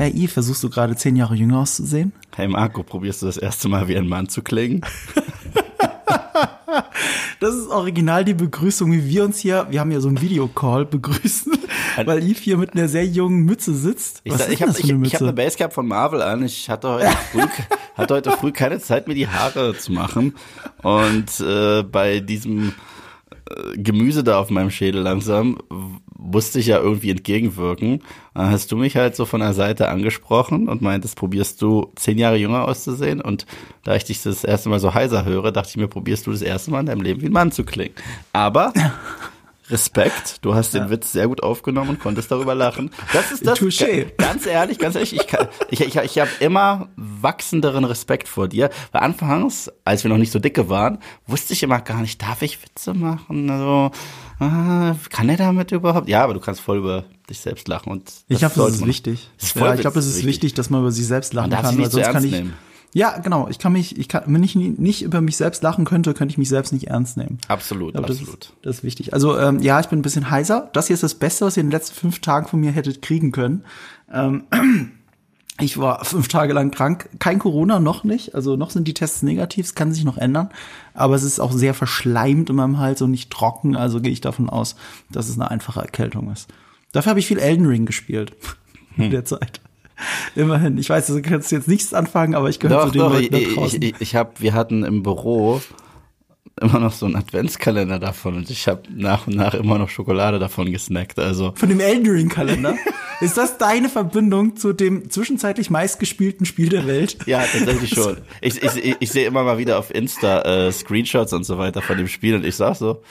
Herr I, versuchst du gerade zehn Jahre jünger auszusehen? Hey Marco, probierst du das erste Mal wie ein Mann zu klingen? Das ist original die Begrüßung, wie wir uns hier, wir haben ja so einen Videocall begrüßen, weil Yves hier mit einer sehr jungen Mütze sitzt. Ich, Was ist ich habe ich, ich hab eine? Basecap von Marvel an. Ich hatte heute früh, hatte heute früh keine Zeit, mir die Haare zu machen. Und äh, bei diesem Gemüse da auf meinem Schädel langsam musste ich ja irgendwie entgegenwirken. Dann hast du mich halt so von der Seite angesprochen und meintest, probierst du zehn Jahre jünger auszusehen? Und da ich dich das erste Mal so heiser höre, dachte ich mir, probierst du das erste Mal in deinem Leben wie ein Mann zu klingen. Aber Respekt, du hast den Witz sehr gut aufgenommen und konntest darüber lachen. Das ist das. Touché. Ga- Ganz ehrlich, ganz ehrlich, ich, kann, ich, ich, ich habe immer wachsenderen Respekt vor dir. Weil anfangs, als wir noch nicht so dicke waren, wusste ich immer gar nicht, darf ich Witze machen? Also, ah, kann er damit überhaupt? Ja, aber du kannst voll über dich selbst lachen. Und Ich glaube, das ist wichtig. Das ist ja, ich glaube, es ist wichtig. dass man über sich selbst lachen kann, weil sonst kann ich. nehmen. Ja, genau. Ich kann mich, ich kann, wenn ich nicht über mich selbst lachen könnte, könnte ich mich selbst nicht ernst nehmen. Absolut, glaube, das, absolut. ist, das ist wichtig. Also ähm, ja, ich bin ein bisschen heiser. Das hier ist das Beste, was ihr in den letzten fünf Tagen von mir hättet kriegen können. Ähm, ich war fünf Tage lang krank. Kein Corona, noch nicht. Also noch sind die Tests negativ. Es kann sich noch ändern. Aber es ist auch sehr verschleimt in meinem Hals und nicht trocken. Also gehe ich davon aus, dass es eine einfache Erkältung ist. Dafür habe ich viel Elden Ring gespielt Hm. in der Zeit. Immerhin. Ich weiß, du kannst jetzt nichts anfangen, aber ich gehöre zu den doch, Leuten ich, da ich, draußen. ich, ich hab, wir hatten im Büro immer noch so einen Adventskalender davon und ich habe nach und nach immer noch Schokolade davon gesnackt. Also Von dem Elden Ring Kalender. Ist das deine Verbindung zu dem zwischenzeitlich meistgespielten Spiel der Welt? ja, tatsächlich schon. Ich, ich, ich, ich sehe immer mal wieder auf Insta äh, Screenshots und so weiter von dem Spiel und ich sag so,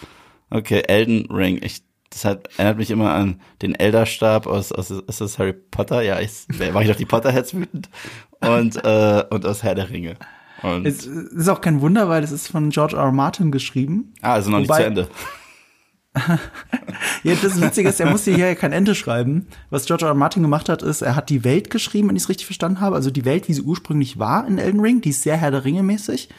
okay, Elden Ring. Ich, das hat, erinnert mich immer an den Elderstab aus, aus ist das Harry Potter? Ja, ich mache ich doch die Potterheads wütend und äh, und aus Herr der Ringe. Und, Es ist auch kein Wunder, weil es ist von George R. R. Martin geschrieben. ah, also noch nicht wobei- zu Ende. Ja, das Witzige ist, er musste hier kein Ende schreiben. Was George R. R. Martin gemacht hat, ist, er hat die Welt geschrieben, wenn ich es richtig verstanden habe. Also die Welt, wie sie ursprünglich war in Elden Ring, die ist sehr Herr der Ringe mäßig.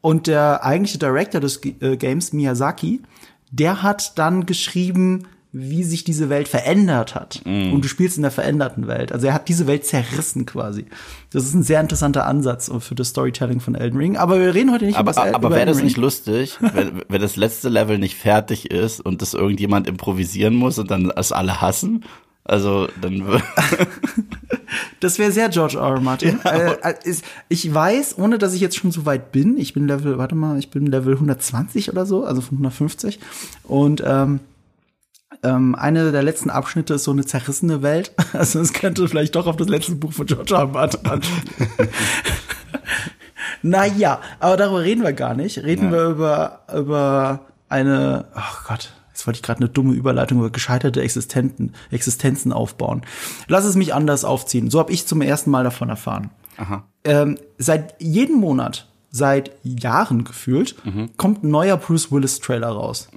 Und der eigentliche Director des G äh, Games, Miyazaki, der hat dann geschrieben, wie sich diese Welt verändert hat. Und du spielst in der veränderten Welt. Also er hat diese Welt zerrissen quasi. Das ist ein sehr interessanter Ansatz für das Storytelling von Elden Ring. Aber wir reden heute nicht Aber, über das aber über wäre Elden das nicht lustig, wenn, wenn das letzte Level nicht fertig ist und das irgendjemand improvisieren muss und dann es alle hassen? Also dann Das wäre sehr George R. R. Martin. Äh, äh, ist, ich weiß, ohne dass ich jetzt schon so weit bin, ich bin Level, warte mal, ich bin Level 120 oder so, also von 150. Und ähm, ähm, eine der letzten Abschnitte ist so eine zerrissene Welt. Also es könnte vielleicht doch auf das letzte Buch von George R. R. Martin anspielen. naja, aber darüber reden wir gar nicht. Reden Ja. wir über, über eine, ach Gott, jetzt wollte ich gerade eine dumme Überleitung über gescheiterte Existenten, Existenzen aufbauen. Lass es mich anders aufziehen. So habe ich zum ersten Mal davon erfahren. Aha. Ähm, seit jedem Monat, seit Jahren gefühlt, kommt ein neuer Bruce Willis Trailer raus.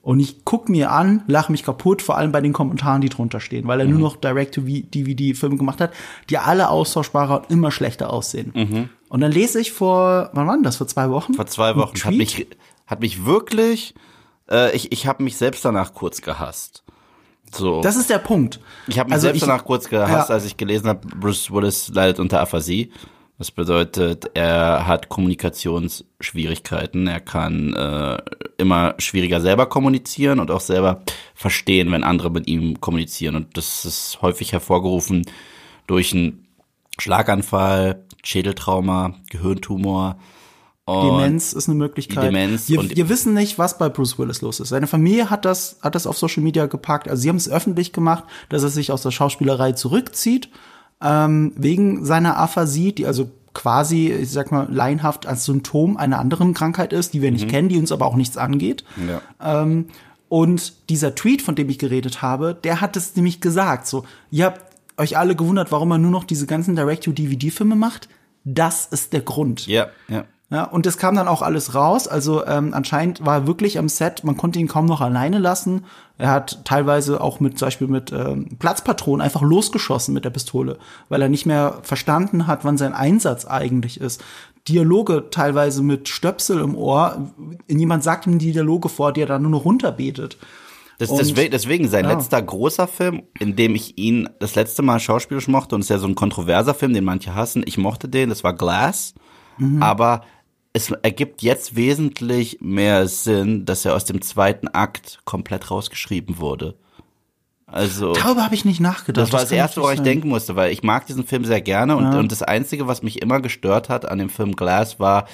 Und ich guck mir an, lache mich kaputt, vor allem bei den Kommentaren, die drunter stehen, weil er nur noch Direct-to-DVD-Filme gemacht hat, die alle austauschbarer und immer schlechter aussehen. Und dann lese ich vor, wann war denn das? Vor zwei Wochen? Vor zwei Wochen hat mich, hat mich wirklich, äh, ich, ich habe mich selbst danach kurz gehasst. So. Das ist der Punkt. ich habe mich Also selbst danach kurz gehasst, Ja. als ich gelesen habe, Bruce Willis leidet unter Aphasie. Das bedeutet, er hat Kommunikationsschwierigkeiten. Er kann äh, immer schwieriger selber kommunizieren und auch selber verstehen, wenn andere mit ihm kommunizieren. Und das ist häufig hervorgerufen durch einen Schlaganfall, Schädeltrauma, Gehirntumor. Und Demenz ist eine Möglichkeit. Demenz wir, wir wissen nicht, was bei Bruce Willis los ist. Seine Familie hat das, hat das auf Social Media gepackt. Also sie haben es öffentlich gemacht, dass er sich aus der Schauspielerei zurückzieht, ähm, wegen seiner Aphasie, die also quasi, ich sag mal, laienhaft als Symptom einer anderen Krankheit ist, die wir nicht kennen, die uns aber auch nichts angeht. Ja. Ähm, und dieser Tweet, von dem ich geredet habe, der hat es nämlich gesagt. So, ihr habt euch alle gewundert, warum er nur noch diese ganzen Direct-to-DVD-Filme macht. Das ist der Grund. Ja, ja. Ja, und das kam dann auch alles raus. Also ähm, anscheinend war er wirklich am Set, man konnte ihn kaum noch alleine lassen. Er hat teilweise auch mit zum Beispiel mit ähm, Platzpatronen einfach losgeschossen mit der Pistole, weil er nicht mehr verstanden hat, wann sein Einsatz eigentlich ist. Dialoge teilweise mit Stöpsel im Ohr. Jemand sagt ihm die Dialoge vor, die er dann nur noch runterbetet. Das, Und- deswegen, deswegen sein Ja. letzter großer Film, in dem ich ihn das letzte Mal schauspielerisch mochte, und es ist ja so ein kontroverser Film, den manche hassen. Ich mochte den, das war Glass. Mhm. Aber es ergibt jetzt wesentlich mehr Sinn, dass er aus dem zweiten Akt komplett rausgeschrieben wurde. Also. Darüber habe ich nicht nachgedacht. Das war das, kann erste, woran ich denken musste, weil ich mag diesen Film sehr gerne und, Ja. und das Einzige, was mich immer gestört hat an dem Film Glass, war,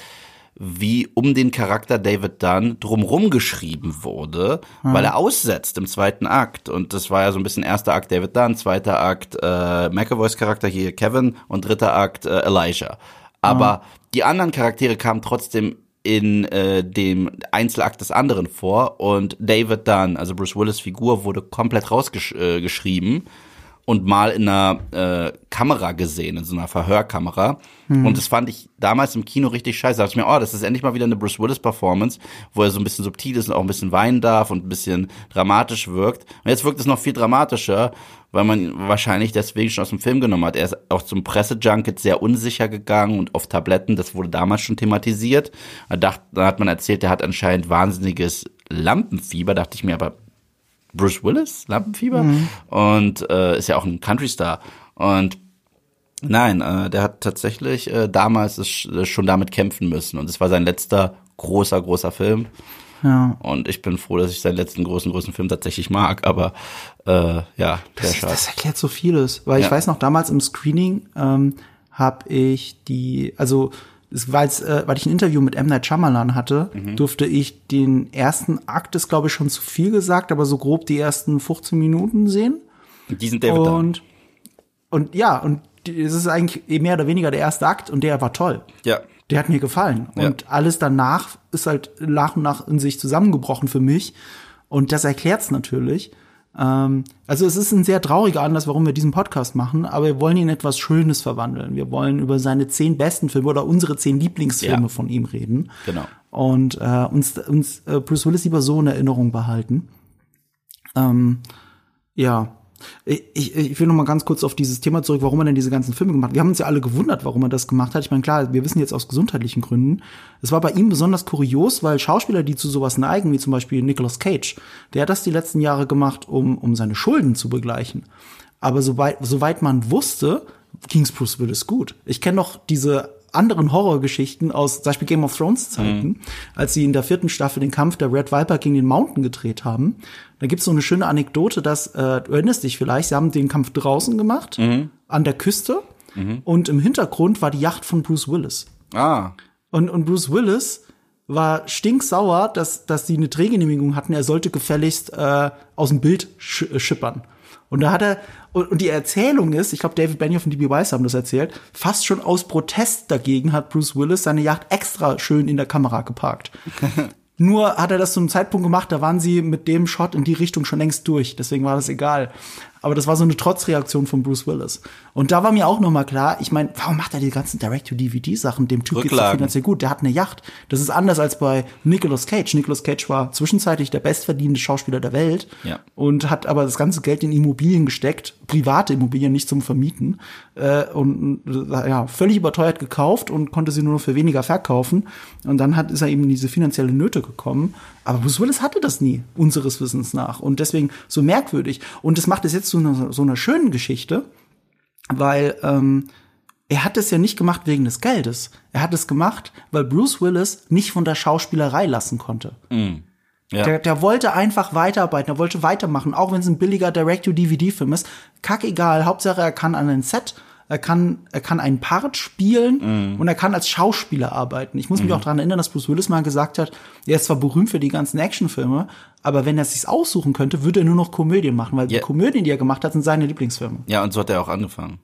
wie um den Charakter David Dunn drumrum geschrieben wurde, weil er aussetzt im zweiten Akt. Und das war ja so ein bisschen erster Akt David Dunn, zweiter Akt äh, McAvoys Charakter hier Kevin und dritter Akt äh, Elijah. Aber die anderen Charaktere kamen trotzdem in äh, dem Einzelakt des anderen vor und David Dunn, also Bruce Willis Figur, wurde komplett rausgeschrieben äh, und mal in einer äh, Kamera gesehen, in so einer Verhörkamera. Und das fand ich damals im Kino richtig scheiße. Da dachte ich mir, oh, das ist endlich mal wieder eine Bruce Willis-Performance, wo er so ein bisschen subtil ist und auch ein bisschen weinen darf und ein bisschen dramatisch wirkt. Und jetzt wirkt es noch viel dramatischer, weil man ihn wahrscheinlich deswegen schon aus dem Film genommen hat. Er ist auch zum Pressejunket sehr unsicher gegangen und auf Tabletten, das wurde damals schon thematisiert. Da, hat man erzählt, er hat anscheinend wahnsinniges Lampenfieber. Dachte ich mir, aber Bruce Willis, Lampenfieber. Und äh, ist ja auch ein Country-Star. Und nein, äh, der hat tatsächlich äh, damals schon damit kämpfen müssen. Und es war sein letzter großer, großer Film. Ja. Und ich bin froh, dass ich seinen letzten großen, großen Film tatsächlich mag. Aber äh, ja, Das, schade. das erklärt so vieles. Weil ich Ja. weiß noch, damals im Screening ähm, habe ich die, also es war jetzt, äh, weil ich ein Interview mit M. Night Shyamalan hatte, Mhm. durfte ich den ersten Akt, ist glaube ich schon zu viel gesagt, aber so grob die ersten 15 Minuten sehen. Diesen David Dunn. Und, und ja, und die- es ist eigentlich eh mehr oder weniger der erste Akt und der war toll. Ja. Der hat mir gefallen. Ja. Und alles danach ist halt nach und nach in sich zusammengebrochen für mich. Und das erklärt's natürlich. Ähm, also es ist ein sehr trauriger Anlass, warum wir diesen Podcast machen, aber wir wollen ihn in etwas Schönes verwandeln. Wir wollen über seine zehn besten Filme oder unsere zehn Lieblingsfilme Ja. von ihm reden. Genau. Und äh, uns, uns äh, Bruce Willis lieber so in Erinnerung behalten. Ähm, ja. Ich, ich, will noch mal ganz kurz auf dieses Thema zurück, warum er denn diese ganzen Filme gemacht hat. Wir haben uns ja alle gewundert, warum er das gemacht hat. Ich meine, klar, wir wissen jetzt aus gesundheitlichen Gründen. Es war bei ihm besonders kurios, weil Schauspieler, die zu sowas neigen, wie zum Beispiel Nicolas Cage, der hat das die letzten Jahre gemacht, um, um seine Schulden zu begleichen. Aber soweit, soweit man wusste, ging's Bruce Willis gut. Ich kenne noch diese anderen Horrorgeschichten aus zum Beispiel Game of Thrones Zeiten, als sie in der vierten Staffel den Kampf der Red Viper gegen den Mountain gedreht haben. Da gibt's so eine schöne Anekdote, dass, äh, du erinnerst dich vielleicht, sie haben den Kampf draußen gemacht, an der Küste, und im Hintergrund war die Yacht von Bruce Willis. Ah. Und, und Bruce Willis war stinksauer, dass, dass sie eine Drehgenehmigung hatten. Er sollte gefälligst äh, aus dem Bild sch äh, schippern. Und da hat er, und, die Erzählung ist, ich glaube, David Benioff und D.B. Weiss haben das erzählt, fast schon aus Protest dagegen hat Bruce Willis seine Yacht extra schön in der Kamera geparkt. Nur hat er das zu einem Zeitpunkt gemacht, da waren sie mit dem Shot in die Richtung schon längst durch. Deswegen war das egal. Aber das war so eine Trotzreaktion von Bruce Willis. Und da war mir auch noch mal klar, ich meine, warum macht er die ganzen Direct-to-DVD-Sachen? Dem Typ doch Rücklagen. finanziell gut. Der hat eine Yacht. Das ist anders als bei Nicolas Cage. Nicolas Cage war zwischenzeitlich der bestverdienende Schauspieler der Welt Ja. und hat aber das ganze Geld in Immobilien gesteckt, private Immobilien, nicht zum Vermieten. Äh, und äh, ja, völlig überteuert gekauft und konnte sie nur noch für weniger verkaufen. Und dann hat, ist er eben in diese finanzielle Nöte gekommen. Aber Bruce Willis hatte das nie, unseres Wissens nach. Und deswegen so merkwürdig. Und das macht es jetzt zu einer, so einer schönen Geschichte, weil ähm, er hat es ja nicht gemacht wegen des Geldes. Er hat es gemacht, weil Bruce Willis nicht von der Schauspielerei lassen konnte. Ja. Der, der wollte einfach weiterarbeiten, er wollte weitermachen, auch wenn es ein billiger Direct-to-DVD-Film ist. Kackegal, Hauptsache er kann an ein Set, er kann, er kann einen Part spielen und er kann als Schauspieler arbeiten. Ich muss mich auch daran erinnern, dass Bruce Willis mal gesagt hat, er ist zwar berühmt für die ganzen Actionfilme, aber wenn er es sich aussuchen könnte, würde er nur noch Komödien machen, weil die Ja. Komödien, die er gemacht hat, sind seine Lieblingsfilme. Ja, und so hat er auch angefangen.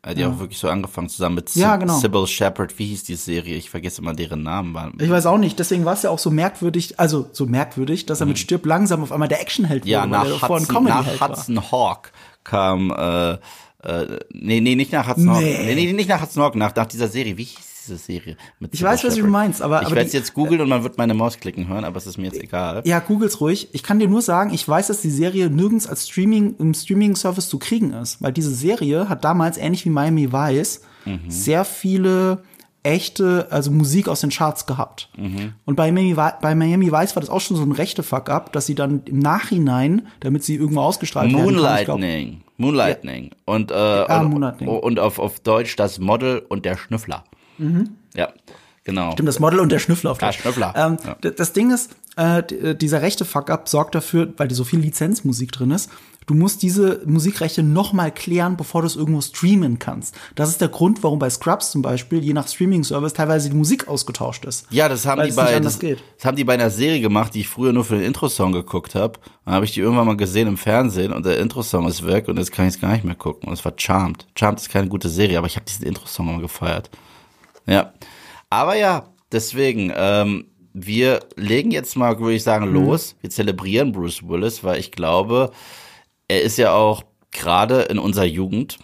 Er hat ja, auch wirklich so angefangen, zusammen mit Ja, genau. Sybil Shepherd. Wie hieß die Serie? Ich vergesse immer deren Namen. Ich weiß auch nicht, deswegen war es ja auch so merkwürdig, also so merkwürdig, dass er mit Stirb langsam auf einmal der Actionheld wurde, ja, weil nach er davor ein Hudson, nach. Hudson Hawk kam, äh, äh, nee, nee, nicht nach Hudson Hawk. Nee. Nee, nee, nicht nach Hudson Hawk, nach, nach dieser Serie. Wie hieß diese Serie? Mit Ich weiß, was du Shepherd? meinst, aber- Ich werde es jetzt googeln und man wird meine Maus klicken hören, aber es ist mir jetzt egal. Ja, googles ruhig. Ich kann dir nur sagen, ich weiß, dass die Serie nirgends als Streaming im Streaming-Service zu kriegen ist, weil diese Serie hat damals ähnlich wie Miami Vice Mhm. sehr viele echte, also Musik aus den Charts gehabt. Mhm. Und bei Miami, bei Miami Vice war das auch schon so ein rechte Fuck-up, dass sie dann im Nachhinein, damit sie irgendwo ausgestrahlt werden kann, ich glaub- Moonlightning. Moonlightning. Und, äh, Ah, und, Moonlightning. und auf, auf Deutsch das Model und der Schnüffler. Ja, genau. Stimmt, das Model und der Schnüffler auf Ja, Deutsch. Schnüffler. Ähm, Ja. Das Ding ist, äh, dieser rechte Fuck-up sorgt dafür, weil da so viel Lizenzmusik drin ist, du musst diese Musikrechte noch mal klären, bevor du es irgendwo streamen kannst. Das ist der Grund, warum bei Scrubs zum Beispiel, je nach Streaming-Service, teilweise die Musik ausgetauscht ist. Ja, das haben die bei das, geht. das haben die bei einer Serie gemacht, die ich früher nur für den Intro-Song geguckt habe. Dann habe ich die irgendwann mal gesehen im Fernsehen und der Intro-Song ist weg und jetzt kann ich es gar nicht mehr gucken. Und es war Charmed. Charmed ist keine gute Serie, aber ich habe diesen Intro-Song immer gefeiert. Ja. Aber ja, deswegen, ähm, wir legen jetzt mal, würde ich Mhm. sagen, los. Wir zelebrieren Bruce Willis, weil ich glaube, er ist ja auch gerade in unserer Jugend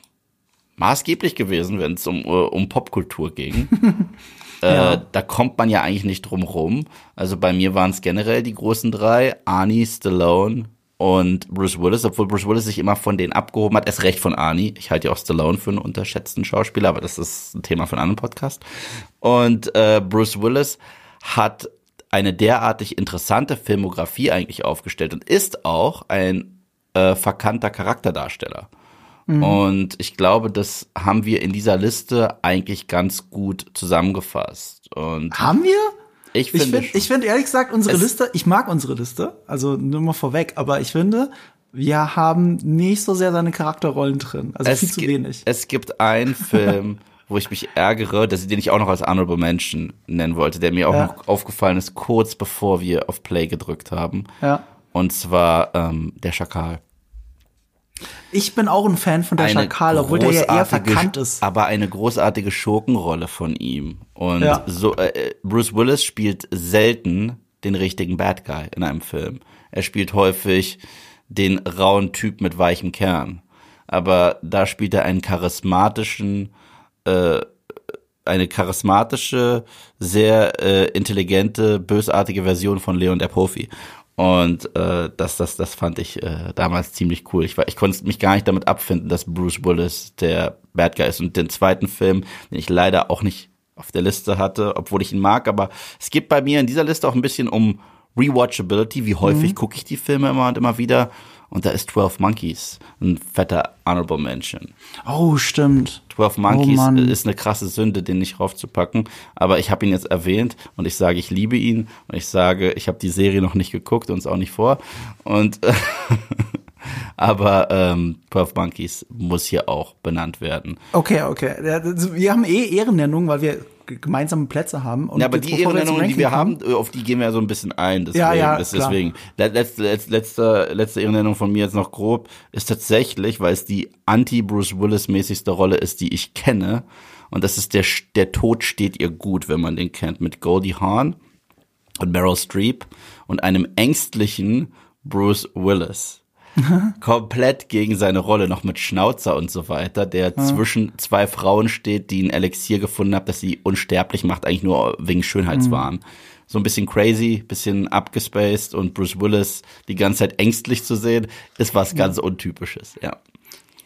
maßgeblich gewesen, wenn es um, äh, um Popkultur ging. Ja. Äh, da kommt man ja eigentlich nicht drum rum. Also bei mir waren es generell die großen drei, Arnie, Stallone und Bruce Willis, obwohl Bruce Willis sich immer von denen abgehoben hat, erst recht von Arnie. Ich halte ja auch Stallone für einen unterschätzten Schauspieler, aber das ist ein Thema von einem anderen Podcast. Und äh, Bruce Willis hat eine derartig interessante Filmografie eigentlich aufgestellt und ist auch ein äh, verkannter Charakterdarsteller. Und ich glaube, das haben wir in dieser Liste eigentlich ganz gut zusammengefasst. Und Haben wir? ich Ich finde, ich finde ehrlich gesagt, unsere Liste, ich mag unsere Liste, also nur mal vorweg, aber ich finde, wir haben nicht so sehr seine Charakterrollen drin. Also viel zu wenig. es gibt einen Film, wo ich mich ärgere, dass den ich auch noch als Honorable Mention nennen wollte, der mir auch Ja. noch aufgefallen ist, kurz bevor wir auf Play gedrückt haben. Ja. Und zwar ähm, der Schakal. Ich bin auch ein Fan von der Schakal, obwohl der ja eher verkannt ist. Aber eine großartige Schurkenrolle von ihm. Und Ja. so äh, Bruce Willis spielt selten den richtigen Bad Guy in einem Film. Er spielt häufig den rauen Typ mit weichem Kern. Aber da spielt er einen charismatischen, äh, eine charismatische, sehr äh, intelligente, bösartige Version von Leon der Profi. Und äh, das, das, das fand ich äh, damals ziemlich cool. Ich, war, ich konnte mich gar nicht damit abfinden, dass Bruce Willis der Bad Guy ist. Und den zweiten Film, den ich leider auch nicht auf der Liste hatte, obwohl ich ihn mag, aber es geht bei mir in dieser Liste auch ein bisschen um Rewatchability. Wie häufig gucke ich die Filme immer und immer wieder? Und da ist 12 Monkeys ein fetter Honorable Mention. Oh, stimmt. 12 Oh, Monkeys Mann. ist eine krasse Sünde, den nicht raufzupacken. Aber ich habe ihn jetzt erwähnt und ich sage, ich liebe ihn. Und ich sage, ich habe die Serie noch nicht geguckt und es auch nicht vor. Und aber ähm, 12 Monkeys muss hier auch benannt werden. Okay, okay. Wir haben eh Ehrennennungen, weil wir gemeinsame Plätze haben. Und Ja, aber die zum die wir haben, auf die gehen wir ja so ein bisschen ein. Deswegen, Ja, ja, klar. deswegen. Le- Letzte, letzte, letzte, letzte Ehrennennung von mir jetzt noch grob ist tatsächlich, weil es die anti-Bruce Willis-mäßigste Rolle ist, die ich kenne. Und das ist der, der Tod steht ihr gut, wenn man den kennt, mit Goldie Hawn und Meryl Streep und einem ängstlichen Bruce Willis. Komplett gegen seine Rolle, noch mit Schnauzer und so weiter, der zwischen zwei Frauen steht, die ein Elixier gefunden haben, das sie unsterblich macht, eigentlich nur wegen Schönheitswahn. So ein bisschen crazy, bisschen abgespaced und Bruce Willis die ganze Zeit ängstlich zu sehen, ist was ganz Untypisches, ja.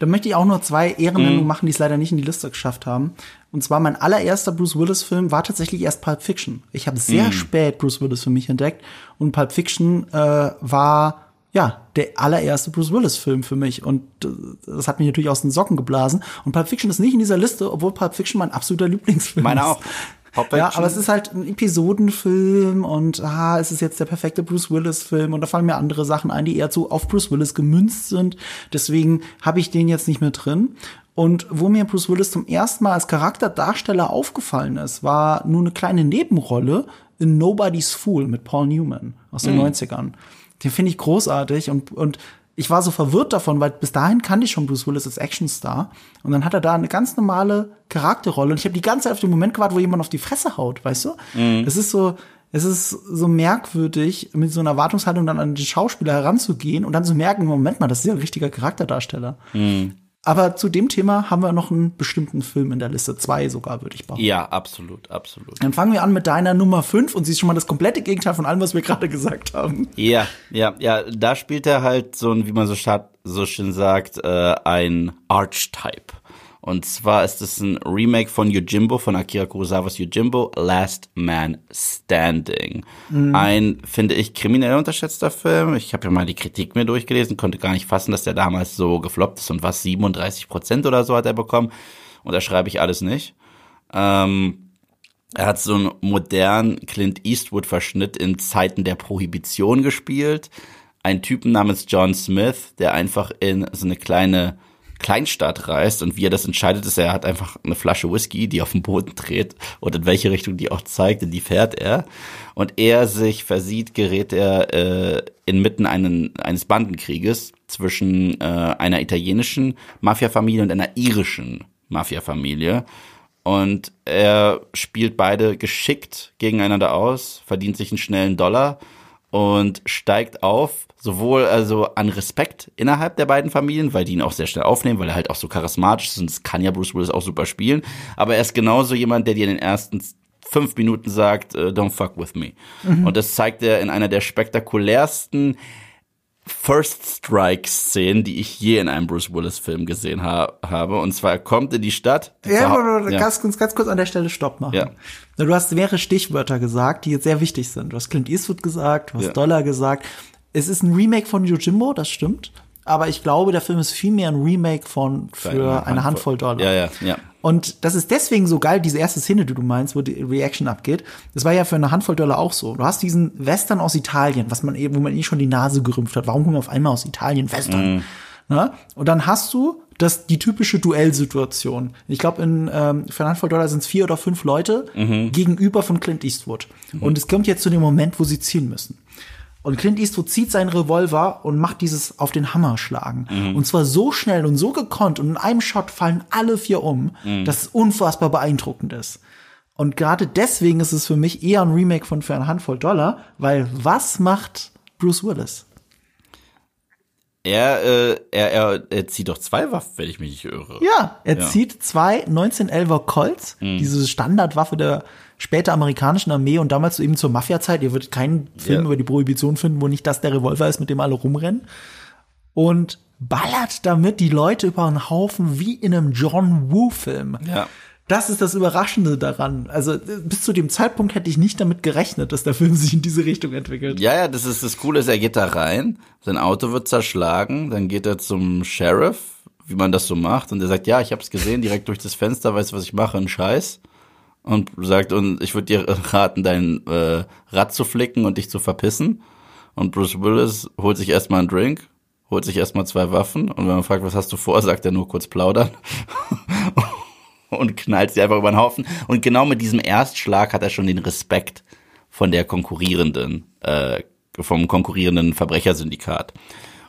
Dann möchte ich auch nur zwei Ehrennennungen Mhm. machen, die es leider nicht in die Liste geschafft haben. Und zwar mein allererster Bruce Willis-Film war tatsächlich erst Pulp Fiction. Ich habe sehr Mhm. spät Bruce Willis für mich entdeckt und Pulp Fiction äh, war ja der allererste Bruce Willis-Film für mich und äh, das hat mich natürlich aus den Socken geblasen. Und Pulp Fiction ist nicht in dieser Liste, obwohl Pulp Fiction mein absoluter Lieblingsfilm Meine ist. auch. Pulp Ja, aber es ist halt ein Episodenfilm und ah, es ist jetzt der perfekte Bruce Willis-Film und da fallen mir andere Sachen ein, die eher so auf Bruce Willis gemünzt sind. Deswegen habe ich den jetzt nicht mehr drin. Und wo mir Bruce Willis zum ersten Mal als Charakterdarsteller aufgefallen ist, war nur eine kleine Nebenrolle in Nobody's Fool mit Paul Newman aus den 90ern. Den finde ich großartig und, und ich war so verwirrt davon, weil bis dahin kannte ich schon Bruce Willis als Actionstar. Und dann hat er da eine ganz normale Charakterrolle. Und ich habe die ganze Zeit auf den Moment gewartet, wo jemand auf die Fresse haut, weißt du? Es ist so, es ist so merkwürdig, mit so einer Erwartungshaltung dann an den Schauspieler heranzugehen und dann zu merken, Moment mal, das ist ja ein richtiger Charakterdarsteller. Aber zu dem Thema haben wir noch einen bestimmten Film in der Liste. Zwei sogar, würde ich behaupten. ja, absolut, absolut. Dann fangen wir an mit deiner Nummer fünf und sie ist schon mal das komplette Gegenteil von allem, was wir gerade gesagt haben. Ja, ja, ja, da spielt er halt so ein, wie man so, so schön sagt, äh, ein Archetype. Und zwar ist es ein Remake von Yojimbo, von Akira Kurosawas Yojimbo, Last Man Standing. Mhm. Ein, finde ich, kriminell unterschätzter Film. Ich habe ja mal die Kritik mir durchgelesen, konnte gar nicht fassen, dass der damals so gefloppt ist und was, 37 Prozent oder so hat er bekommen. Und da schreibe ich alles nicht. Ähm, er hat so einen modernen Clint Eastwood-Verschnitt in Zeiten der Prohibition gespielt. Ein Typen namens John Smith, der einfach in so eine kleine Kleinstadt reist und wie er das entscheidet, ist, er hat einfach eine Flasche Whisky, die auf den Boden dreht und in welche Richtung die auch zeigt, in die fährt er. Und er sich versieht, gerät er äh, inmitten einen, eines Bandenkrieges zwischen äh, einer italienischen Mafiafamilie und einer irischen Mafiafamilie. Und er spielt beide geschickt gegeneinander aus, verdient sich einen schnellen Dollar und steigt auf, sowohl also an Respekt innerhalb der beiden Familien, weil die ihn auch sehr schnell aufnehmen, weil er halt auch so charismatisch ist und das kann ja Bruce Willis auch super spielen. Aber er ist genauso jemand, der dir in den ersten fünf Minuten sagt, uh, don't fuck with me. Mhm. Und das zeigt er in einer der spektakulärsten First Strike-Szenen, die ich je in einem Bruce Willis-Film gesehen ha habe. Und zwar er kommt in die Stadt. Die ja, ja. Ganz, ganz, ganz kurz an der Stelle Stopp machen. Ja. Du hast mehrere Stichwörter gesagt, die jetzt sehr wichtig sind. Du hast Clint Eastwood gesagt, du hast ja. Dollar gesagt. Es ist ein Remake von Yojimbo, das stimmt. Aber ich glaube, der Film ist viel mehr ein Remake von für eine Handvoll, eine Handvoll Dollar. Ja, ja, ja. Und das ist deswegen so geil, diese erste Szene, die du meinst, wo die Reaction abgeht. Das war ja für eine Handvoll Dollar auch so. Du hast diesen Western aus Italien, was man eben, wo man eh schon die Nase gerümpft hat. Warum kommen wir auf einmal aus Italien Western? Mm. Na? Und dann hast du das die typische Duellsituation. Ich glaube, in ähm, für eine Handvoll Dollar sind es vier oder fünf Leute mhm. gegenüber von Clint Eastwood. Mhm. Und es kommt jetzt zu dem Moment, wo sie ziehen müssen. Und Clint Eastwood zieht seinen Revolver und macht dieses auf den Hammer schlagen. Mhm. Und zwar so schnell und so gekonnt und in einem Shot fallen alle vier um, mhm. dass es unfassbar beeindruckend ist. Und gerade deswegen ist es für mich eher ein Remake von für eine Handvoll Dollar, weil was macht Bruce Willis? Er, äh, er, er, er zieht doch zwei Waffen, wenn ich mich nicht irre. Ja, er ja. zieht zwei 1911er Colts, mhm. diese Standardwaffe der später amerikanischen Armee und damals eben zur Mafia-Zeit. Ihr würdet keinen Film ja. über die Prohibition finden, wo nicht das der Revolver ist, mit dem alle rumrennen. Und ballert damit die Leute über einen Haufen wie in einem John Woo-Film. Ja. Das ist das Überraschende daran. Also bis zu dem Zeitpunkt hätte ich nicht damit gerechnet, dass der Film sich in diese Richtung entwickelt. Ja, ja, das ist das Coole, ist, er geht da rein, sein Auto wird zerschlagen, dann geht er zum Sheriff, wie man das so macht, und er sagt, ja, ich habe es gesehen, direkt durch das Fenster, weißt du, was ich mache, ein Scheiß und sagt, und ich würde dir raten, dein äh, Rad zu flicken und dich zu verpissen. Und Bruce Willis holt sich erstmal einen Drink, holt sich erstmal zwei Waffen und wenn man fragt, was hast du vor, sagt er nur kurz plaudern und knallt sie einfach über den Haufen. Und genau mit diesem Erstschlag hat er schon den Respekt von der konkurrierenden, äh, vom konkurrierenden Verbrechersyndikat.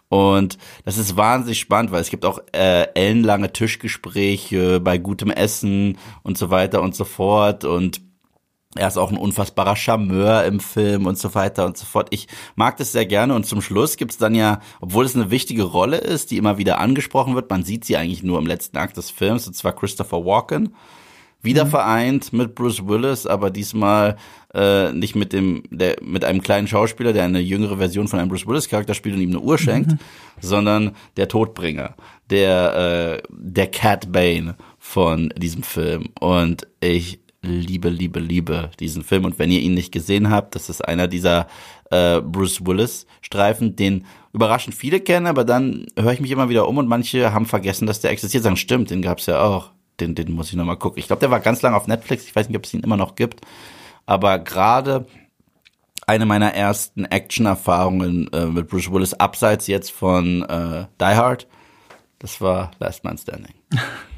Und das ist wahnsinnig spannend, weil es gibt auch äh, ellenlange Tischgespräche bei gutem Essen und so weiter und so fort. Und er ist auch ein unfassbarer Charmeur im Film und so weiter und so fort. Ich mag das sehr gerne und zum Schluss gibt's dann ja, obwohl es eine wichtige Rolle ist, die immer wieder angesprochen wird, man sieht sie eigentlich nur im letzten Akt des Films, und zwar Christopher Walken wieder mhm. vereint mit Bruce Willis, aber diesmal äh, nicht mit dem, der, mit einem kleinen Schauspieler, der eine jüngere Version von einem Bruce Willis Charakter spielt und ihm eine Uhr schenkt, mhm. sondern der Todbringer, der, äh, der Cat Bane von diesem Film. Und ich liebe, liebe, liebe diesen Film. Und wenn ihr ihn nicht gesehen habt, das ist einer dieser äh, Bruce Willis Streifen, den überraschend viele kennen, aber dann höre ich mich immer wieder um und manche haben vergessen, dass der existiert. Sagen, stimmt, den gab's ja auch den, den muss ich nochmal gucken. Ich glaube, der war ganz lange auf Netflix. Ich weiß nicht, ob es ihn immer noch gibt. Aber gerade eine meiner ersten Action-Erfahrungen äh, mit Bruce Willis, abseits jetzt von äh, Die Hard, das war Last Man Standing.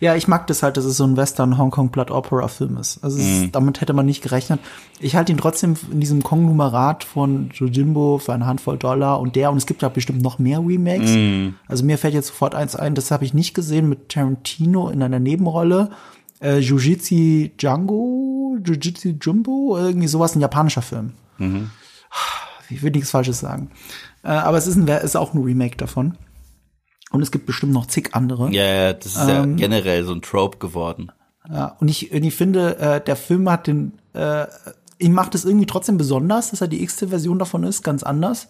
Ja, ich mag das halt, dass es so ein Western Hongkong Blood Opera Film ist. Also mm. ist, damit hätte man nicht gerechnet. Ich halte ihn trotzdem in diesem Konglomerat von Jojimbo für eine Handvoll Dollar und der und es gibt ja bestimmt noch mehr Remakes. Mm. Also mir fällt jetzt sofort eins ein, das habe ich nicht gesehen mit Tarantino in einer Nebenrolle. Äh, Jujitsu Django, Jujitsu Jumbo, irgendwie sowas, ein japanischer Film. Mhm. Ich will nichts Falsches sagen. Äh, aber es ist, ein, ist auch ein Remake davon. Und es gibt bestimmt noch zig andere. Ja, ja das ist ähm, ja generell so ein Trope geworden. Ja, und ich, und ich finde, äh, der Film hat den, äh, ihm macht es irgendwie trotzdem besonders, dass er die x-te Version davon ist, ganz anders.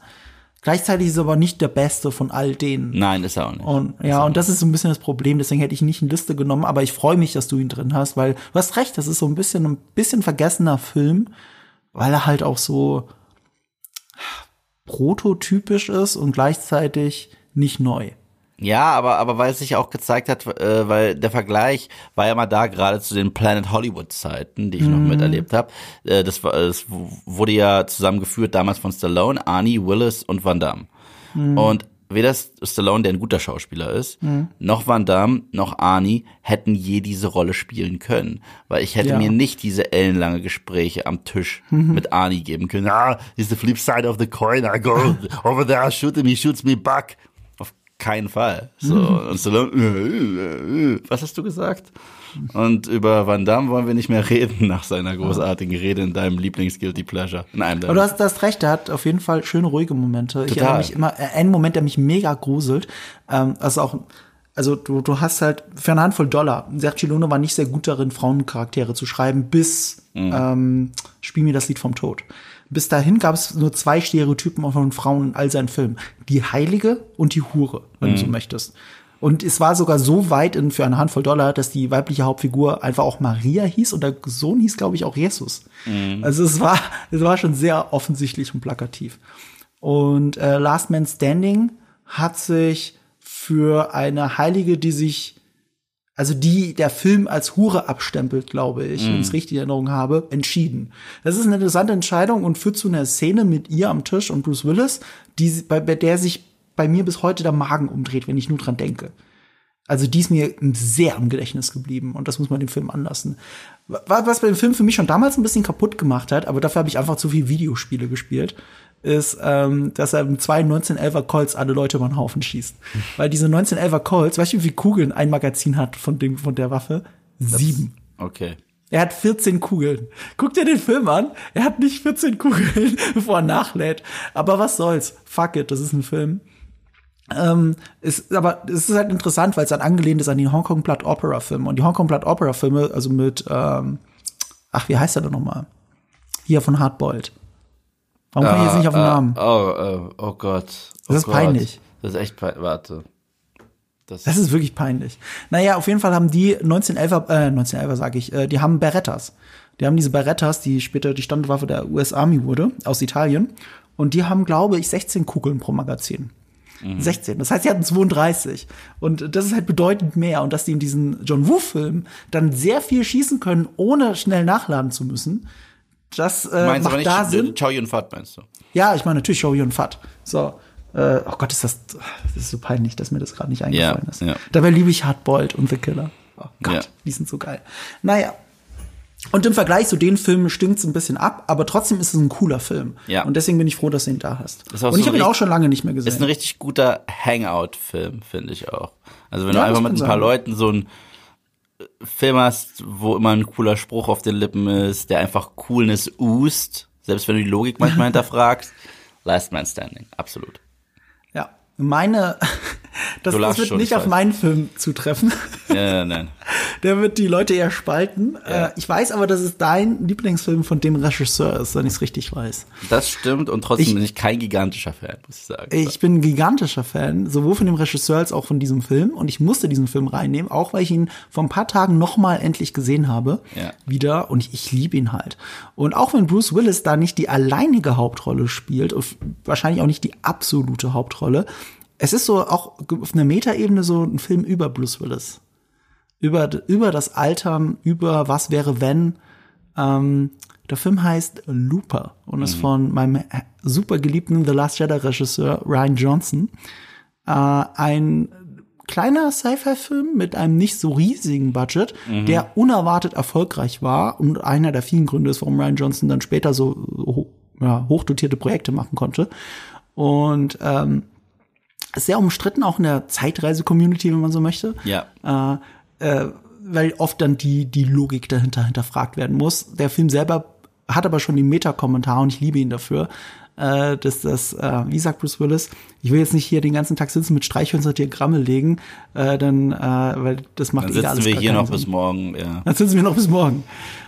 Gleichzeitig ist er aber nicht der beste von all denen. Nein, ist er auch nicht. Und ja, und das ist so ein bisschen das Problem, deswegen hätte ich nicht in Liste genommen, aber ich freue mich, dass du ihn drin hast, weil du hast recht, das ist so ein bisschen ein bisschen vergessener Film, weil er halt auch so prototypisch ist und gleichzeitig nicht neu. Ja, aber, aber weil es sich auch gezeigt hat, äh, weil der Vergleich war ja mal da gerade zu den Planet Hollywood Zeiten, die ich noch miterlebt habe. Äh, das, war, das wurde ja zusammengeführt damals von Stallone, Arnie, Willis und Van Damme. Und weder Stallone, der ein guter Schauspieler ist, noch Van Damme, noch Arnie hätten je diese Rolle spielen können. Weil ich hätte Ja. mir nicht diese ellenlange Gespräche am Tisch mit Arnie geben können. Ah, he's the flip side of the coin. I go over there, shoot him, he shoots me back. Keinen Fall. So, und Stallone, was hast du gesagt? Und über Van Damme wollen wir nicht mehr reden nach seiner großartigen Rede in deinem Lieblings-Guilty Pleasure. In einem Aber du hast, du hast recht, er hat auf jeden Fall schöne ruhige Momente. Ich Total. erinnere mich immer, äh, einen Moment, der mich mega gruselt, ähm, also auch, also du, du hast halt für eine Handvoll Dollar. Sergio Luna war nicht sehr gut darin, Frauencharaktere zu schreiben, bis ähm, Spiel mir das Lied vom Tod. Bis dahin gab es nur zwei Stereotypen von Frauen in all seinen Filmen. Die Heilige und die Hure, wenn du so möchtest. Und es war sogar so weit in, für eine Handvoll Dollar, dass die weibliche Hauptfigur einfach auch Maria hieß und der Sohn hieß, glaube ich, auch Jesus. Also es war, es war schon sehr offensichtlich und plakativ. Und äh, Last Man Standing hat sich für eine Heilige, die sich, also die der Film als Hure abstempelt, glaube ich, wenn ich es richtig in Erinnerung habe, entschieden. Das ist eine interessante Entscheidung und führt zu einer Szene mit ihr am Tisch und Bruce Willis, die, bei, bei der sich bei mir bis heute der Magen umdreht, wenn ich nur dran denke. Also die ist mir sehr im Gedächtnis geblieben und das muss man dem Film anlassen. Wa- Was bei dem Film für mich schon damals ein bisschen kaputt gemacht hat, aber dafür habe ich einfach zu viel Videospiele gespielt, ist, ähm, dass er mit zwei 1911er Colts alle Leute über den Haufen schießt. Weil diese 1911er Colts, weißt du, wie viele Kugeln ein Magazin hat von, dem, von der Waffe? Sieben. Okay. Er hat 14 Kugeln. Guck dir den Film an. Er hat nicht 14 Kugeln, bevor er nachlädt. Aber was soll's? Fuck it, das ist ein Film. Ähm, ist, aber es ist halt interessant, weil es dann angelehnt ist an die Hongkong Blood Opera Filme. Und die Hongkong Blood Opera Filme, also mit, ähm, ach, wie heißt er denn nochmal? Hier von Hardboiled. Warum komme ich jetzt nicht auf den Namen? Oh, oh, oh Gott. Oh Das ist Gott. peinlich. Das ist echt peinlich. Warte. Das, Das ist wirklich peinlich. Naja, auf jeden Fall haben die 1911er, äh, 1911er sage ich, äh, die haben Berettas. Die haben diese Berettas, die später die Standardwaffe der US Army wurde, aus Italien. Und die haben, glaube ich, 16 Kugeln pro Magazin. 16. Das heißt, sie hatten 32. Und das ist halt bedeutend mehr. Und dass die in diesen John Woo-Film dann sehr viel schießen können, ohne schnell nachladen zu müssen, das äh, meinst aber macht nicht da Sinn. Chow Yun Fat meinst du? Ja, ich meine natürlich Show Yun Fat. So. Äh, oh Gott, ist das, das ist so peinlich, dass mir das gerade nicht eingefallen Ja, ist. ja. Dabei liebe ich Hardboiled und The Killer. Oh Gott, Ja. die sind so geil. Naja. Und im Vergleich zu den Filmen stinkt's ein bisschen ab, aber trotzdem ist es ein cooler Film. Ja. Und deswegen bin ich froh, dass du ihn da hast. Und ich so habe ihn auch schon lange nicht mehr gesehen. Ist ein richtig guter Hangout-Film, finde ich auch. Also wenn du einfach mit ein paar sein. Leuten so äh, Film hast, wo immer ein cooler Spruch auf den Lippen ist, der einfach Coolness oozed, selbst wenn du die Logik manchmal hinterfragst, Last Man Standing, absolut. Meine, das, das wird schon, nicht ich auf meinen Film zutreffen. Ja, nein. Der wird die Leute eher spalten. Ja. Äh, ich weiß aber, dass es dein Lieblingsfilm von dem Regisseur ist, wenn ich es richtig weiß. Das stimmt und trotzdem Ich- bin ich kein gigantischer Fan, muss ich sagen. Ich bin ein gigantischer Fan, sowohl von dem Regisseur als auch von diesem Film. Und ich musste diesen Film reinnehmen, auch weil ich ihn vor ein paar Tagen noch mal endlich gesehen habe. Ja. Wieder. Und ich, ich liebe ihn halt. Und auch wenn Bruce Willis da nicht die alleinige Hauptrolle spielt, und wahrscheinlich auch nicht die absolute Hauptrolle, es ist so auch auf einer Metaebene so ein Film über Bruce Willis. Über, über das Altern, über was wäre, wenn. Ähm, der Film heißt Looper und ist von meinem super geliebten The Last Jedi Regisseur Ryan Johnson. Äh, ein kleiner Sci-Fi-Film mit einem nicht so riesigen Budget, der unerwartet erfolgreich war und einer der vielen Gründe ist, warum Ryan Johnson dann später so ja, hochdotierte Projekte machen konnte. Und ähm, sehr umstritten, auch in der Zeitreise-Community, wenn man so möchte Ja. äh, äh, weil oft dann die, die Logik dahinter hinterfragt werden muss. Der Film selber hat aber schon den Meta-Kommentar und ich liebe ihn dafür. Äh, dass das, äh, wie sagt Bruce Willis, ich will jetzt nicht hier den ganzen Tag sitzen mit Streichhölzer Diagramme legen, äh, dann, äh, weil das macht Dann eh sitzen alles wir hier noch Sinn. bis morgen, ja. Dann sitzen wir noch bis morgen.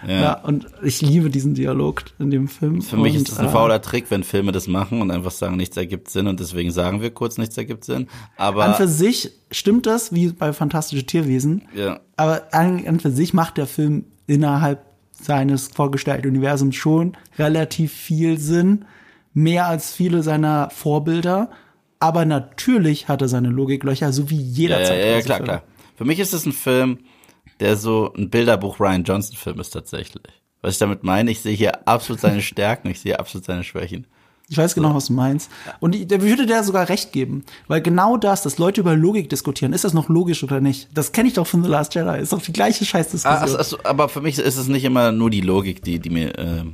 Ja. Ja. und ich liebe diesen Dialog in dem Film. Für mich und, ist das ein äh, fauler Trick, wenn Filme das machen und einfach sagen, nichts ergibt Sinn und deswegen sagen wir kurz, nichts ergibt Sinn. Aber An für sich stimmt das, wie bei Fantastische Tierwesen. ja, Aber an, an für sich macht der Film innerhalb seines vorgestellten Universums schon relativ viel Sinn. Mehr als viele seiner Vorbilder. Aber natürlich hat er seine Logiklöcher, so wie jeder ja, ja, ja, klar, Zeitreisefilm. klar. Für mich ist es ein Film, der so ein Bilderbuch Ryan Johnson Film ist tatsächlich. Was ich damit meine, ich sehe hier absolut seine Stärken, ich sehe absolut seine Schwächen. Ich weiß genau, was du meinst. Und ich, der würde dir sogar recht geben. Weil genau das, dass Leute über Logik diskutieren, ist das noch logisch oder nicht? Das kenne ich doch von The Last Jedi. Ist doch die gleiche Ah, Scheißdiskussion. also, also, aber für mich ist es nicht immer nur die Logik, die, die mir äh,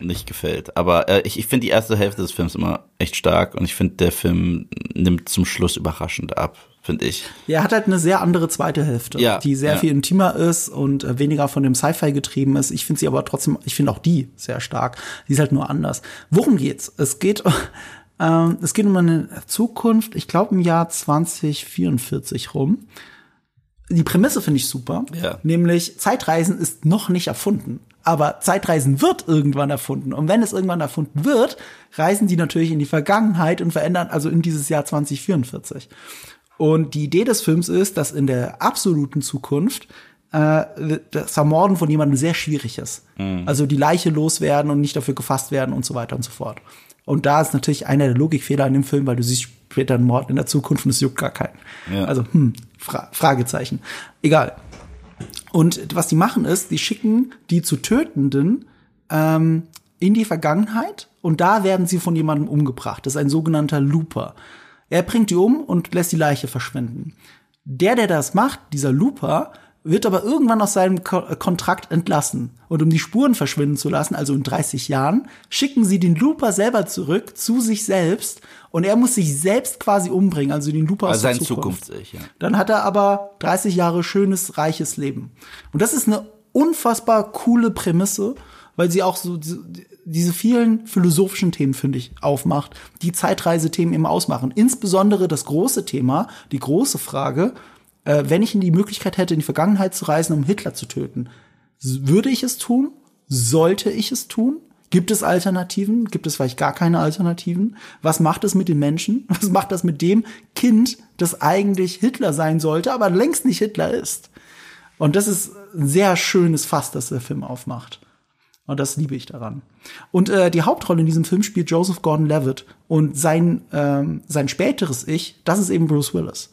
nicht gefällt. Aber äh, ich, ich finde die erste Hälfte des Films immer echt stark und ich finde, der Film nimmt zum Schluss überraschend ab, finde ich. Ja, er hat halt eine sehr andere zweite Hälfte, Ja, die sehr ja. viel intimer ist und äh, weniger von dem Sci-Fi getrieben ist. Ich finde sie aber trotzdem, ich finde auch die sehr stark. Die ist halt nur anders. Worum geht's? Es geht, ähm, es geht um eine Zukunft, ich glaube im Jahr 2044 rum. Die Prämisse finde ich super. Ja. Nämlich, Zeitreisen ist noch nicht erfunden. Aber Zeitreisen wird irgendwann erfunden. Und wenn es irgendwann erfunden wird, reisen die natürlich in die Vergangenheit und verändern, also in dieses Jahr 2044. Und die Idee des Films ist, dass in der absoluten Zukunft äh, das Ermorden von jemandem sehr schwierig ist. Also die Leiche loswerden und nicht dafür gefasst werden und so weiter und so fort. Und da ist natürlich einer der Logikfehler in dem Film, weil du siehst später einen Mord in der Zukunft und es juckt gar keinen. Ja. Also, hm, Fra Fragezeichen. Egal. Und was die machen ist, die schicken die zu Tötenden ähm, in die Vergangenheit und da werden sie von jemandem umgebracht. Das ist ein sogenannter Looper. Er bringt die um und lässt die Leiche verschwinden. Der, der das macht, dieser Looper, wird aber irgendwann aus seinem Ko äh, Kontrakt entlassen. Und um die Spuren verschwinden zu lassen, also in 30 Jahren, schicken sie den Looper selber zurück zu sich selbst und er muss sich selbst quasi umbringen, also den Looper Also aus der sein Zukunft. Zukunfts-Ich, ja. Dann hat er aber 30 Jahre schönes, reiches Leben. Und das ist eine unfassbar coole Prämisse, weil sie auch so diese, diese vielen philosophischen Themen, finde ich, aufmacht, die Zeitreisethemen eben ausmachen. Insbesondere das große Thema, die große Frage, äh, wenn ich die Möglichkeit hätte, in die Vergangenheit zu reisen, um Hitler zu töten, würde ich es tun? Sollte ich es tun? Gibt es Alternativen? Gibt es vielleicht gar keine Alternativen? Was macht es mit den Menschen? Was macht das mit dem Kind, das eigentlich Hitler sein sollte, aber längst nicht Hitler ist? Und das ist ein sehr schönes Fass, das der Film aufmacht. Und das liebe ich daran. Und äh, die Hauptrolle in diesem Film spielt Joseph Gordon-Levitt. Und sein, ähm, sein späteres Ich, das ist eben Bruce Willis.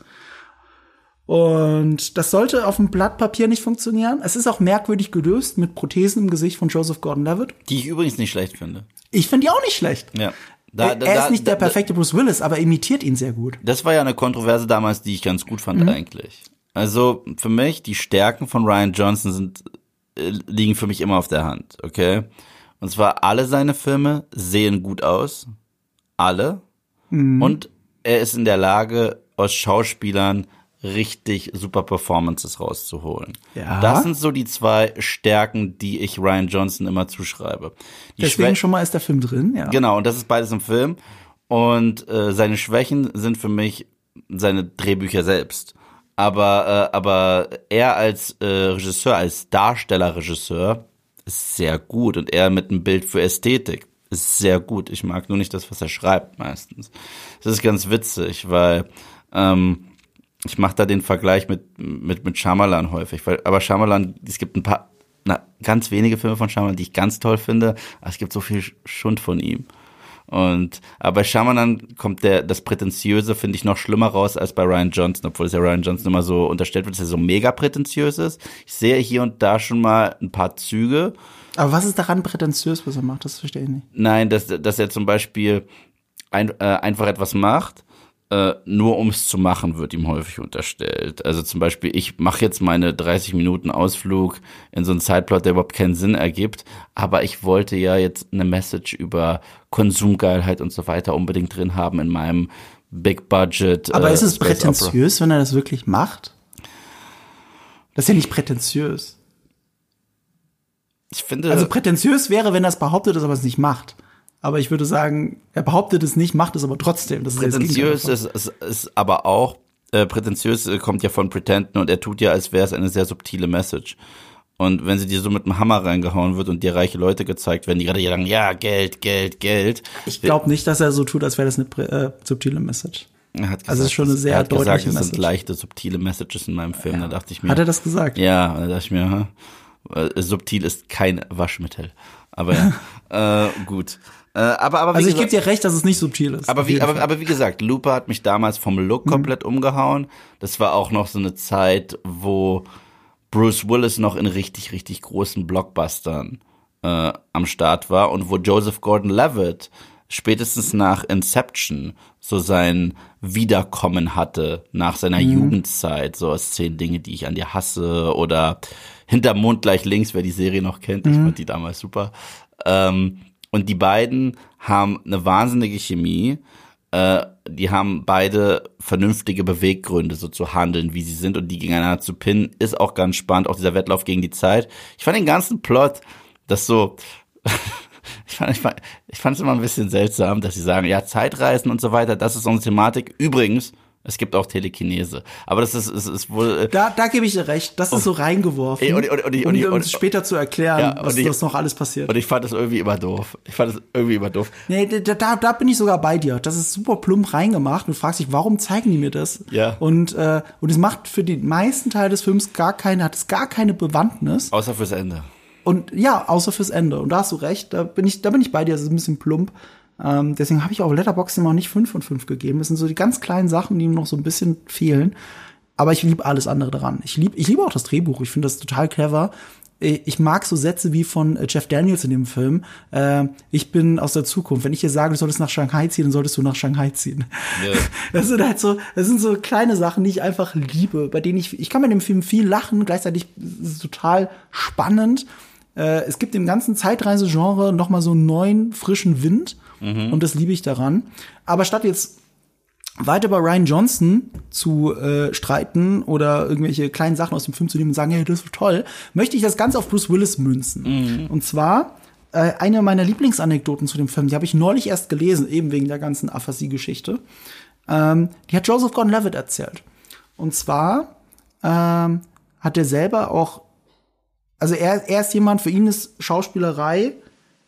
Und das sollte auf dem Blatt Papier nicht funktionieren. Es ist auch merkwürdig gelöst mit Prothesen im Gesicht von Joseph Gordon-Levitt. Die ich übrigens nicht schlecht finde. Ich finde die auch nicht schlecht. Ja. er er ist nicht der perfekte Bruce Willis, aber er imitiert ihn sehr gut. Das war ja eine Kontroverse damals, die ich ganz gut Mhm. fand eigentlich. Also für mich, die Stärken von Ryan Johnson sind, äh, liegen für mich immer auf der Hand, okay? Und zwar alle seine Filme sehen gut aus. Alle. Mhm. Und er ist in der Lage, aus Schauspielern richtig super Performances rauszuholen. Ja. Das sind so die zwei Stärken, die ich Ryan Johnson immer zuschreibe. Die Deswegen Schwä- schon mal ist der Film drin, ja. Genau, und das ist beides im Film. Und äh, seine Schwächen sind für mich seine Drehbücher selbst. Aber, äh, aber er als äh, Regisseur, als Darstellerregisseur ist sehr gut und er mit einem Bild für Ästhetik ist sehr gut. Ich mag nur nicht das, was er schreibt meistens. Das ist ganz witzig, weil ähm, ich mache da den Vergleich mit mit mit Shyamalan häufig, weil aber Shyamalan, es gibt ein paar na, ganz wenige Filme von Shyamalan, die ich ganz toll finde, aber es gibt so viel Schund von ihm. Und aber bei Shyamalan kommt der das prätentiöse finde ich noch schlimmer raus als bei Ryan Johnson, obwohl es ja Ryan Johnson immer so unterstellt wird, dass er so mega prätentiös ist. Ich sehe hier und da schon mal ein paar Züge. Aber was ist daran prätentiös, was er macht? Das verstehe ich nicht. Nein, dass dass er zum Beispiel ein, äh, einfach etwas macht, äh, nur um es zu machen, wird ihm häufig unterstellt. Also zum Beispiel, ich mache jetzt meine 30 Minuten Ausflug in so einen Zeitplot, der überhaupt keinen Sinn ergibt, aber ich wollte ja jetzt eine Message über Konsumgeilheit und so weiter unbedingt drin haben in meinem Big Budget. Aber äh, ist es Space Opera. prätentiös, wenn er das wirklich macht? Das ist ja nicht prätentiös. Ich finde, Also prätentiös wäre, wenn er es behauptet, aber es nicht macht. Aber ich würde sagen, er behauptet es nicht, macht es aber trotzdem. Das prätentiös ist, ist, ist aber auch, äh, prätentiös kommt ja von Pretenden und er tut ja, als wäre es eine sehr subtile Message. Und wenn sie dir so mit dem Hammer reingehauen wird und dir reiche Leute gezeigt werden, die gerade sagen, ja, Geld, Geld, Geld. Ich glaube nicht, dass er so tut, als wäre das eine äh, subtile Message. Er hat gesagt, Also es ist schon eine sehr er hat deutliche gesagt, es Message. sind leichte, subtile Messages in meinem Film. Da dachte ich mir, Hat er das gesagt? ja, da dachte ich mir, subtil ist kein Waschmittel. Aber ja, äh, gut. Äh, aber, aber wie Also ich gebe dir recht, dass es nicht subtil ist. aber wie, aber, aber wie gesagt, Looper hat mich damals vom Look komplett umgehauen. Das war auch noch so eine Zeit, wo Bruce Willis noch in richtig, richtig großen Blockbustern äh, am Start war und wo Joseph Gordon-Levitt spätestens nach Inception so sein Wiederkommen hatte nach seiner Jugendzeit, so aus zehn Dinge, die ich an dir hasse oder Hinterm Mond gleich links, wer die Serie noch kennt, ich fand die damals super. Ähm, und die beiden haben eine wahnsinnige Chemie. Äh, die haben beide vernünftige Beweggründe, so zu handeln, wie sie sind und die gegeneinander zu pinnen, ist auch ganz spannend. Auch dieser Wettlauf gegen die Zeit. Ich fand den ganzen Plot, das so, ich fand, ich fand, ich fand es immer ein bisschen seltsam, dass sie sagen, ja, Zeitreisen und so weiter, das ist unsere Thematik. Übrigens, es gibt auch Telekinese. Aber das ist, ist, ist wohl, äh, Da, da gebe ich dir recht. Das ist so reingeworfen, Ey, und- und- und- um und- und- uns später zu erklären, Ja, und was, ich- was noch alles passiert. und ich fand das irgendwie immer doof. Ich fand das irgendwie immer doof. Nee, da, da, da bin ich sogar bei dir. Das ist super plump reingemacht. Du fragst dich, warum zeigen die mir das? Ja. Und, äh, und es macht für den meisten Teil des Films gar keine, hat es gar keine Bewandtnis. Außer fürs Ende. Und ja, außer fürs Ende. Und da hast du recht, da bin ich, da bin ich bei dir, das ist ein bisschen plump. Ähm, deswegen habe ich auch Letterboxd immer nicht 5 von 5 gegeben. Das sind so die ganz kleinen Sachen, die mir noch so ein bisschen fehlen. Aber ich liebe alles andere daran. Ich liebe ich liebe auch das Drehbuch. Ich finde das total clever. Äh, Ich mag so Sätze wie von äh, Jeff Daniels in dem Film. Äh, ich bin aus der Zukunft. Wenn ich dir sage, du solltest nach Shanghai ziehen, dann solltest du nach Shanghai ziehen. Ja. Das sind halt so, das sind so kleine Sachen, die ich einfach liebe, bei denen ich, ich kann bei dem Film viel lachen, gleichzeitig ist es total spannend. Äh, es gibt dem ganzen Zeitreise-Genre noch mal so einen neuen, frischen Wind und das liebe ich daran. Aber statt jetzt weiter bei Ryan Johnson zu äh, streiten oder irgendwelche kleinen Sachen aus dem Film zu nehmen und sagen, hey, das ist toll, möchte ich das Ganze auf Bruce Willis münzen. Und zwar äh, eine meiner Lieblingsanekdoten zu dem Film, die habe ich neulich erst gelesen, eben wegen der ganzen Aphasie-Geschichte. Ähm, die hat Joseph Gordon-Levitt erzählt. Und zwar ähm, hat er selber auch, also er, er ist jemand, für ihn ist Schauspielerei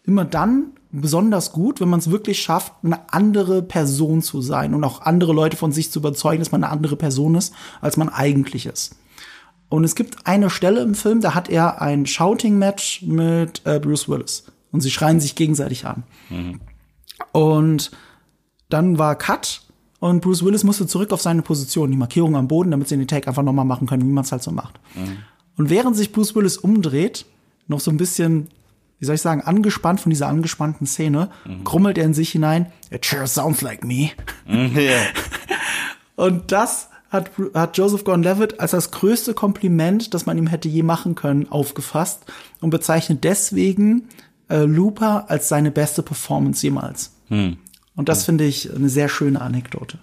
immer dann besonders gut, wenn man es wirklich schafft, eine andere Person zu sein und auch andere Leute von sich zu überzeugen, dass man eine andere Person ist, als man eigentlich ist. Und es gibt eine Stelle im Film, da hat er ein Shouting-Match mit äh, Bruce Willis. Und sie schreien sich gegenseitig an. Und dann war Cut und Bruce Willis musste zurück auf seine Position, die Markierung am Boden, damit sie den Take einfach nochmal machen können, wie man es halt so macht. Und während sich Bruce Willis umdreht, noch so ein bisschen, wie soll ich sagen, angespannt von dieser angespannten Szene, grummelt er in sich hinein, it sure sounds like me. ja. Und das hat, hat Joseph Gordon-Levitt als das größte Kompliment, das man ihm hätte je machen können, aufgefasst und bezeichnet deswegen äh, Looper als seine beste Performance jemals. Und das finde ich eine sehr schöne Anekdote.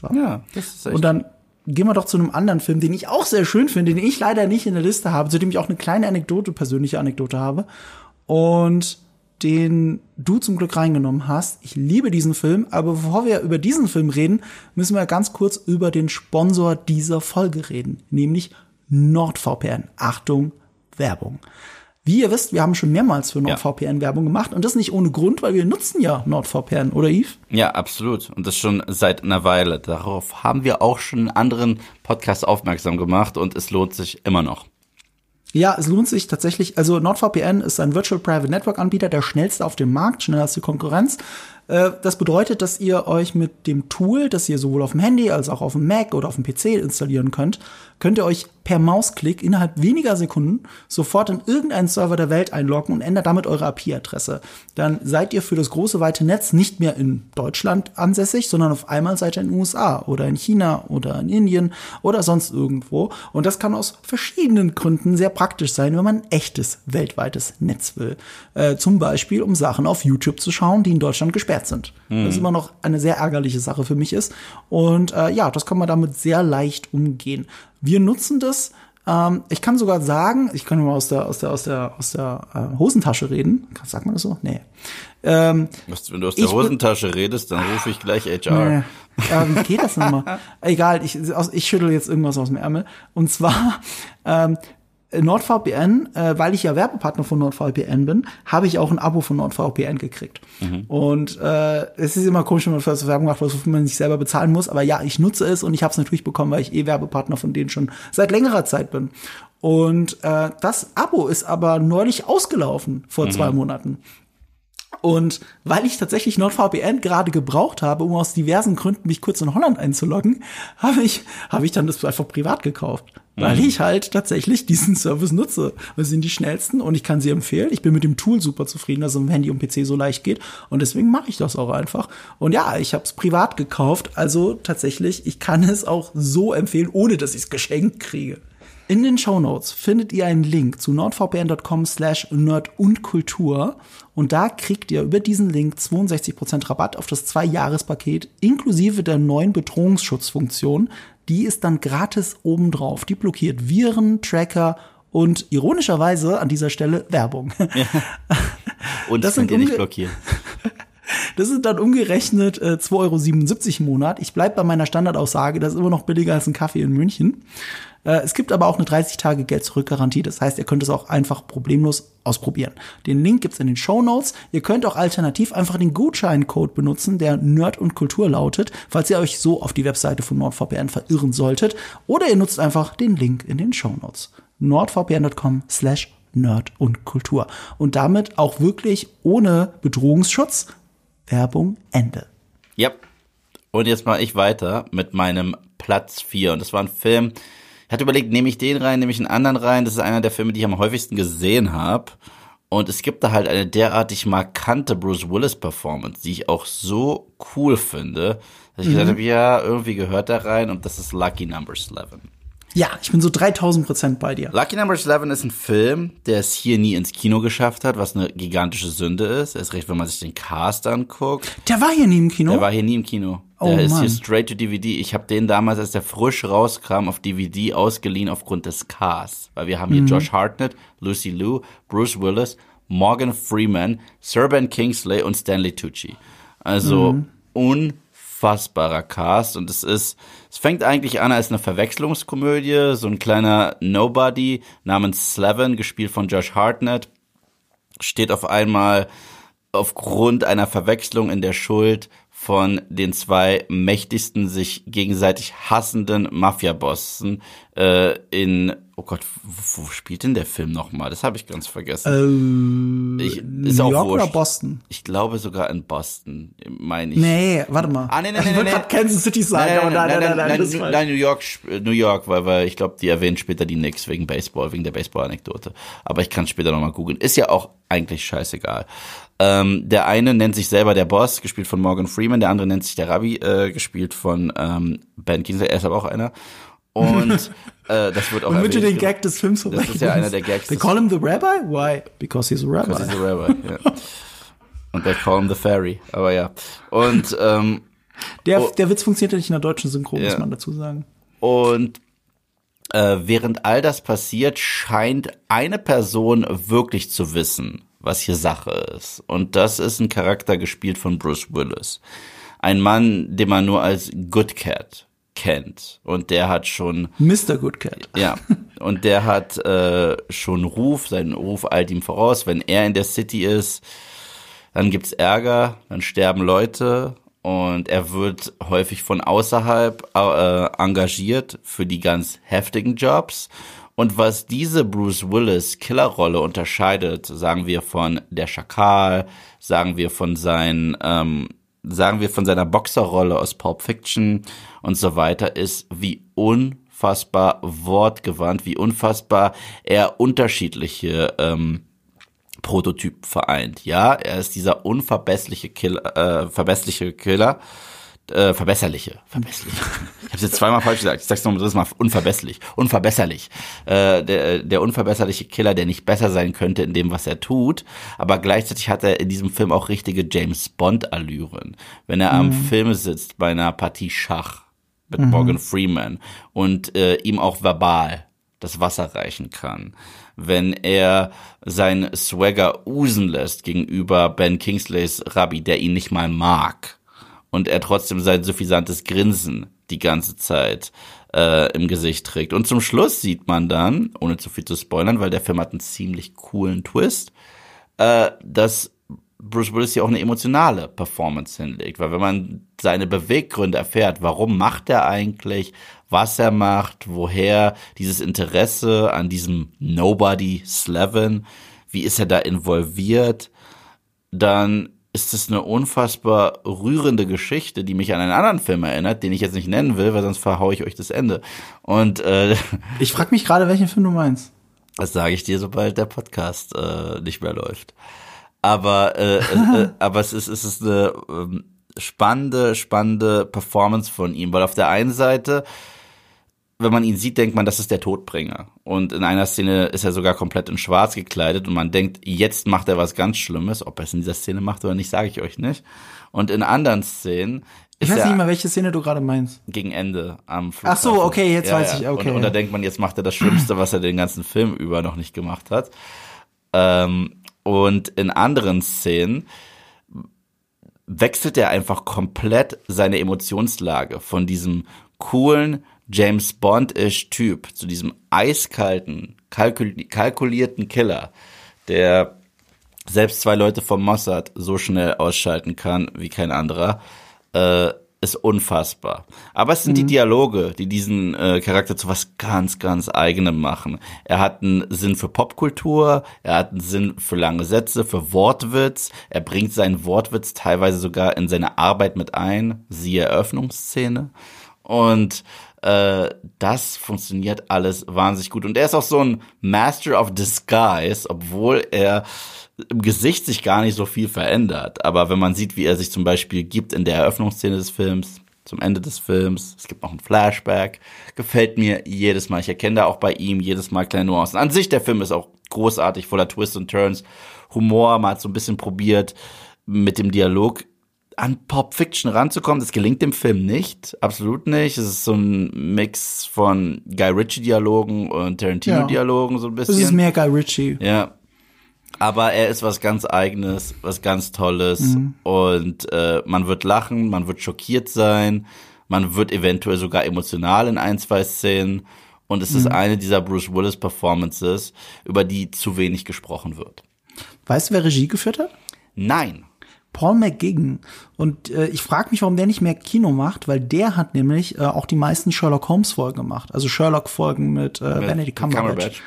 So. ja, das ist echt. Und dann gehen wir doch zu einem anderen Film, den ich auch sehr schön finde, den ich leider nicht in der Liste habe, zu dem ich auch eine kleine Anekdote, persönliche Anekdote habe. Und den du zum Glück reingenommen hast. Ich liebe diesen Film, aber bevor wir über diesen Film reden, müssen wir ganz kurz über den Sponsor dieser Folge reden, nämlich NordVPN. Achtung, Werbung. Wie ihr wisst, wir haben schon mehrmals für NordVPN Werbung gemacht und das nicht ohne Grund, weil wir nutzen ja NordVPN, oder Yves? Ja, absolut. Und das schon seit einer Weile. Darauf haben wir auch schon in anderen Podcasts aufmerksam gemacht und es lohnt sich immer noch. Ja, es lohnt sich tatsächlich. Also NordVPN ist ein Virtual Private Network Anbieter, der schnellste auf dem Markt, schneller als die Konkurrenz. Äh, Das bedeutet, dass ihr euch mit dem Tool, das ihr sowohl auf dem Handy als auch auf dem Mac oder auf dem PC installieren könnt, könnt ihr euch per Mausklick innerhalb weniger Sekunden sofort in irgendeinen Server der Welt einloggen und ändert damit eure IP-Adresse. Dann seid ihr für das große weite Netz nicht mehr in Deutschland ansässig, sondern auf einmal seid ihr in den USA oder in China oder in Indien oder sonst irgendwo. Und das kann aus verschiedenen Gründen sehr praktisch sein, wenn man ein echtes weltweites Netz will. Äh, zum Beispiel, um Sachen auf YouTube zu schauen, die in Deutschland gesperrt sind. Das immer noch eine sehr ärgerliche Sache für mich ist. Und äh, ja, das kann man damit sehr leicht umgehen. Wir nutzen das Ähm, ich kann sogar sagen, ich kann mal aus der, aus der, aus der, aus der äh, Hosentasche reden. Sagt man das so? Nee. Ähm, wenn du aus der Hosentasche redest, dann rufe ich gleich HR. Nee. Ja, wie geht das nochmal? Egal, ich, ich schüttel jetzt irgendwas aus dem Ärmel. Und zwar, ähm, NordVPN, äh, weil ich ja Werbepartner von NordVPN bin, habe ich auch ein Abo von NordVPN gekriegt. Mhm. Und äh, es ist immer komisch, wenn man für Werbung macht, wofür man sich selber bezahlen muss. Aber ja, ich nutze es und ich habe es natürlich bekommen, weil ich eh Werbepartner von denen schon seit längerer Zeit bin. Und äh, das Abo ist aber neulich ausgelaufen vor mhm. zwei Monaten. Und weil ich tatsächlich NordVPN gerade gebraucht habe, um aus diversen Gründen mich kurz in Holland einzuloggen, habe ich, habe ich dann das einfach privat gekauft. Weil mhm. ich halt tatsächlich diesen Service nutze. Wir sind die schnellsten und ich kann sie empfehlen. Ich bin mit dem Tool super zufrieden, dass es im Handy und PC so leicht geht. Und deswegen mache ich das auch einfach. Und ja, ich habe es privat gekauft. Also tatsächlich, ich kann es auch so empfehlen, ohne dass ich es geschenkt kriege. In den Show Notes findet ihr einen Link zu nordvpn.com slash nerd und Kultur und da kriegt ihr über diesen Link 62% Rabatt auf das Zwei-Jahres-Paket inklusive der neuen Bedrohungsschutzfunktion. Die ist dann gratis obendrauf. Die blockiert Viren, Tracker und ironischerweise an dieser Stelle Werbung. Ja. Und das sind ihr nicht blockieren. Das sind dann umgerechnet äh, 2,77 Euro im Monat. Ich bleib bei meiner Standardaussage, das ist immer noch billiger als ein Kaffee in München. Äh, es gibt aber auch eine 30 Tage Geld zurück Garantie. Das heißt, ihr könnt es auch einfach problemlos ausprobieren. Den Link gibt's in den Show Notes. Ihr könnt auch alternativ einfach den Gutscheincode benutzen, der Nerd und Kultur lautet, falls ihr euch so auf die Webseite von NordVPN verirren solltet. Oder ihr nutzt einfach den Link in den Show Notes. nordvpn.com slash Nerd und Kultur. Und damit auch wirklich ohne Bedrohungsschutz. Werbung Ende. Ja. Und jetzt mache ich weiter mit meinem Platz 4. Und das war ein Film, hatte überlegt, nehme ich den rein, nehme ich einen anderen rein. Das ist einer der Filme, die ich am häufigsten gesehen habe. Und es gibt da halt eine derartig markante Bruce Willis Performance, die ich auch so cool finde, dass ich mhm. gesagt habe, ja, irgendwie gehört da rein und das ist Lucky Number 11. Ja, ich bin so 3000 Prozent bei dir. Lucky Number 11 ist ein Film, der es hier nie ins Kino geschafft hat, was eine gigantische Sünde ist. Erst recht, wenn man sich den Cast anguckt. Der war hier nie im Kino? Der war hier nie im Kino. Oh, der ist Mann. hier straight to DVD. Ich habe den damals, als der frisch rauskam, auf DVD ausgeliehen aufgrund des Casts. Weil wir haben hier mhm. Josh Hartnett, Lucy Liu, Bruce Willis, Morgan Freeman, Sir Ben Kingsley und Stanley Tucci. Also mhm. Unfassbarer Cast und es ist es fängt eigentlich an als eine Verwechslungskomödie, so ein kleiner Nobody namens Slevin, gespielt von Josh Hartnett, steht auf einmal aufgrund einer Verwechslung in der Schuld von den zwei mächtigsten, sich gegenseitig hassenden Mafia-Bossen äh, in, oh Gott, wo, wo spielt denn der Film nochmal? Das habe ich ganz vergessen. Äh, ich, New York oder Boston? Ich glaube sogar in Boston, meine ich. Nee, warte mal. Ah, nee, nee, nee, ich wollte nee, Kansas City sagen, aber nein, nein, nein, nein, nein, nein, nein New York, New York, weil, weil ich glaube, die erwähnen später die Knicks wegen Baseball, wegen der Baseball-Anekdote. Aber ich kann später nochmal googeln. Ist ja auch eigentlich scheißegal. Ähm, der eine nennt sich selber der Boss, gespielt von Morgan Freeman, der andere nennt sich der Rabbi, äh, gespielt von ähm, Ben Kingsley, er ist aber auch einer. Und äh, das wird auch Und bitte den Gag des Films Das ist ja einer der Gags. They call him the Rabbi? Why? Because he's a Rabbi. Because he's a Rabbi, ja. Und they call him the Fairy, aber ja. Und ähm, der, oh, der Witz funktioniert ja nicht in der deutschen Synchron, ja. muss man dazu sagen. Und äh, während all das passiert, scheint eine Person wirklich zu wissen, was hier Sache ist. Und das ist ein Charakter gespielt von Bruce Willis. Ein Mann, den man nur als Good Cat kennt. Und der hat schon. Mr. Good Cat. Ja. Und der hat äh, schon Ruf, seinen Ruf eilt ihm voraus. Wenn er in der City ist, dann gibt's Ärger, dann sterben Leute und er wird häufig von außerhalb äh, engagiert für die ganz heftigen Jobs und was diese Bruce Willis Killerrolle unterscheidet, sagen wir von der Schakal, sagen wir von seinen, ähm, sagen wir von seiner Boxerrolle aus Pulp Fiction und so weiter, ist wie unfassbar wortgewandt, wie unfassbar er unterschiedliche ähm, Prototypen vereint. Ja, er ist dieser unverbessliche Killer, äh, verbessliche Killer äh, verbesserliche, verbesslich. Ich habe jetzt zweimal falsch gesagt. Ich sag's noch das Mal unverbesslich, unverbesserlich. Äh, der, der unverbesserliche Killer, der nicht besser sein könnte in dem, was er tut, aber gleichzeitig hat er in diesem Film auch richtige James Bond Allüren. Wenn er mhm. am Film sitzt bei einer Partie Schach mit mhm. Morgan Freeman und äh, ihm auch verbal das Wasser reichen kann, wenn er sein Swagger usen lässt gegenüber Ben Kingsleys Rabbi, der ihn nicht mal mag, und er trotzdem sein suffisantes Grinsen die ganze Zeit äh, im Gesicht trägt. Und zum Schluss sieht man dann, ohne zu viel zu spoilern, weil der Film hat einen ziemlich coolen Twist, äh, dass Bruce Willis ja auch eine emotionale Performance hinlegt, weil wenn man seine Beweggründe erfährt, warum macht er eigentlich, was er macht, woher dieses Interesse an diesem Nobody Slevin, wie ist er da involviert, dann ist es eine unfassbar rührende Geschichte, die mich an einen anderen Film erinnert, den ich jetzt nicht nennen will, weil sonst verhaue ich euch das Ende. Und äh, ich frage mich gerade, welchen Film du meinst. Das sage ich dir, sobald der Podcast äh, nicht mehr läuft. Aber äh, äh, aber es ist es ist eine ähm, spannende spannende Performance von ihm, weil auf der einen Seite wenn man ihn sieht, denkt man, das ist der Todbringer. Und in einer Szene ist er sogar komplett in Schwarz gekleidet und man denkt, jetzt macht er was ganz Schlimmes. Ob er es in dieser Szene macht oder nicht, sage ich euch nicht. Und in anderen Szenen ich weiß nicht mal, welche Szene du gerade meinst. Gegen Ende am Flughafen. Ach so, okay, jetzt ja, weiß ja. ich, okay. Und, und, da denkt man, jetzt macht er das Schlimmste, was er den ganzen Film über noch nicht gemacht hat. Ähm, und in anderen Szenen wechselt er einfach komplett seine Emotionslage von diesem coolen, James Bond-ish Typ, zu diesem eiskalten, kalkul kalkulierten Killer, der selbst zwei Leute vom Mossad so schnell ausschalten kann wie kein anderer, äh, ist unfassbar. Aber es sind mhm. die Dialoge, die diesen äh, Charakter zu was ganz, ganz eigenem machen. Er hat einen Sinn für Popkultur, er hat einen Sinn für lange Sätze, für Wortwitz. Er bringt seinen Wortwitz teilweise sogar in seine Arbeit mit ein, siehe Eröffnungsszene. Und äh, das funktioniert alles wahnsinnig gut. Und er ist auch so ein Master of Disguise, obwohl er im Gesicht sich gar nicht so viel verändert. Aber wenn man sieht, wie er sich zum Beispiel gibt in der Eröffnungsszene des Films, zum Ende des Films, es gibt noch ein Flashback, gefällt mir jedes Mal. Ich erkenne da auch bei ihm jedes Mal kleine Nuancen. An sich, der Film ist auch großartig, voller Twists und Turns, Humor, man hat so ein bisschen probiert mit dem Dialog an Pop Fiction ranzukommen. Das gelingt dem Film nicht, absolut nicht. Es ist so ein Mix von Guy Ritchie Dialogen und Tarantino Dialogen so ein bisschen. Es ist mehr Guy Ritchie. Ja. Aber er ist was ganz eigenes, was ganz Tolles mhm. und äh, man wird lachen, man wird schockiert sein, man wird eventuell sogar emotional in ein, zwei Szenen und es mhm. ist eine dieser Bruce Willis Performances, über die zu wenig gesprochen wird. Weißt du, wer Regie geführt hat? Nein. Paul McGigan. Und äh, ich frage mich, warum der nicht mehr Kino macht, weil der hat nämlich äh, auch die meisten Sherlock Holmes Folgen gemacht. Also Sherlock Folgen mit, äh, mit Benedict Cumberbatch. Cumberbatch.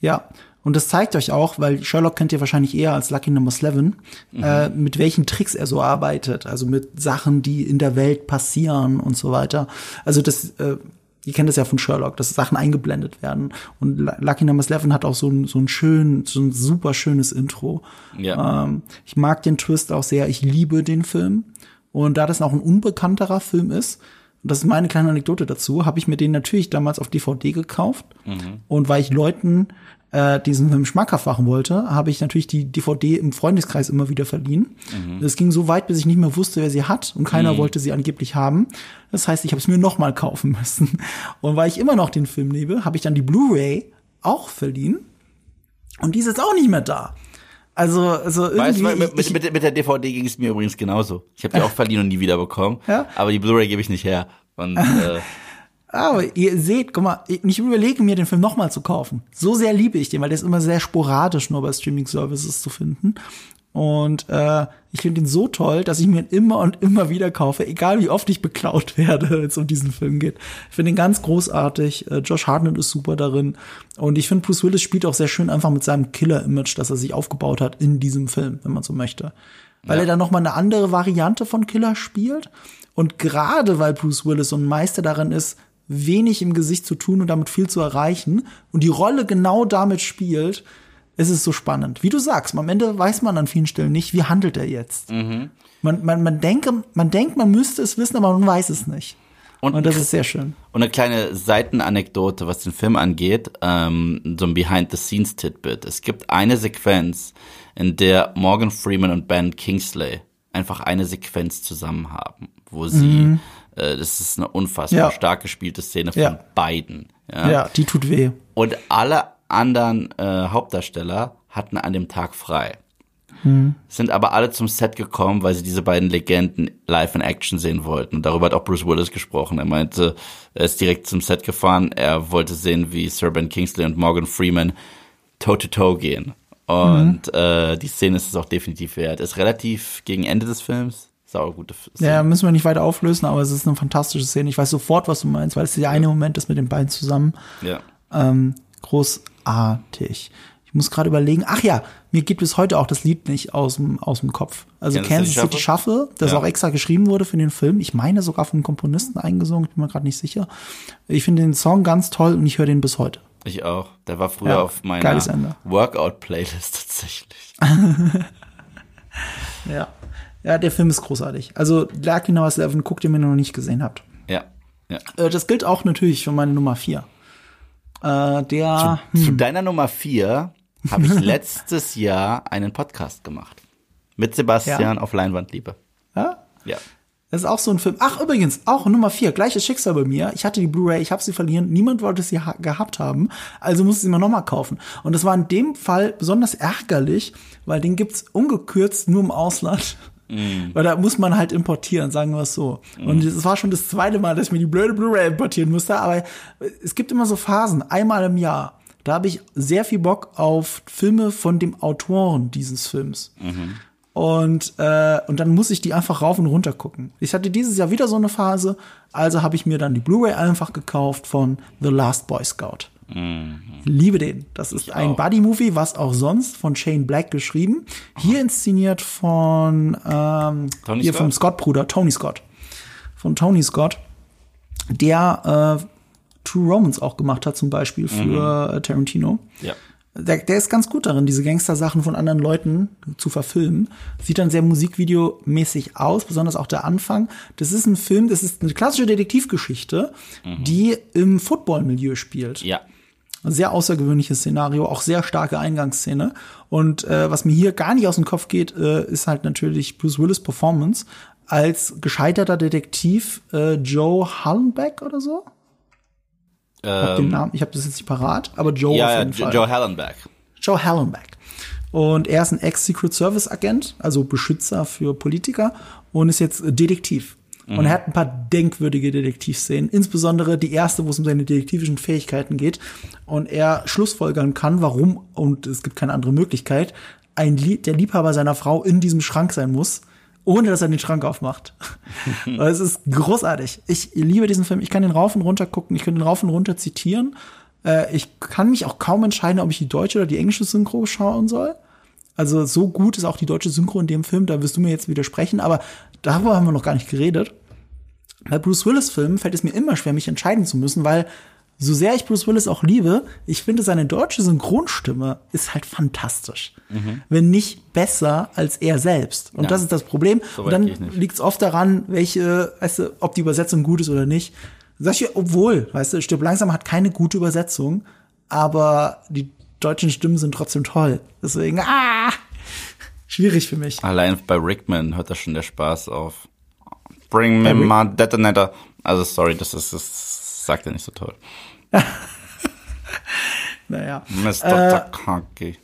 Ja. Und das zeigt euch auch, weil Sherlock kennt ihr wahrscheinlich eher als Lucky Number 11, mhm. äh, mit welchen Tricks er so arbeitet. Also mit Sachen, die in der Welt passieren und so weiter. Also das äh, ihr kennt das ja von Sherlock, dass Sachen eingeblendet werden. Und Lucky Number 11 hat auch so ein, so ein schön, so ein super schönes Intro. Ja. Ähm, ich mag den Twist auch sehr. Ich liebe den Film. Und da das auch ein unbekannterer Film ist, und das ist meine kleine Anekdote dazu, habe ich mir den natürlich damals auf DVD gekauft. Mhm. Und weil ich Leuten äh, diesen Film schmackhaft machen wollte, habe ich natürlich die DVD im Freundeskreis immer wieder verliehen. Mhm. Es ging so weit, bis ich nicht mehr wusste, wer sie hat und keiner mhm. wollte sie angeblich haben. Das heißt, ich habe es mir noch mal kaufen müssen. Und weil ich immer noch den Film liebe, habe ich dann die Blu-ray auch verliehen. Und die ist jetzt auch nicht mehr da. Also, also irgendwie. Weißt du, mit, ich, mit, mit, der DVD ging es mir übrigens genauso. Ich habe die auch verliehen und nie wieder bekommen. Ja? Aber die Blu-ray gebe ich nicht her. Und äh, aber ihr seht, guck mal, ich überlege mir den Film nochmal zu kaufen. So sehr liebe ich den, weil der ist immer sehr sporadisch nur bei Streaming-Services zu finden. Und äh, ich finde ihn so toll, dass ich mir ihn immer und immer wieder kaufe, egal wie oft ich beklaut werde, wenn es um diesen Film geht. Ich finde ihn ganz großartig. Äh, Josh Hartnett ist super darin. Und ich finde, Bruce Willis spielt auch sehr schön einfach mit seinem Killer-Image, das er sich aufgebaut hat in diesem Film, wenn man so möchte. Weil ja. er dann noch mal eine andere Variante von Killer spielt. Und gerade weil Bruce Willis so ein Meister darin ist, wenig im Gesicht zu tun und damit viel zu erreichen und die Rolle genau damit spielt, ist es so spannend. Wie du sagst, am Ende weiß man an vielen Stellen nicht, wie handelt er jetzt. Mhm. Man, man, man, denke, man denkt, man müsste es wissen, aber man weiß es nicht. Und, und das ist sehr schön. Und eine kleine Seitenanekdote, was den Film angeht, ähm, so ein Behind-the-Scenes-Titbit. Es gibt eine Sequenz, in der Morgan Freeman und Ben Kingsley einfach eine Sequenz zusammen haben, wo sie mhm. Äh, das ist eine unfassbar ja. stark gespielte Szene von ja. beiden. Ja, Ja, die tut weh. Und alle anderen äh, Hauptdarsteller hatten an dem Tag frei. Sind aber alle zum Set gekommen, weil sie diese beiden Legenden live in Action sehen wollten. Und darüber hat auch Bruce Willis gesprochen. Er meinte, er ist direkt zum Set gefahren. Er wollte sehen, wie Sir Ben Kingsley und Morgan Freeman toe-to-toe gehen. Und äh, die Szene ist es auch definitiv wert. Ist relativ gegen Ende des Films. Sauergute Szene. Ja, müssen wir nicht weiter auflösen, aber es ist eine fantastische Szene. Ich weiß sofort, was du meinst, weil es der eine Moment ist mit den beiden zusammen. ja. Ähm, großartig. Ich muss gerade überlegen, ach ja, mir geht bis heute auch das Lied nicht aus dem, aus dem Kopf. Also Kansas Kansas City Shuffle, das Ja. auch extra geschrieben wurde für den Film. Ich meine sogar vom Komponisten eingesungen, ich bin mir gerade nicht sicher. Ich finde den Song ganz toll und ich höre den bis heute. Ich auch. Der war früher Ja, auf meiner. Workout-Playlist tatsächlich. Ja. Ja, der Film ist großartig. Also Lucky Number 11, guckt ihr mir noch nicht gesehen habt. Ja. ja. Äh, das gilt auch natürlich für meine Nummer 4. Äh, der, Zu deiner Nummer vier habe ich letztes Jahr einen Podcast gemacht. Mit Sebastian Ja. auf Leinwandliebe. ja, Ja. Das ist auch so ein Film. Ach, übrigens, auch Nummer vier, gleiches Schicksal bei mir. Ich hatte die Blu-ray, ich habe sie verlieren, niemand wollte sie ha gehabt haben, also musste ich sie mir nochmal kaufen. Und das war in dem Fall besonders ärgerlich, weil den gibt's ungekürzt nur im Ausland. Weil da muss man halt importieren, sagen wir es so. Und es war schon das zweite Mal, dass ich mir die blöde Blu-ray importieren musste, aber es gibt immer so Phasen, einmal im Jahr. Da habe ich sehr viel Bock auf Filme von dem Autoren dieses Films. Und, äh, und dann muss ich die einfach rauf und runter gucken. Ich hatte dieses Jahr wieder so eine Phase, also habe ich mir dann die Blu-ray einfach gekauft von The Last Boy Scout. Liebe den. Das ist ein. Buddy-Movie, was auch sonst von Shane Black geschrieben. Hier inszeniert von ähm, Tony hier Scott? vom Scott-Bruder, Tony Scott. Von Tony Scott, der äh, True Romance auch gemacht hat, zum Beispiel für äh, Tarantino. Ja. Der, der ist ganz gut darin, diese Gangster-Sachen von anderen Leuten zu verfilmen. Sieht dann sehr musikvideomäßig aus, besonders auch der Anfang. Das ist ein Film, das ist eine klassische Detektivgeschichte, die im Football-Milieu spielt. Ja. Ein sehr außergewöhnliches Szenario, auch sehr starke Eingangsszene. Und äh, was mir hier gar nicht aus dem Kopf geht, äh, ist halt natürlich Bruce Willis Performance als gescheiterter Detektiv äh, Joe Hallenbeck oder so. Ich hab den Namen, ich habe das jetzt nicht parat, aber Joe Ähm, Ja, auf jeden Fall. Joe Hallenberg. Joe Hallenbeck. Und er ist ein Ex-Secret Service Agent, also Beschützer für Politiker und ist jetzt Detektiv. Und er hat ein paar denkwürdige Detektivszenen, insbesondere die erste, wo es um seine detektivischen Fähigkeiten geht und er schlussfolgern kann, warum, und es gibt keine andere Möglichkeit, ein Lie der Liebhaber seiner Frau in diesem Schrank sein muss, ohne dass er den Schrank aufmacht. Es ist großartig. Ich liebe diesen Film. Ich kann den rauf und runter gucken. Ich kann den rauf und runter zitieren. Äh, ich kann mich auch kaum entscheiden, ob ich die deutsche oder die englische Synchro schauen soll. Also so gut ist auch die deutsche Synchro in dem Film, da wirst du mir jetzt widersprechen, aber darüber haben wir noch gar nicht geredet. Bei Bruce Willis Filmen fällt es mir immer schwer, mich entscheiden zu müssen, weil so sehr ich Bruce Willis auch liebe, ich finde seine deutsche Synchronstimme ist halt fantastisch. Wenn nicht besser als er selbst. Und Ja. das ist das Problem. So Und dann liegt es oft daran, welche, weißt du, ob die Übersetzung gut ist oder nicht. Sag ich, obwohl, weißt du, Stirb langsam hat keine gute Übersetzung, aber die deutschen Stimmen sind trotzdem toll. Deswegen, ah, schwierig für mich. Allein bei Rickman hört da schon der Spaß auf. Bring me my detonator. Also sorry, das ist, das sagt er nicht so toll. Naja. Mr. Takagi.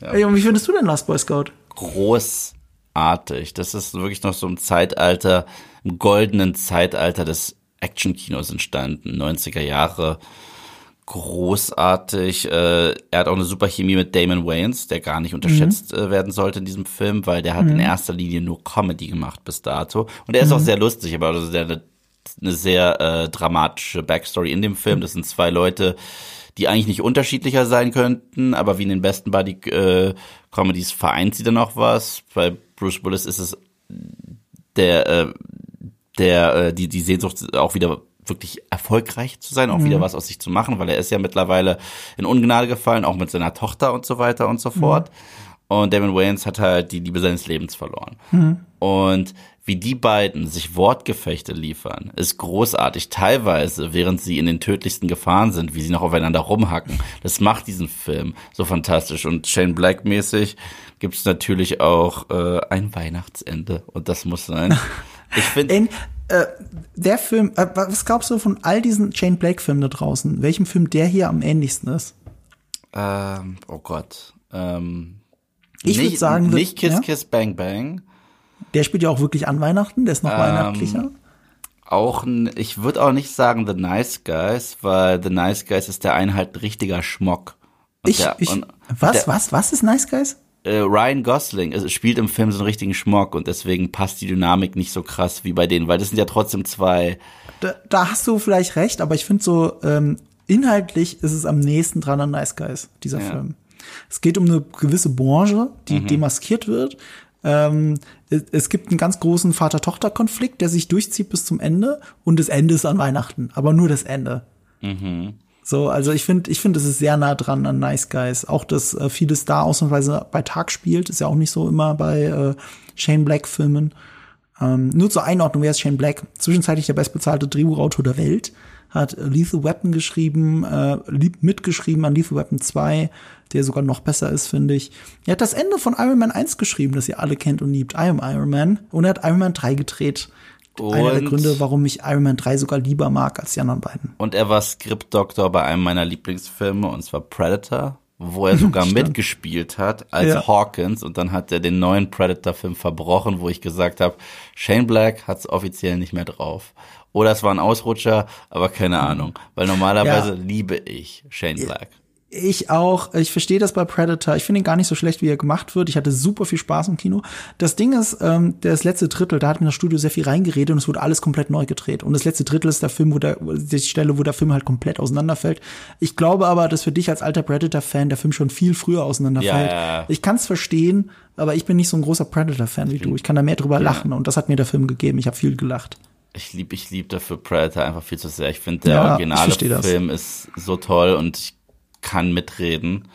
Ey, und wie findest du denn Last Boy Scout? großartig. Das ist wirklich noch so im Zeitalter, im goldenen Zeitalter des Actionkinos entstanden, 90er Jahre. Großartig. Äh, er hat auch eine super Chemie mit Damon Wayans, der gar nicht unterschätzt äh, werden sollte in diesem Film, weil der hat in erster Linie nur Comedy gemacht bis dato. Und er ist auch sehr lustig, aber ist ja eine, eine sehr äh, dramatische Backstory in dem Film. Das sind zwei Leute, die eigentlich nicht unterschiedlicher sein könnten, aber wie in den besten Buddy äh, Comedies vereint sie dann auch was. Bei Bruce Willis ist es der äh, der äh, die die Sehnsucht auch wieder wirklich erfolgreich zu sein, auch wieder was aus sich zu machen, weil er ist ja mittlerweile in Ungnade gefallen, auch mit seiner Tochter und so weiter und so fort. Und Damon Wayans hat halt die Liebe seines Lebens verloren. Und wie die beiden sich Wortgefechte liefern, ist großartig. Teilweise, während sie in den tödlichsten Gefahren sind, wie sie noch aufeinander rumhacken. Das macht diesen Film so fantastisch. Und Shane Black mäßig gibt's natürlich auch äh, ein Weihnachtsende. Und das muss sein. Ich finde, Äh, der Film, äh, was glaubst du von all diesen Shane Blake-Filmen da draußen, welchem Film der hier am ähnlichsten ist? Ähm, oh Gott. Ähm, Ich würd nicht, sagen, nicht Kiss ja? Kiss Bang Bang. Der spielt ja auch wirklich an Weihnachten, der ist Ähm, noch weihnachtlicher. Auch ich würde auch nicht sagen The Nice Guys, weil The Nice Guys ist der ein halt richtiger Schmock. Und Ich, der, ich, was, der, was, was ist Nice Guys? Äh, Ryan Gosling also, spielt im Film so einen richtigen Schmock und deswegen passt die Dynamik nicht so krass wie bei denen, weil das sind ja trotzdem zwei. Da, da hast du vielleicht recht, aber ich finde so, ähm, inhaltlich ist es am nächsten dran an Nice Guys, dieser Ja. Film. Es geht um eine gewisse Branche, die Mhm. demaskiert wird. Ähm, es, es gibt einen ganz großen Vater-Tochter-Konflikt, der sich durchzieht bis zum Ende und das Ende ist an Weihnachten, aber nur das Ende. So, also ich finde, ich finde, es ist sehr nah dran an Nice Guys. Auch, dass äh, vieles da ausnahmsweise bei Tag spielt, ist ja auch nicht so immer bei äh, Shane Black Filmen. Ähm, nur zur Einordnung, wer ist Shane Black? Zwischenzeitlich der bestbezahlte Drehbuchautor der Welt, hat Lethal Weapon geschrieben, äh, mitgeschrieben an Lethal Weapon 2, der sogar noch besser ist, finde ich. Er hat das Ende von Iron Man 1 geschrieben, das ihr alle kennt und liebt, I am Iron Man. Und er hat Iron Man 3 gedreht. Einer der Und- Gründe, warum ich Iron Man 3 sogar lieber mag als die anderen beiden. Und er war Skriptdoktor bei einem meiner Lieblingsfilme und zwar Predator, wo er sogar mitgespielt hat als Ja. Hawkins und dann hat er den neuen Predator-Film verbrochen, wo ich gesagt habe, Shane Black hat's offiziell nicht mehr drauf. Oder es war ein Ausrutscher, aber keine Ahnung, weil normalerweise Ja. liebe ich Shane Black. Ich auch. Ich verstehe das bei Predator. Ich finde ihn gar nicht so schlecht, wie er gemacht wird. Ich hatte super viel Spaß im Kino. Das Ding ist, ähm, das letzte Drittel, da hat mir das Studio sehr viel reingeredet und es wurde alles komplett neu gedreht. Und das letzte Drittel ist der Film, wo der, die Stelle, wo der Film halt komplett auseinanderfällt. Ich glaube aber, dass für dich als alter Predator-Fan der Film schon viel früher auseinanderfällt. Ja, ja. Ich kann es verstehen, aber ich bin nicht so ein großer Predator-Fan wie du. Ich kann da mehr drüber lachen und das hat mir der Film gegeben. Ich habe viel gelacht. Ich lieb, ich lieb dafür Predator einfach viel zu sehr. Ich finde, der Ja, originale. Film ist so toll und ich kann mitreden.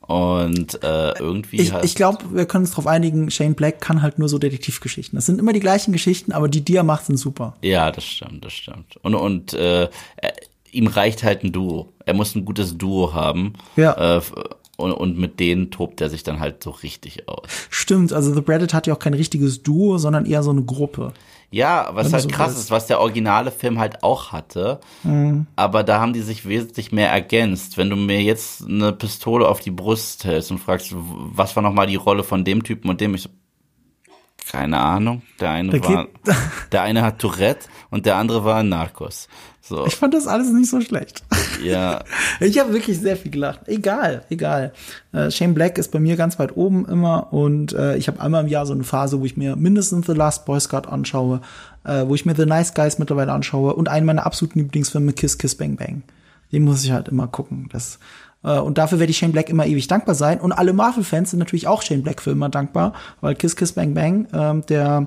Und äh, irgendwie Ich, ich glaube, wir können uns darauf einigen, Shane Black kann halt nur so Detektivgeschichten. Das sind immer die gleichen Geschichten, aber die, die er macht, sind super. Ja, das stimmt, das stimmt. Und, und äh, er, ihm reicht halt ein Duo. Er muss ein gutes Duo haben. Ja. Äh, und, und mit denen tobt er sich dann halt so richtig aus. Stimmt, also The Predator hat ja auch kein richtiges Duo, sondern eher so eine Gruppe. Ja, was Wenn halt so krass ist, was der originale Film halt auch hatte. Mhm. Aber da haben die sich wesentlich mehr ergänzt. Wenn du mir jetzt eine Pistole auf die Brust hältst und fragst, was war nochmal die Rolle von dem Typen und dem, ich so, keine Ahnung. Der eine war, der eine hat Tourette und der andere war ein Narcos. So, Ich fand das alles nicht so schlecht. ja. Ich habe wirklich sehr viel gelacht. Egal, egal. Äh, Shane Black ist bei mir ganz weit oben immer und äh, ich habe einmal im Jahr so eine Phase, wo ich mir mindestens The Last Boy Scout anschaue, äh, wo ich mir The Nice Guys mittlerweile anschaue und einen meiner absoluten Lieblingsfilme Kiss Kiss Bang Bang. Den muss ich halt immer gucken. Das äh, und dafür werde ich Shane Black immer ewig dankbar sein. Und alle Marvel-Fans sind natürlich auch Shane Black für immer dankbar, weil Kiss Kiss Bang Bang ähm, der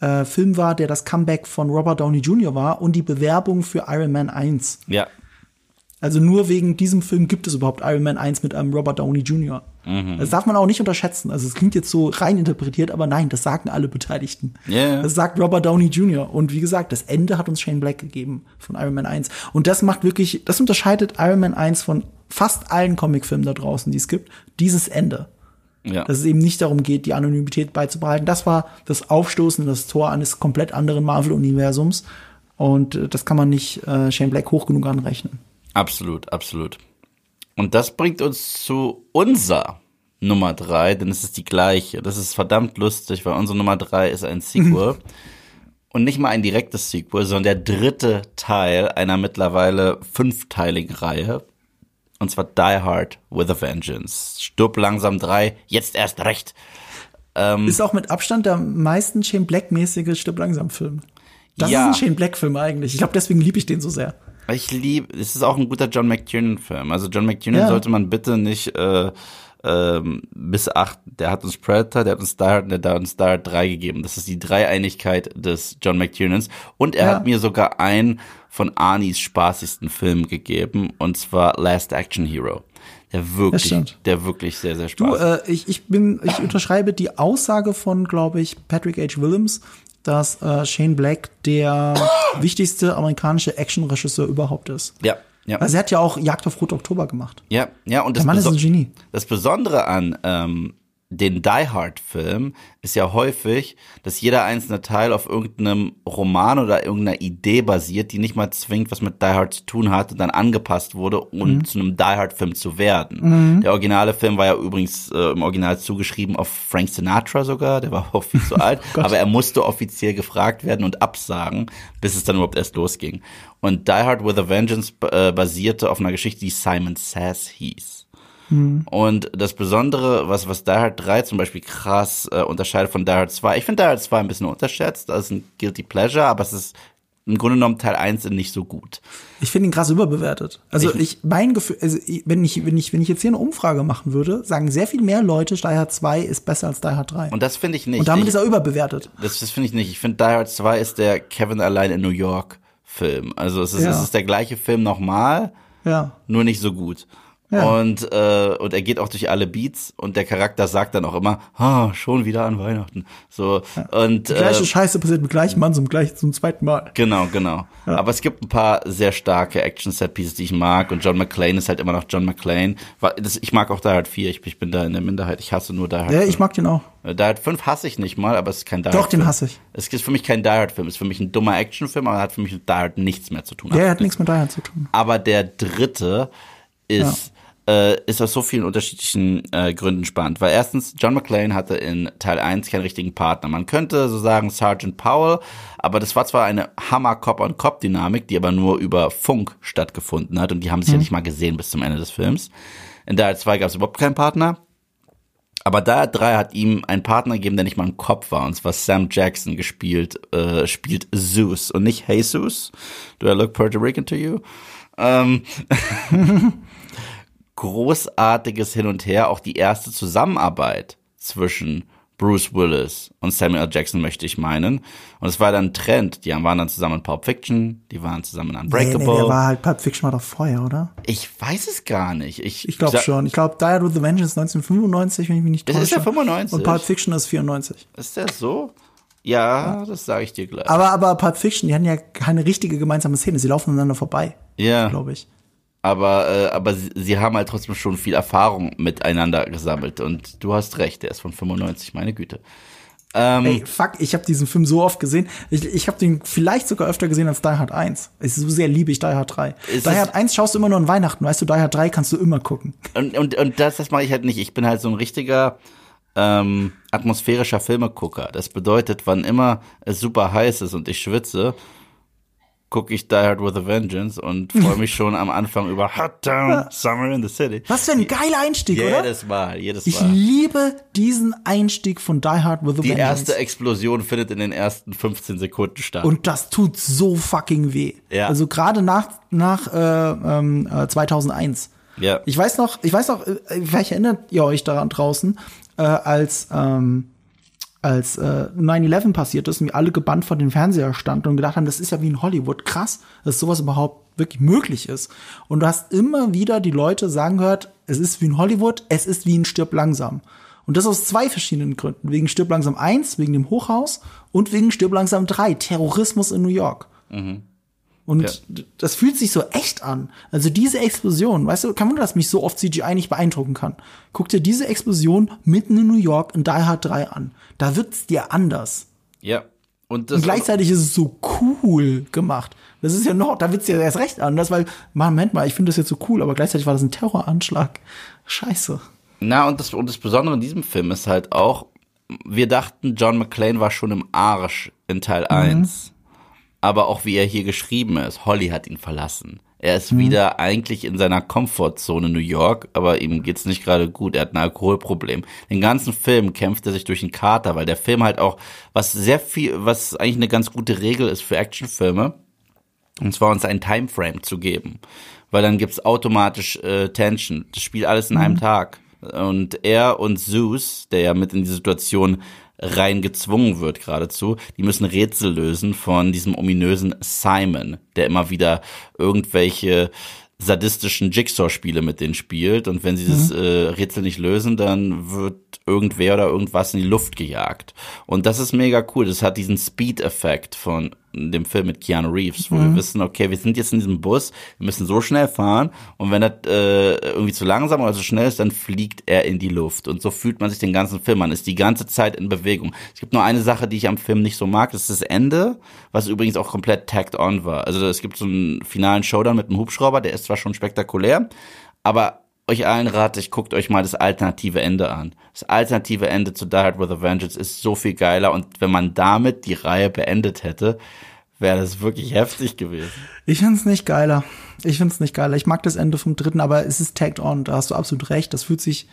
äh, Film war, der das Comeback von Robert Downey Jr. war und die Bewerbung für Iron Man 1. Ja, Also nur wegen diesem Film gibt es überhaupt Iron Man 1 mit einem Robert Downey Jr. Das darf man auch nicht unterschätzen. Also es klingt jetzt so rein interpretiert, aber nein, das sagen alle Beteiligten. Ja. Das sagt Robert Downey Jr. Und wie gesagt, das Ende hat uns Shane Black gegeben von Iron Man 1. Und das macht wirklich, das unterscheidet Iron Man 1 von fast allen Comicfilmen da draußen, die es gibt. Dieses Ende. Ja. Dass es eben nicht darum geht, die Anonymität beizubehalten. Das war das Aufstoßen, das Tor eines komplett anderen Marvel-Universums. Und äh, das kann man nicht äh, Shane Black hoch genug anrechnen. Absolut, absolut. Und das bringt uns zu unser Nummer drei, denn es ist die gleiche. Das ist verdammt lustig, weil unsere Nummer drei ist ein Sequel. Und nicht mal ein direktes Sequel, sondern der dritte Teil einer mittlerweile fünfteiligen Reihe. Und zwar Die Hard with a Vengeance. Stirb langsam drei, jetzt erst recht. Ist auch mit Abstand der meisten Shane Black-mäßige Stirb langsam Film. Das Ja. ist ein Shane Black-Film eigentlich. Ich glaube, deswegen liebe ich den so sehr. Ich liebe, es ist auch ein guter John McTiernan-Film. Also John McTiernan Ja. sollte man bitte nicht äh, ähm, missachten. Der hat uns Predator, der hat uns Die Hard und der hat uns Die Hard 3 gegeben. Das ist die Dreieinigkeit des John McTiernans. Und er Ja. hat mir sogar einen von Arnis spaßigsten Filmen gegeben, und zwar Last Action Hero. Der wirklich, der wirklich sehr, sehr Du, spaßig. äh, ich, ich bin, ich unterschreibe die Aussage von, glaube ich, Patrick H. Willems, dass äh, Shane Black der wichtigste amerikanische Actionregisseur überhaupt ist. ja, ja. Also er hat ja auch Jagd auf Rot Oktober gemacht. Ja, ja, und das, Der Mann ist ein Genie. das Besondere an ähm, den Die Hard Film ist ja häufig, dass jeder einzelne Teil auf irgendeinem Roman oder irgendeiner Idee basiert, die nicht mal zwingend was mit Die Hard zu tun hat und dann angepasst wurde, um mhm. zu einem Die Hard Film zu werden. Mhm. Der originale Film war ja übrigens äh, im Original zugeschrieben auf Frank Sinatra sogar, der war auch viel zu alt, oh aber er musste offiziell gefragt werden und absagen, bis es dann überhaupt erst losging. Und Die Hard with a Vengeance äh, basierte auf einer Geschichte, die Simon Says hieß. Mhm. Und das Besondere, was, was Die Hard 3 zum Beispiel krass äh, unterscheidet von Die Hard 2, ich finde Die Hard 2 ein bisschen unterschätzt, das ist ein Guilty Pleasure, aber es ist im Grunde genommen Teil 1 nicht so gut. Ich finde ihn krass überbewertet. Also ich, ich mein Gefühl, also wenn ich, wenn ich, wenn ich jetzt hier eine Umfrage machen würde, sagen sehr viel mehr Leute, Die Hard 2 ist besser als Die Hard 3. Und das finde ich nicht. Und damit ich, ist er überbewertet. Das, das finde ich nicht. Ich finde Die Hard 2 ist der Kevin allein in New York Film. Also es ist, ja. es ist der gleiche Film nochmal, ja. nur nicht so gut. Ja. Und, äh, und er geht auch durch alle Beats und der Charakter sagt dann auch immer, ah, schon wieder an Weihnachten. So, ja. und, Die gleiche äh, Scheiße passiert mit gleichem Mann zum gleichen, zum zweiten Mal. Genau, genau. Ja. Aber es gibt ein paar sehr starke Action-Set-Pieces, die ich mag und John McClane ist halt immer noch John McClane. Ich mag auch Die Hard 4, ich, ich bin da in der Minderheit, ich hasse nur Die Hard Ja, 5. ich mag den auch. Äh, Die Hard 5 hasse ich nicht mal, aber es ist kein Die Hard Doch, den hasse ich. Es ist für mich kein Die Hard Film, es ist für mich ein dummer Actionfilm, aber hat für mich mit Die Hard nichts mehr zu tun. Der hat nichts mit Die Hard zu tun. Aber der dritte ist äh, ist aus so vielen unterschiedlichen äh, Gründen spannend. Weil erstens, John McClane hatte in Teil 1 keinen richtigen Partner. Man könnte so sagen Sergeant Powell, aber das war zwar eine Hammer-Cop-on-Cop-Dynamik, die aber nur über Funk stattgefunden hat und die haben sich mhm. ja nicht mal gesehen bis zum Ende des Films. In Teil 2 gab es überhaupt keinen Partner. Aber da 3 hat ihm einen Partner gegeben, der nicht mal ein Kopf war, und zwar Sam Jackson gespielt, äh, spielt Zeus und nicht Jesus. Do I look Puerto Rican to you? Ähm, großartiges Hin und Her, auch die erste Zusammenarbeit zwischen Bruce Willis und Samuel Jackson, möchte ich meinen. Und es war dann ein Trend. Die waren dann zusammen in Pulp Fiction, die waren zusammen in Unbreakable. Nee, nee, der war halt Pulp Fiction war doch vorher, oder? Ich weiß es gar nicht. Ich, ich glaube schon. Ich glaube, Die Hard with the Vengeance 1995, wenn ich mich nicht täusche. Das ist ja 95. Und Pulp Fiction ist 94. Ist der so? Ja, ja. das sage ich dir gleich. Aber, aber Pulp Fiction, die hatten ja keine richtige gemeinsame Szene. Sie laufen aneinander vorbei. Ja. Glaube ich aber, äh, aber sie, sie haben halt trotzdem schon viel Erfahrung miteinander gesammelt. Und du hast recht, der ist von 95, meine Güte. Ähm, Ey, fuck, ich habe diesen Film so oft gesehen. Ich, ich habe den vielleicht sogar öfter gesehen als Die Hard 1. Es ist so sehr liebe ich Die Hard 3. Die Hard 1 schaust du immer nur an Weihnachten, weißt du, Die Hard 3 kannst du immer gucken. Und, und, und das, das mache ich halt nicht. Ich bin halt so ein richtiger ähm, atmosphärischer Filmegucker. Das bedeutet, wann immer es super heiß ist und ich schwitze, gucke ich Die Hard with a Vengeance und freue mich schon am Anfang über Hot Town, Summer in the City. Was für ein geiler Einstieg, jedes oder? Jedes Mal, jedes Mal. Ich liebe diesen Einstieg von Die Hard with a Die Vengeance. Die erste Explosion findet in den ersten 15 Sekunden statt. Und das tut so fucking weh. Ja. Also gerade nach, nach äh, ähm, 2001. Äh, ja. Ich weiß noch, ich weiß noch, äh, vielleicht erinnert ihr euch daran draußen, äh, als ähm, als äh, 9-11 passiert ist und wir alle gebannt vor den Fernseher standen und gedacht haben, das ist ja wie in Hollywood, krass, dass sowas überhaupt wirklich möglich ist. Und du hast immer wieder die Leute sagen gehört, es ist wie in Hollywood, es ist wie in Stirb langsam. Und das aus zwei verschiedenen Gründen. Wegen Stirb langsam 1, wegen dem Hochhaus und wegen Stirb langsam 3, Terrorismus in New York. Mhm. Und ja. das fühlt sich so echt an. Also diese Explosion, weißt du, kein Wunder, dass mich so oft CGI nicht beeindrucken kann. Guck dir diese Explosion mitten in New York in Die Hard 3 an. Da wird's dir anders. Ja. Und, und gleichzeitig ist es so cool gemacht. Das ist ja noch, da wird's ja erst recht anders, weil, Moment mal, ich finde das jetzt so cool, aber gleichzeitig war das ein Terroranschlag. Scheiße. Na, und das, und das Besondere in diesem Film ist halt auch, wir dachten, John McClane war schon im Arsch in Teil mhm. 1 aber auch wie er hier geschrieben ist. Holly hat ihn verlassen. Er ist mhm. wieder eigentlich in seiner Komfortzone New York, aber ihm geht's nicht gerade gut. Er hat ein Alkoholproblem. Den ganzen Film kämpft er sich durch den Kater, weil der Film halt auch, was sehr viel, was eigentlich eine ganz gute Regel ist für Actionfilme, und zwar uns einen Timeframe zu geben. Weil dann gibt's automatisch äh, Tension. Das spielt alles in mhm. einem Tag. Und er und Zeus, der ja mit in die Situation rein gezwungen wird geradezu. Die müssen Rätsel lösen von diesem ominösen Simon, der immer wieder irgendwelche sadistischen Jigsaw-Spiele mit denen spielt. Und wenn sie das mhm. äh, Rätsel nicht lösen, dann wird irgendwer oder irgendwas in die Luft gejagt. Und das ist mega cool. Das hat diesen Speed-Effekt von dem Film mit Keanu Reeves, wo mhm. wir wissen, okay, wir sind jetzt in diesem Bus, wir müssen so schnell fahren und wenn das äh, irgendwie zu langsam oder zu schnell ist, dann fliegt er in die Luft. Und so fühlt man sich den ganzen Film an, ist die ganze Zeit in Bewegung. Es gibt nur eine Sache, die ich am Film nicht so mag, das ist das Ende, was übrigens auch komplett tagged on war. Also es gibt so einen finalen Showdown mit einem Hubschrauber, der ist zwar schon spektakulär, aber euch allen rate ich, guckt euch mal das alternative Ende an. Das alternative Ende zu Die Hard with a Vengeance ist so viel geiler und wenn man damit die Reihe beendet hätte, wäre das wirklich heftig gewesen. Ich find's nicht geiler. Ich find's nicht geiler. Ich mag das Ende vom dritten, aber es ist tagged on. Da hast du absolut recht. Das fühlt sich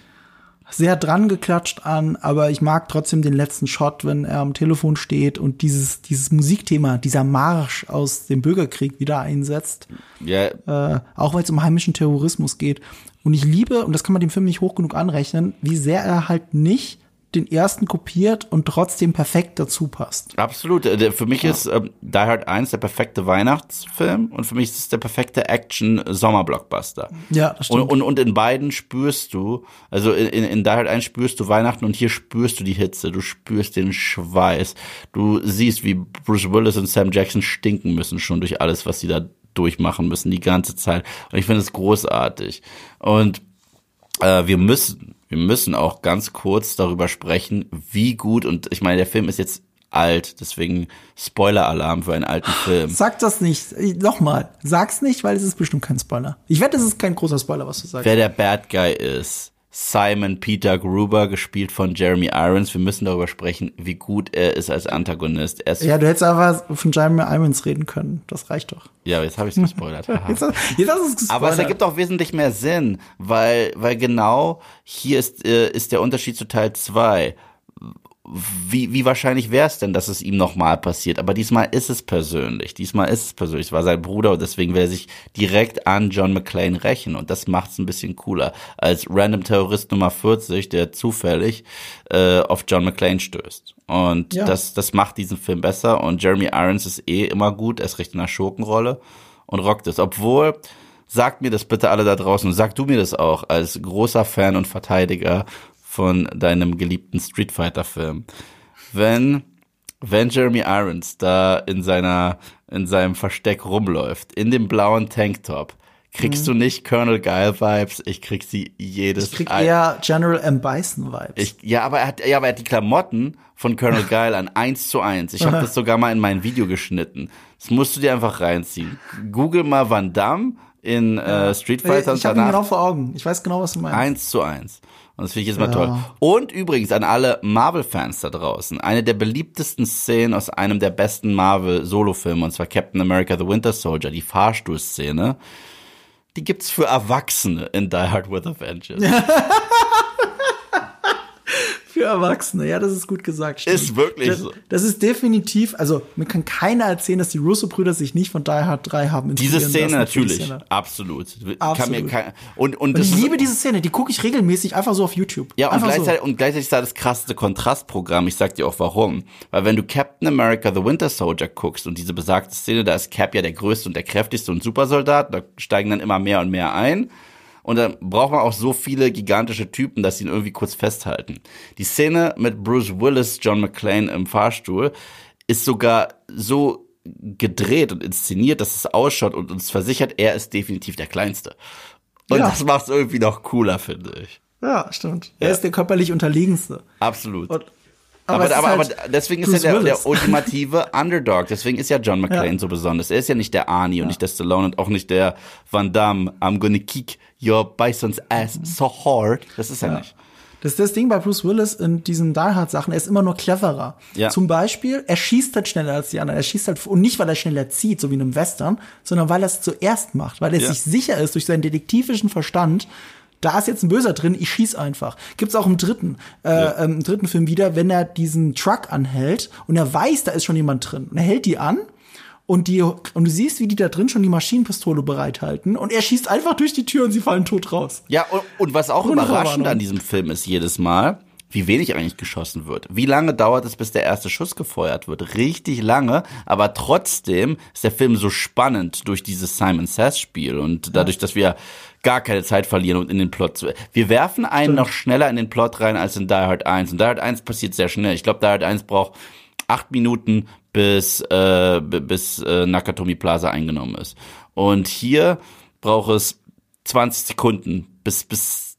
sehr dran geklatscht an, aber ich mag trotzdem den letzten Shot, wenn er am Telefon steht und dieses, dieses Musikthema, dieser Marsch aus dem Bürgerkrieg wieder einsetzt. Ja. Äh, auch weil es um heimischen Terrorismus geht. Und ich liebe, und das kann man dem Film nicht hoch genug anrechnen, wie sehr er halt nicht den ersten kopiert und trotzdem perfekt dazu passt. Absolut. Äh, für mich ja. ist ähm, Die Hard 1 der perfekte Weihnachtsfilm und für mich ist es der perfekte Action-Sommer-Blockbuster. Ja, das stimmt. Und, und, und in beiden spürst du, also in, in Die Hard 1 spürst du Weihnachten und hier spürst du die Hitze, du spürst den Schweiß, du siehst, wie Bruce Willis und Sam Jackson stinken müssen schon durch alles, was sie da durchmachen müssen die ganze Zeit. Und ich finde es großartig. Und äh, wir müssen wir müssen auch ganz kurz darüber sprechen, wie gut, und ich meine, der Film ist jetzt alt, deswegen Spoiler-Alarm für einen alten Film. Sag das nicht. Nochmal, sag's nicht, weil es ist bestimmt kein Spoiler. Ich wette, es ist kein großer Spoiler, was du sagst. Wer der Bad Guy ist. Simon Peter Gruber, gespielt von Jeremy Irons. Wir müssen darüber sprechen, wie gut er ist als Antagonist. Er ja, du hättest einfach von Jeremy Irons reden können. Das reicht doch. Ja, jetzt habe ich es gespoilert. jetzt, jetzt hast gespoilert. Aber es ergibt auch wesentlich mehr Sinn, weil, weil genau hier ist, äh, ist der Unterschied zu Teil 2 wie, wie wahrscheinlich wäre es denn, dass es ihm nochmal passiert? Aber diesmal ist es persönlich. Diesmal ist es persönlich. Es war sein Bruder und deswegen will er sich direkt an John McClane rächen. Und das macht es ein bisschen cooler als Random Terrorist Nummer 40, der zufällig äh, auf John McClane stößt. Und ja. das, das macht diesen Film besser. Und Jeremy Irons ist eh immer gut. Er ist recht in der Schurkenrolle und rockt es. Obwohl, sagt mir das bitte alle da draußen, sag du mir das auch als großer Fan und Verteidiger von deinem geliebten Street Fighter Film. Wenn wenn Jeremy Irons da in seiner in seinem Versteck rumläuft in dem blauen Tanktop, kriegst mhm. du nicht Colonel Guile Vibes, ich krieg sie jedes Ich krieg eher General M Bison Vibes. Ich, ja, aber er hat ja, aber er hat die Klamotten von Colonel Guile an eins zu eins. Ich habe das sogar mal in mein Video geschnitten. Das musst du dir einfach reinziehen. Google mal Van Damme in äh, Street Fighter. Ich habe ihn genau vor Augen. Ich weiß genau, was du meinst. Eins zu eins. Und das finde ich jetzt mal ja. toll. Und übrigens an alle Marvel-Fans da draußen. Eine der beliebtesten Szenen aus einem der besten Marvel-Solo-Filme, und zwar Captain America The Winter Soldier, die Fahrstuhlszene, die gibt's für Erwachsene in Die Hard with a Vengeance. Erwachsene, ja, das ist gut gesagt. Stimmt. Ist wirklich das, so. Das ist definitiv, also mir kann keiner erzählen, dass die Russo-Brüder sich nicht von Die Hard 3 haben Diese Szene natürlich, Szene. absolut. absolut. Kein, und, und, und ich liebe diese Szene, die gucke ich regelmäßig einfach so auf YouTube. Ja, und gleichzeitig, so. und gleichzeitig ist da das krasseste Kontrastprogramm. Ich sag dir auch warum. Weil wenn du Captain America The Winter Soldier guckst und diese besagte Szene, da ist Cap ja der größte und der kräftigste und Supersoldat, da steigen dann immer mehr und mehr ein. Und dann braucht man auch so viele gigantische Typen, dass sie ihn irgendwie kurz festhalten. Die Szene mit Bruce Willis, John McClane im Fahrstuhl ist sogar so gedreht und inszeniert, dass es ausschaut und uns versichert, er ist definitiv der Kleinste. Und ja. das macht es irgendwie noch cooler, finde ich. Ja, stimmt. Er ist der körperlich unterlegenste. Absolut. Und aber, aber, aber, halt aber, deswegen ist er der, der, ultimative Underdog. Deswegen ist ja John McClane ja. so besonders. Er ist ja nicht der Arnie ja. und nicht der Stallone und auch nicht der Van Damme. I'm gonna kick your bison's ass so hard. Das ist er ja. nicht. Das ist das Ding bei Bruce Willis in diesen Die Hard Sachen. Er ist immer nur cleverer. Ja. Zum Beispiel, er schießt halt schneller als die anderen. Er schießt halt, und nicht, weil er schneller zieht, so wie in einem Western, sondern weil er es zuerst macht, weil er ja. sich sicher ist durch seinen detektivischen Verstand, da ist jetzt ein Böser drin, ich schieß einfach. Gibt's auch im dritten, äh, ja. ähm, im dritten Film wieder, wenn er diesen Truck anhält und er weiß, da ist schon jemand drin. Und er hält die an und die und du siehst, wie die da drin schon die Maschinenpistole bereithalten und er schießt einfach durch die Tür und sie fallen tot raus. Ja, und, und was auch Ohne überraschend an diesem Film ist jedes Mal, wie wenig eigentlich geschossen wird. Wie lange dauert es, bis der erste Schuss gefeuert wird? Richtig lange, aber trotzdem ist der Film so spannend durch dieses Simon Says Spiel und dadurch, dass wir gar keine Zeit verlieren und in den Plot zu. Wir werfen einen noch schneller in den Plot rein als in Die Hard 1. Und Die Hard 1 passiert sehr schnell. Ich glaube, Die Hard 1 braucht acht Minuten, bis, äh, bis äh, Nakatomi Plaza eingenommen ist. Und hier braucht es 20 Sekunden, bis, bis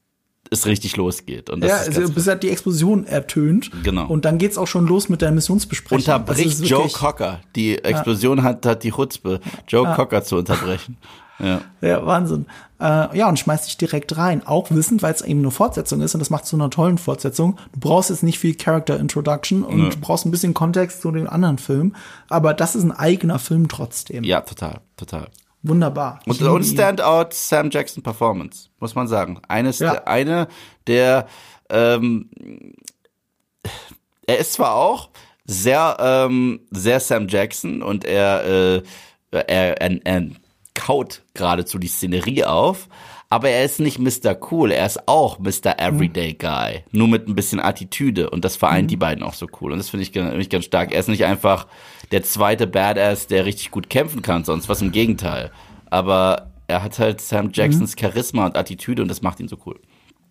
es richtig losgeht. Und das ja, ist also, bis halt die Explosion ertönt. Genau. Und dann geht's auch schon los mit der Missionsbesprechung. unterbricht Also ist Joe Cocker. Die Explosion hat, hat die Chutzpe, Joe Cocker zu unterbrechen. Ja. Ja, Wahnsinn. Äh, ja, und schmeißt dich direkt rein. Auch wissend, weil es eben eine Fortsetzung ist und das macht zu einer tollen Fortsetzung. Du brauchst jetzt nicht viel Character Introduction und Ja. du brauchst ein bisschen Kontext zu den anderen Filmen. Aber das ist ein eigener Film trotzdem. ja, total, total. Wunderbar. Und, und. Standout Sam Jackson Performance, muss man sagen. Eines, Ja. der, eine der, ähm, er ist zwar auch sehr, ähm, sehr Sam Jackson und er, äh, er, er, er kaut geradezu die Szenerie auf, aber er ist nicht Mr. Cool, er ist auch Mr. Everyday Guy, nur mit ein bisschen Attitüde und das vereint die beiden auch so cool und das finde ich, ganz- finde ich ganz stark. Er ist nicht einfach der zweite Badass, der richtig gut kämpfen kann, sonst was im Gegenteil. Aber er hat halt Sam Jacksons Charisma und Attitüde und das macht ihn so cool.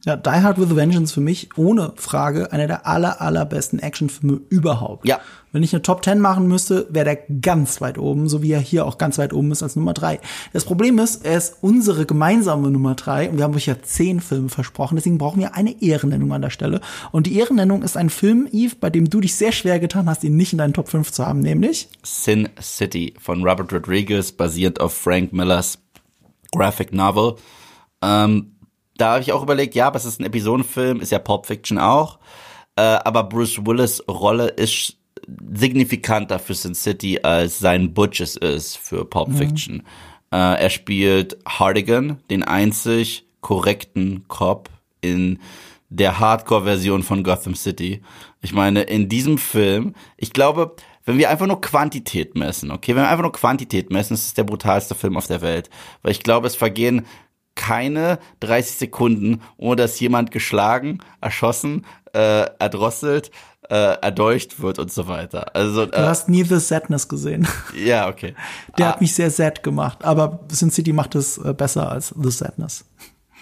Ja, Die Hard with a Vengeance für mich ohne Frage einer der aller, allerbesten Actionfilme überhaupt. Ja. Wenn ich eine Top 10 machen müsste, wäre der ganz weit oben, so wie er hier auch ganz weit oben ist als Nummer 3. Das Problem ist, er ist unsere gemeinsame Nummer 3 und wir haben euch ja 10 Filme versprochen, deswegen brauchen wir eine Ehrennennung an der Stelle. Und die Ehrennennung ist ein Film, Eve, bei dem du dich sehr schwer getan hast, ihn nicht in deinen Top 5 zu haben, nämlich Sin City von Robert Rodriguez, basierend auf Frank Millers Graphic Novel. Ähm, da habe ich auch überlegt, ja, aber es ist ein Episodenfilm, ist ja Pulp Fiction auch. Äh, aber Bruce Willis Rolle ist signifikanter für Sin City, als sein Butches ist für Pulp Fiction. Äh, er spielt Hardigan, den einzig korrekten Cop in der Hardcore-Version von Gotham City. Ich meine, in diesem Film, ich glaube, wenn wir einfach nur Quantität messen, okay, wenn wir einfach nur Quantität messen, ist es der brutalste Film auf der Welt. Weil ich glaube, es vergehen keine 30 Sekunden, ohne dass jemand geschlagen, erschossen, äh, erdrosselt, äh, erdolcht wird und so weiter. Also, du äh, hast nie The Sadness gesehen. ja, okay. Der hat mich sehr sad gemacht, aber Sin City macht es äh, besser als The Sadness.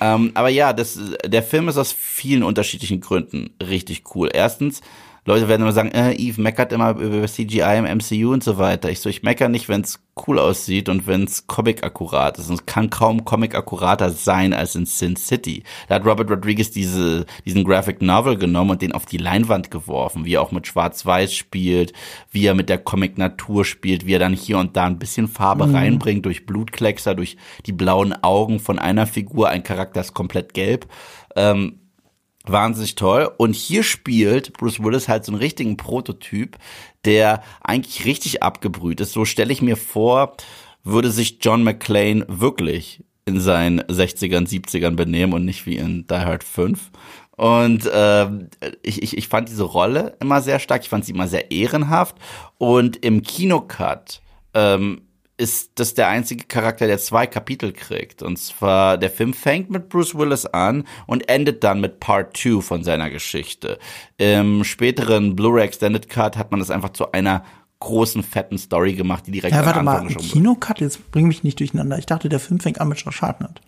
Ähm, aber ja, das, der Film ist aus vielen unterschiedlichen Gründen richtig cool. Erstens, Leute werden immer sagen, äh, Eve meckert immer über CGI im MCU und so weiter. Ich so, ich mecker nicht, wenn es cool aussieht und wenn es Comic-akkurat ist. Und es kann kaum Comic-akkurater sein als in Sin City. Da hat Robert Rodriguez diese, diesen Graphic Novel genommen und den auf die Leinwand geworfen, wie er auch mit Schwarz-Weiß spielt, wie er mit der Comic-Natur spielt, wie er dann hier und da ein bisschen Farbe reinbringt durch Blutkleckser, durch die blauen Augen von einer Figur. Ein Charakter ist komplett gelb. Ähm, wahnsinnig toll. Und hier spielt Bruce Willis halt so einen richtigen Prototyp, der eigentlich richtig abgebrüht ist. So stelle ich mir vor, würde sich John McClane wirklich in seinen 60ern, 70ern benehmen und nicht wie in Die Hard 5. Und ähm, ich, ich, ich fand diese Rolle immer sehr stark, ich fand sie immer sehr ehrenhaft. Und im Kinocut ähm, ist das der einzige Charakter, der zwei Kapitel kriegt. Und zwar, der Film fängt mit Bruce Willis an und endet dann mit Part 2 von seiner Geschichte. Im späteren Blu-ray Extended Cut hat man das einfach zu einer großen, fetten Story gemacht, die direkt Ja, am warte Anfang mal, schon Kinocut, jetzt bring mich nicht durcheinander. Ich dachte, der Film fängt an mit Hartnett.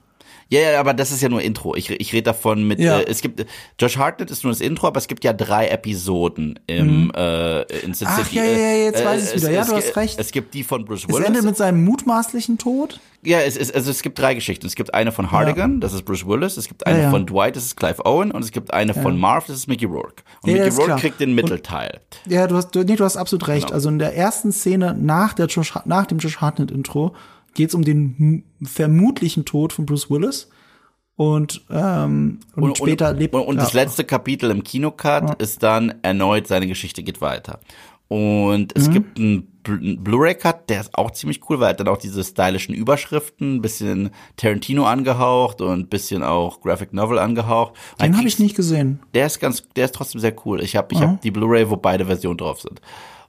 Ja, ja, aber das ist ja nur Intro. Ich, ich rede davon mit, Ja. äh, es gibt, Josh Hartnett ist nur das Intro, aber es gibt ja drei Episoden im, äh, in Sin Mhm. Ach, City. ja, ja, ja, jetzt Äh, weiß ich's es- wieder. Ja, es, du hast es, recht. Es gibt die von Bruce Es Willis. endet mit seinem mutmaßlichen Tod. Ja, es ist, also es gibt drei Geschichten. Es gibt eine von Hardigan, das ist Bruce Willis, es gibt eine Ja, ja. von Dwight, das ist Clive Owen, und es gibt eine von Marv, das ist Mickey Rourke. Und Ja, ja, Mickey Rourke klar. kriegt den Mittelteil. Ja, du hast, du, nee, du hast absolut recht. Genau. Also in der ersten Szene nach, der Josh, nach dem Josh Hartnett-Intro geht es um den vermutlichen Tod von Bruce Willis. Und, ähm, und, später lebt und, und ja. das letzte Kapitel im Kinocut ist dann erneut seine Geschichte geht weiter. Und es Mhm. gibt einen Blu- einen Blu-ray-Cut, der ist auch ziemlich cool, weil er hat dann auch diese stylischen Überschriften, ein bisschen Tarantino angehaucht und ein bisschen auch Graphic Novel angehaucht. Und Den habe ich nicht gesehen. Der ist ganz, der ist trotzdem sehr cool. Ich habe ich hab die Blu-ray, wo beide Versionen drauf sind.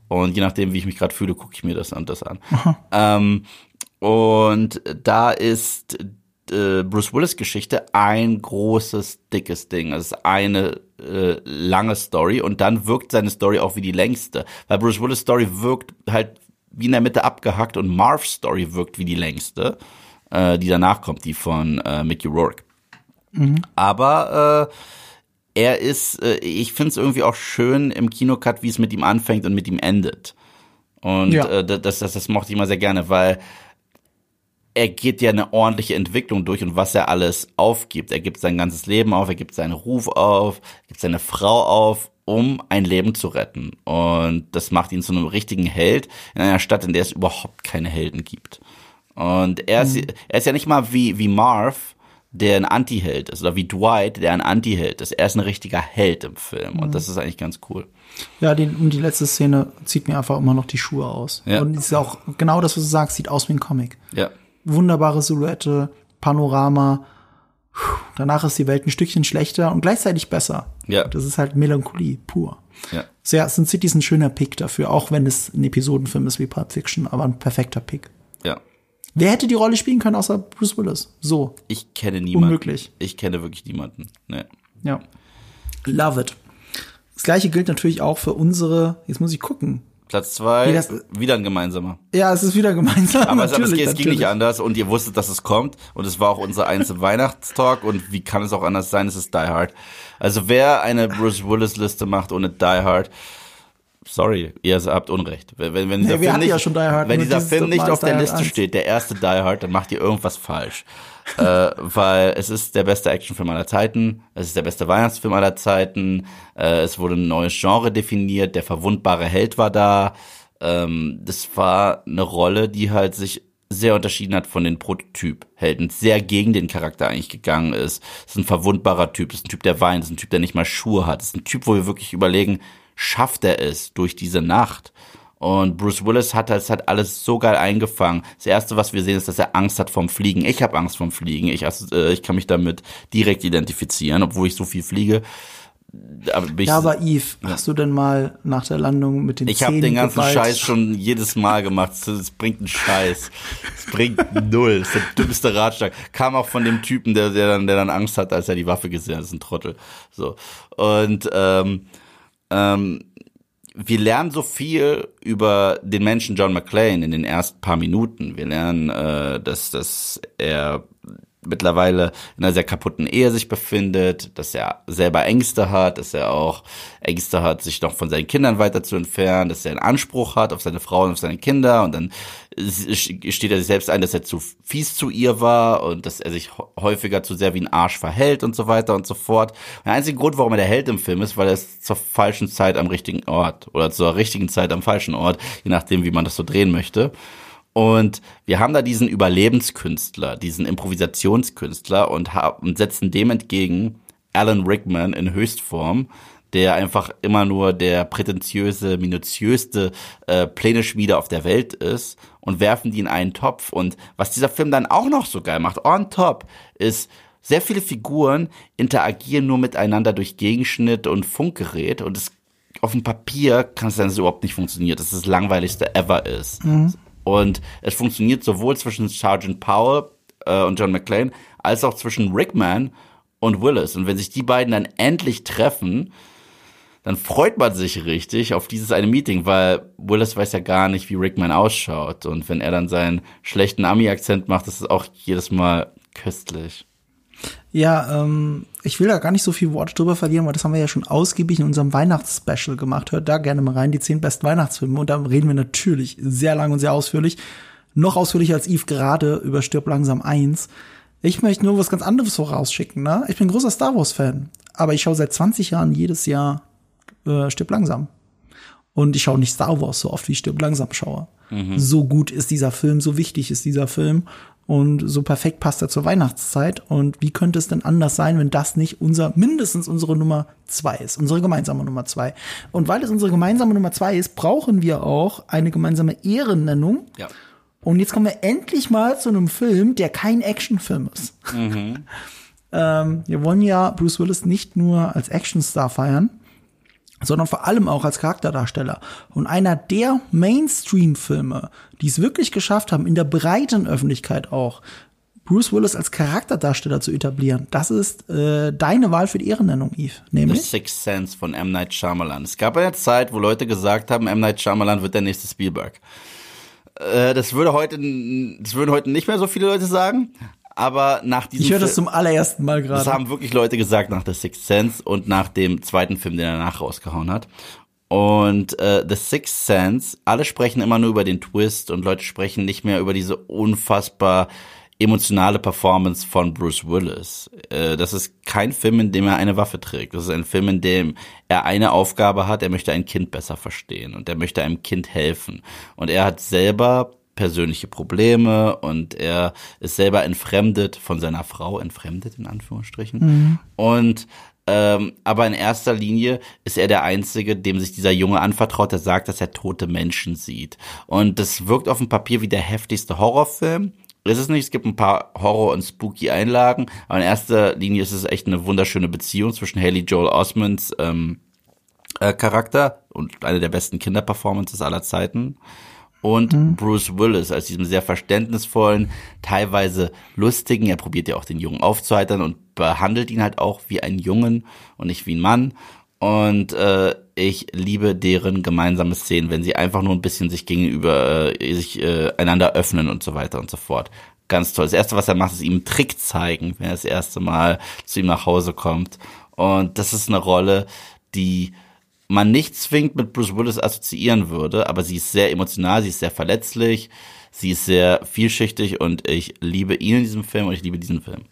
Und je nachdem, wie ich mich gerade fühle, gucke ich mir das und das an. Ähm, und da ist äh, Bruce Willis Geschichte ein großes, dickes Ding. Es ist eine äh, lange Story und dann wirkt seine Story auch wie die längste. Weil Bruce Willis Story wirkt halt wie in der Mitte abgehackt und Marv's Story wirkt wie die längste, äh, die danach kommt, die von äh, Mickey Rourke. Mhm. Aber äh, er ist, äh, ich finde es irgendwie auch schön im Kinocut, wie es mit ihm anfängt und mit ihm endet. Und ja. äh, das, das, das mochte ich immer sehr gerne, weil er geht ja eine ordentliche Entwicklung durch und was er alles aufgibt. Er gibt sein ganzes Leben auf, er gibt seinen Ruf auf, gibt seine Frau auf, um ein Leben zu retten. Und das macht ihn zu einem richtigen Held in einer Stadt, in der es überhaupt keine Helden gibt. Und er ist, mhm. er ist ja nicht mal wie, wie Marv, der ein Anti-Held ist, oder wie Dwight, der ein Anti-Held ist. Er ist ein richtiger Held im Film. Und mhm. das ist eigentlich ganz cool. Ja, die, und die letzte Szene zieht mir einfach immer noch die Schuhe aus. Ja. Und ist auch genau das, was du sagst, sieht aus wie ein Comic. Ja. Wunderbare Silhouette, Panorama. Danach ist die Welt ein Stückchen schlechter und gleichzeitig besser. Ja. Das ist halt Melancholie pur. Ja. Sehr, Sin City ist ein schöner Pick dafür, auch wenn es ein Episodenfilm ist wie Pulp Fiction, aber ein perfekter Pick. Ja. Wer hätte die Rolle spielen können außer Bruce Willis? So. Ich kenne niemanden. Unmöglich. Ich kenne wirklich niemanden. Nee. Ja. Love it. Das gleiche gilt natürlich auch für unsere, jetzt muss ich gucken. Platz zwei, das, wieder ein gemeinsamer. Ja, es ist wieder gemeinsam. Aber, es, aber es, es ging nicht anders und ihr wusstet, dass es kommt und es war auch unser einzelne Weihnachtstalk und wie kann es auch anders sein? Es ist Die Hard. Also wer eine Bruce Willis Liste macht ohne Die Hard, sorry, ihr habt Unrecht. Wenn, wenn, wenn nee, dieser, Film nicht, ja Hard, wenn dieser Film nicht auf der Liste 1. steht, der erste Die Hard, dann macht ihr irgendwas falsch. Äh, weil es ist der beste Actionfilm aller Zeiten, es ist der beste Weihnachtsfilm aller Zeiten, äh, es wurde ein neues Genre definiert, der verwundbare Held war da. Ähm, das war eine Rolle, die halt sich sehr unterschieden hat von den Prototyp-Helden, sehr gegen den Charakter eigentlich gegangen ist. Es ist ein verwundbarer Typ, es ist ein Typ, der weint, es ist ein Typ, der nicht mal Schuhe hat, es ist ein Typ, wo wir wirklich überlegen, schafft er es durch diese Nacht? Und Bruce Willis hat das hat alles so geil eingefangen. Das erste, was wir sehen, ist, dass er Angst hat vom Fliegen. Ich habe Angst vom Fliegen. Ich, äh, ich kann mich damit direkt identifizieren, obwohl ich so viel fliege. Aber ja, aber Yves, ja. hast du denn mal nach der Landung mit den Ich habe den ganzen geballt? Scheiß schon jedes Mal gemacht. Es bringt einen Scheiß. Es bringt null. Das ist der dümmste Ratschlag. Kam auch von dem Typen, der, der dann, der dann Angst hat, als er die Waffe gesehen hat. Das ist ein Trottel. So und ähm, ähm, wir lernen so viel über den Menschen John McClane in den ersten paar Minuten. Wir lernen, äh, dass, dass er mittlerweile in einer sehr kaputten Ehe sich befindet, dass er selber Ängste hat, dass er auch Ängste hat, sich noch von seinen Kindern weiter zu entfernen, dass er einen Anspruch hat auf seine Frau und auf seine Kinder und dann steht er sich selbst ein, dass er zu fies zu ihr war und dass er sich häufiger zu sehr wie ein Arsch verhält und so weiter und so fort. Der einzige Grund, warum er der Held im Film ist, weil er ist zur falschen Zeit am richtigen Ort oder zur richtigen Zeit am falschen Ort, je nachdem, wie man das so drehen möchte. Und wir haben da diesen Überlebenskünstler, diesen Improvisationskünstler und, und setzen dem entgegen Alan Rickman in Höchstform, der einfach immer nur der prätentiöse, minutiöste äh, Pläne-Schmiede auf der Welt ist und werfen die in einen Topf. Und was dieser Film dann auch noch so geil macht, on top, ist, sehr viele Figuren interagieren nur miteinander durch Gegenschnitt und Funkgerät und es auf dem Papier kann es es überhaupt nicht funktioniert, dass es das langweiligste ever ist. Mhm. Und es funktioniert sowohl zwischen Sergeant Powell äh, und John McClane als auch zwischen Rickman und Willis. Und wenn sich die beiden dann endlich treffen, dann freut man sich richtig auf dieses eine Meeting, weil Willis weiß ja gar nicht, wie Rickman ausschaut. Und wenn er dann seinen schlechten Ami-Akzent macht, ist es auch jedes Mal köstlich. Ja, ähm, ich will da gar nicht so viel Worte drüber verlieren, weil das haben wir ja schon ausgiebig in unserem Weihnachtsspecial gemacht. Hört da gerne mal rein, die zehn besten Weihnachtsfilme. Und da reden wir natürlich sehr lang und sehr ausführlich. Noch ausführlicher als Yves gerade über Stirb langsam eins. Ich möchte nur was ganz anderes vorausschicken. Ne? Ich bin ein großer Star Wars-Fan, aber ich schaue seit 20 Jahren jedes Jahr äh, Stirb langsam. Und ich schaue nicht Star Wars so oft, wie ich Stirb langsam schaue. Mhm. So gut ist dieser Film, so wichtig ist dieser Film und so perfekt passt er zur Weihnachtszeit. Und wie könnte es denn anders sein, wenn das nicht unser, mindestens unsere Nummer zwei ist, unsere gemeinsame Nummer zwei. Und weil es unsere gemeinsame Nummer zwei ist, brauchen wir auch eine gemeinsame Ehrennennung. Ja. Und jetzt kommen wir endlich mal zu einem Film, der kein Actionfilm ist. Mhm. ähm, wir wollen ja Bruce Willis nicht nur als Actionstar feiern, sondern vor allem auch als Charakterdarsteller. Und einer der Mainstream-Filme, die es wirklich geschafft haben, in der breiten Öffentlichkeit auch Bruce Willis als Charakterdarsteller zu etablieren. Das ist äh, deine Wahl für die Ehrennennung, Eve. The Nämlich? Sixth Sense von M. Night Shyamalan. Es gab eine Zeit, wo Leute gesagt haben, M. Night Shyamalan wird der nächste Spielberg. Äh, das würde heute, das würden heute nicht mehr so viele Leute sagen. Aber nach diesem Ich höre das Film- zum allerersten Mal Das gerade. haben wirklich Leute gesagt nach The Sixth Sense und nach dem zweiten Film, den er danach rausgehauen hat. Und äh, The Sixth Sense, alle sprechen immer nur über den Twist und Leute sprechen nicht mehr über diese unfassbar emotionale Performance von Bruce Willis. Äh, das ist kein Film, in dem er eine Waffe trägt. Das ist ein Film, in dem er eine Aufgabe hat, er möchte ein Kind besser verstehen und er möchte einem Kind helfen. Und er hat selber persönliche Probleme und er ist selber entfremdet von seiner Frau, entfremdet in Anführungsstrichen. Und ähm, aber in erster Linie ist er der Einzige, dem sich dieser Junge anvertraut, der sagt, dass er tote Menschen sieht. Und das wirkt auf dem Papier wie der heftigste Horrorfilm. Ist es nicht, es gibt ein paar Horror- und Spooky-Einlagen, aber in erster Linie ist es echt eine wunderschöne Beziehung zwischen Haley Joel Osmonds ähm, äh, Charakter und eine der besten Kinderperformances aller Zeiten und Bruce Willis als diesem sehr verständnisvollen, teilweise lustigen, er probiert ja auch den Jungen aufzuheitern und behandelt ihn halt auch wie einen Jungen und nicht wie ein Mann. Und äh, ich liebe deren gemeinsame Szenen, wenn sie einfach nur ein bisschen sich gegenüber, äh, sich äh, einander öffnen und so weiter und so fort. Ganz toll. Das erste, was er macht, ist ihm einen Trick zeigen, wenn er das erste Mal zu ihm nach Hause kommt. Und das ist eine Rolle, die man nicht zwingend mit Bruce Willis assoziieren würde, aber sie ist sehr emotional, sie ist sehr verletzlich, sie ist sehr vielschichtig und ich liebe ihn in diesem Film und ich liebe diesen Film.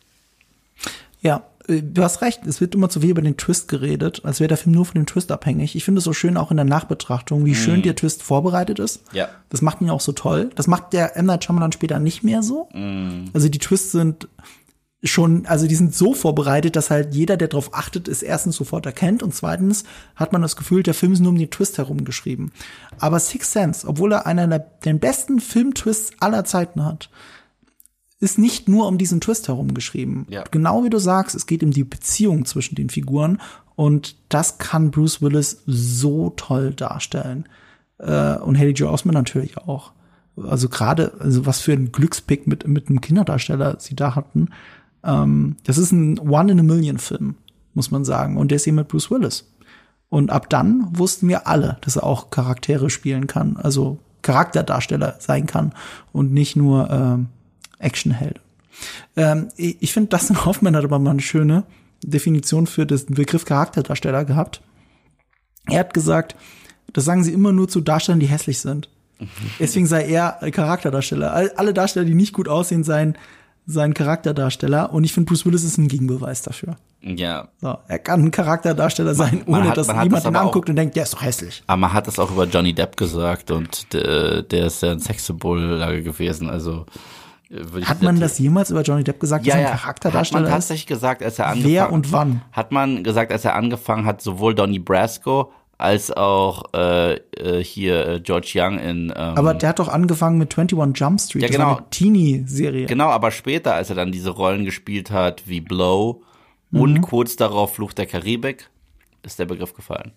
Ja, äh, du hast recht. Es wird immer zu viel über den Twist geredet, als wäre der Film nur von dem Twist abhängig. Ich finde es so schön auch in der Nachbetrachtung, wie schön der Twist vorbereitet ist. Ja. Das macht ihn auch so toll. Das macht der M. Night Shyamalan später nicht mehr so. Also die Twists sind schon, also die sind so vorbereitet, dass halt jeder, der darauf achtet, es erstens sofort erkennt und zweitens hat man das Gefühl, der Film ist nur um den Twist herum geschrieben. Aber Six Sense, obwohl er einer der den besten Filmtwists aller Zeiten hat, ist nicht nur um diesen Twist herum geschrieben. Ja. Genau wie du sagst, es geht um die Beziehung zwischen den Figuren und das kann Bruce Willis so toll darstellen. Äh, und Haley Joel Osment natürlich auch. Also gerade, also was für ein Glückspick mit, mit einem Kinderdarsteller sie da hatten. Ähm, das ist ein One-in-a-Million-Film, muss man sagen. Und der ist eben mit Bruce Willis. Und ab dann wussten wir alle, dass er auch Charaktere spielen kann, also Charakterdarsteller sein kann und nicht nur ähm, Actionheld. Ähm, ich finde, Dustin Hoffman hat aber mal eine schöne Definition für den Begriff Charakterdarsteller gehabt. Er hat gesagt, das sagen sie immer nur zu Darstellern, die hässlich sind. Deswegen sei er Charakterdarsteller. All- Alle Darsteller, die nicht gut aussehen, seien, seien Charakterdarsteller. Und ich finde, Bruce Willis ist ein Gegenbeweis dafür. Ja. So, er kann ein Charakterdarsteller sein, ohne hat- dass man hat das ihn anguckt und denkt, der ist doch hässlich. Aber man hat das auch über Johnny Depp gesagt und der, der ist ja ein Sexsymbol gewesen, also äh, würde ich Hat man das jemals über Johnny Depp gesagt, ja, dass er ein hat man Charakterdarsteller ist? tatsächlich gesagt, als er angefangen Wer und wann? Hat man gesagt, als er angefangen hat, sowohl Donnie Brasco als auch äh, äh, hier äh, George Young in ähm, Aber der hat doch angefangen mit 21 Jump Street. Ja, genau. Teenie-Serie. Genau, aber später, als er dann diese Rollen gespielt hat wie Blow Mhm. und kurz darauf Fluch der Karibik, ist der Begriff gefallen.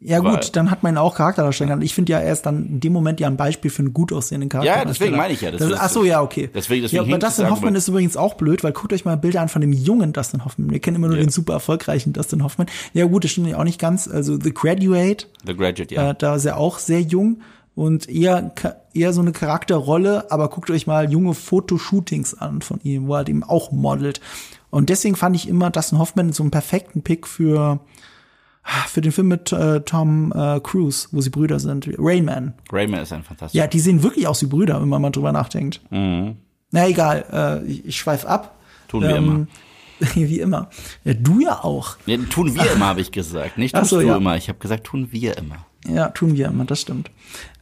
Ja Weil- gut, dann hat man ihn auch Charakterdarsteller. Ich finde ja, er ist dann in dem Moment ja ein Beispiel für einen gut aussehenden Charakterdarsteller. deswegen meine ich ja, das Das ach so, ja, okay. deswegen- deswegen ja, das Dustin Hoffman ist übrigens auch blöd, weil guckt euch mal Bilder an von dem jungen Dustin Hoffman. Wir kennen immer nur Ja. den super erfolgreichen Dustin Hoffman. Ja gut, das stimmt ja auch nicht ganz. Also The Graduate, The Graduate, ja. äh, da ist er auch sehr jung und eher, eher so eine Charakterrolle, aber guckt euch mal junge Fotoshootings an von ihm, wo er halt eben auch modelt. Und deswegen fand ich immer Dustin Hoffman so einen perfekten Pick für, für den Film mit äh, Tom äh, Cruise, wo sie Brüder sind. Rayman. Rayman ist ein fantastischer. Ja, die sehen wirklich aus wie Brüder, wenn man mal drüber nachdenkt. Na egal, äh, ich, ich schweif ab. Mhm. Tun wir immer. Wie immer. Ja, du ja auch. Nee, tun wir immer, habe ich gesagt. Nicht tust so, du ja. immer. Ich habe gesagt, tun wir immer. Ja, tun wir immer, das stimmt.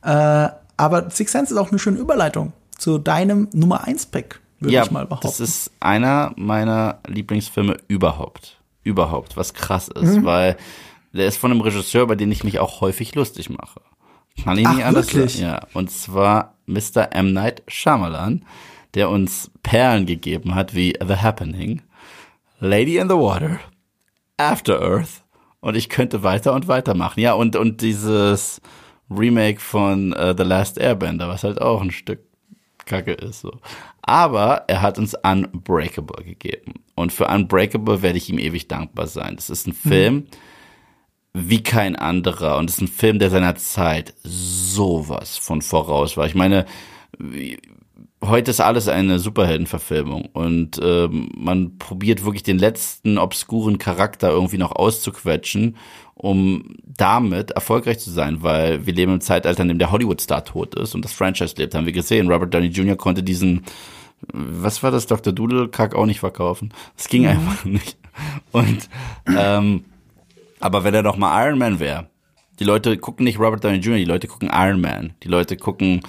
Äh, aber Six Sense ist auch eine schöne Überleitung zu deinem Nummer 1 Pick, würde ja, ich mal behaupten. das ist einer meiner Lieblingsfilme überhaupt. Überhaupt, was krass ist, Mhm. weil der ist von einem Regisseur, bei dem ich mich auch häufig lustig mache. Kann ich Ach, nicht anders wirklich? sagen. Ja, und zwar Mr. M. Night Shyamalan, der uns Perlen gegeben hat wie The Happening, Lady in the Water, After Earth und ich könnte weiter und weiter machen. Ja, und, und dieses Remake von äh, The Last Airbender, was halt auch ein Stück kacke ist. So. Aber er hat uns Unbreakable gegeben. Und für Unbreakable werde ich ihm ewig dankbar sein. Das ist ein Film mhm. Wie kein anderer. Und es ist ein Film, der seiner Zeit sowas von voraus war. Ich meine, heute ist alles eine Superheldenverfilmung und ähm, man probiert wirklich den letzten obskuren Charakter irgendwie noch auszuquetschen, um damit erfolgreich zu sein, weil wir leben im Zeitalter, in dem der Hollywood-Star tot ist und das Franchise lebt, haben wir gesehen. Robert Downey Jr. konnte diesen, was war das, Dr. Doodle-Kack auch nicht verkaufen. Das ging einfach nicht. Und ähm, aber wenn er doch mal Iron Man wäre, die Leute gucken nicht Robert Downey Jr., die Leute gucken Iron Man, die Leute gucken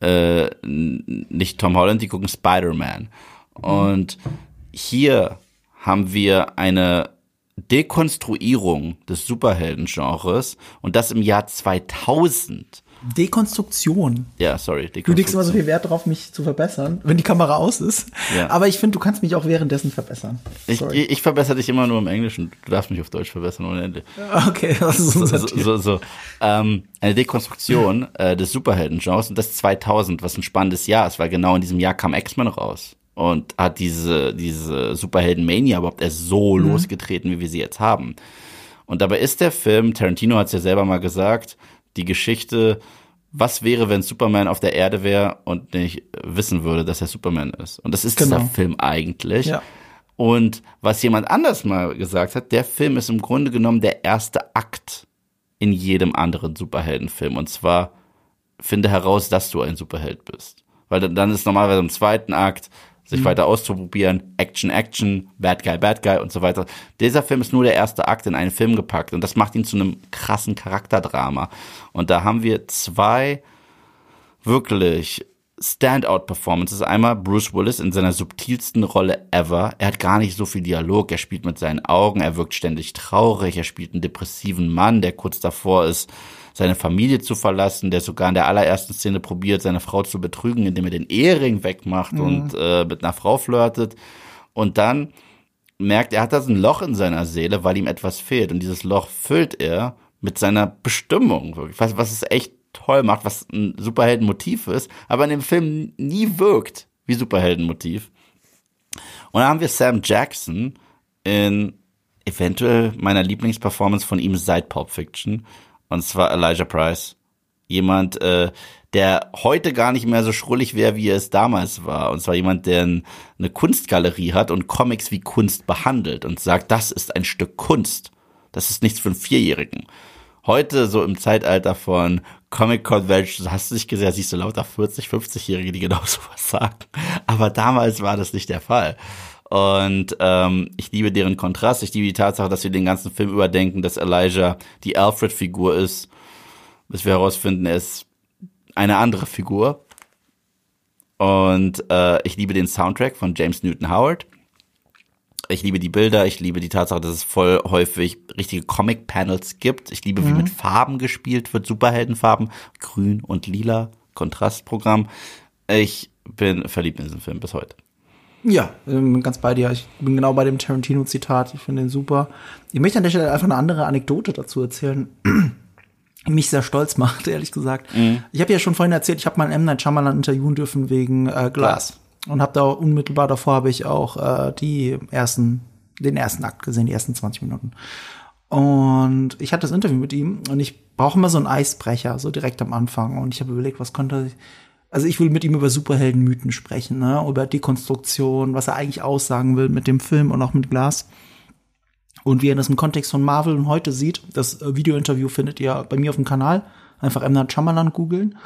äh, nicht Tom Holland, die gucken Spider-Man. Und hier haben wir eine Dekonstruierung des Superhelden-Genres und das im Jahr 2000. Dekonstruktion. Ja, sorry. Dekonstruktion. Du legst immer so viel Wert darauf, mich zu verbessern, wenn die Kamera aus ist. Ja. Aber ich finde, du kannst mich auch währenddessen verbessern. Ich, ich, ich, verbessere dich immer nur im Englischen. Du darfst mich auf Deutsch verbessern ohne Ende. Okay, das ist unser so, so, so, ähm, Eine Dekonstruktion äh, des Superhelden-Genres und das 2000, was ein spannendes Jahr ist, weil genau in diesem Jahr kam X-Men raus und hat diese, diese Superhelden-Mania überhaupt erst so mhm. losgetreten, wie wir sie jetzt haben. Und dabei ist der Film, Tarantino hat es ja selber mal gesagt, die Geschichte, was wäre, wenn Superman auf der Erde wäre und nicht wissen würde, dass er Superman ist. Und das ist genau. dieser Film eigentlich. Ja. Und was jemand anders mal gesagt hat, der Film ist im Grunde genommen der erste Akt in jedem anderen Superheldenfilm. Und zwar finde heraus, dass du ein Superheld bist. Weil dann ist normalerweise im zweiten Akt sich mhm. weiter auszuprobieren, Action, Action, Bad Guy, Bad Guy und so weiter. Dieser Film ist nur der erste Akt in einen Film gepackt und das macht ihn zu einem krassen Charakterdrama. Und da haben wir zwei wirklich Standout-Performances. Einmal Bruce Willis in seiner subtilsten Rolle ever. Er hat gar nicht so viel Dialog. Er spielt mit seinen Augen. Er wirkt ständig traurig. Er spielt einen depressiven Mann, der kurz davor ist, seine Familie zu verlassen, der sogar in der allerersten Szene probiert, seine Frau zu betrügen, indem er den Ehering wegmacht mhm. und äh, mit einer Frau flirtet. Und dann merkt, er hat da so ein Loch in seiner Seele, weil ihm etwas fehlt. Und dieses Loch füllt er mit seiner Bestimmung. Was, was es echt toll macht, was ein Superheldenmotiv ist, aber in dem Film nie wirkt wie Superheldenmotiv. Und dann haben wir Sam Jackson in eventuell meiner Lieblingsperformance von ihm seit Pulp Fiction, und zwar Elijah Price. Jemand, äh, der heute gar nicht mehr so schrullig wäre, wie er es damals war. Und zwar jemand, der eine Kunstgalerie hat und Comics wie Kunst behandelt und sagt, das ist ein Stück Kunst. Das ist nichts für einen Vierjährigen. Heute, so im Zeitalter von Comic Conventions, hast du nicht gesehen, siehst du lauter 40, 50-Jährige, die genau sowas sagen. Aber damals war das nicht der Fall. Und ähm, ich liebe deren Kontrast. Ich liebe die Tatsache, dass wir den ganzen Film überdenken, dass Elijah die Alfred-Figur ist. Bis wir herausfinden, er ist eine andere Figur. Und äh, ich liebe den Soundtrack von James Newton Howard. Ich liebe die Bilder, ich liebe die Tatsache, dass es voll häufig richtige Comic-Panels gibt. Ich liebe, mhm. wie mit Farben gespielt wird, Superheldenfarben, grün und lila, Kontrastprogramm. Ich bin verliebt in diesen Film bis heute. Ja, ähm, ganz bei dir. Ich bin genau bei dem Tarantino-Zitat. Ich finde den super. Ich möchte an der Stelle einfach eine andere Anekdote dazu erzählen, die mich sehr stolz macht, ehrlich gesagt. Mhm. Ich habe ja schon vorhin erzählt, ich habe mal einen M. Night Shyamalan interviewen dürfen wegen äh, Glass. Und habe da unmittelbar davor habe ich auch äh, die ersten, den ersten Akt gesehen, die ersten 20 Minuten. Und ich hatte das Interview mit ihm und ich brauche immer so einen Eisbrecher, so direkt am Anfang. Und ich habe überlegt, was könnte also ich will mit ihm über Superheldenmythen sprechen, ne? über Dekonstruktion, was er eigentlich aussagen will mit dem Film und auch mit Glas. Und wie er das im Kontext von Marvel und heute sieht, das äh, Video-Interview findet ihr bei mir auf dem Kanal. Einfach M. Night Shyamalan googeln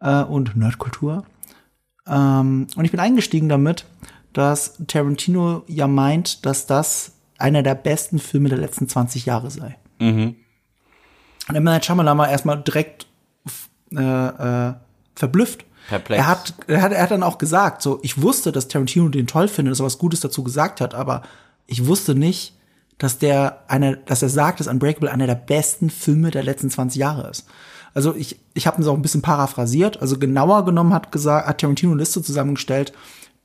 äh, und Nerdkultur. Ähm, und ich bin eingestiegen damit, dass Tarantino ja meint, dass das einer der besten Filme der letzten 20 Jahre sei. Mhm. Und M. Night Shyamalan war erstmal direkt äh, äh, verblüfft, Perplex. Er hat, er hat, er hat dann auch gesagt, so, ich wusste, dass Tarantino den toll findet, dass er was Gutes dazu gesagt hat, aber ich wusste nicht, dass der eine, dass er sagt, dass Unbreakable einer der besten Filme der letzten 20 Jahre ist. Also ich, ich habe das auch ein bisschen paraphrasiert. Also genauer genommen hat gesagt, hat Tarantino eine Liste zusammengestellt,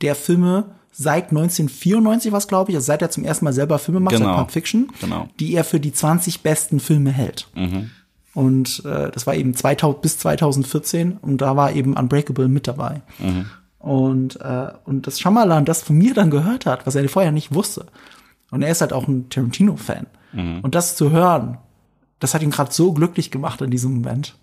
der Filme seit 1994 was glaube ich, also seit er zum ersten Mal selber Filme macht, genau. seit Pulp Fiction, genau. die er für die 20 besten Filme hält. Mhm. Und äh, das war eben 2000, bis 2014 und da war eben Unbreakable mit dabei. Mhm. Und, äh, und dass Shyamalan das von mir dann gehört hat, was er vorher nicht wusste. Und er ist halt auch ein Tarantino-Fan. Und das zu hören, das hat ihn gerade so glücklich gemacht in diesem Moment.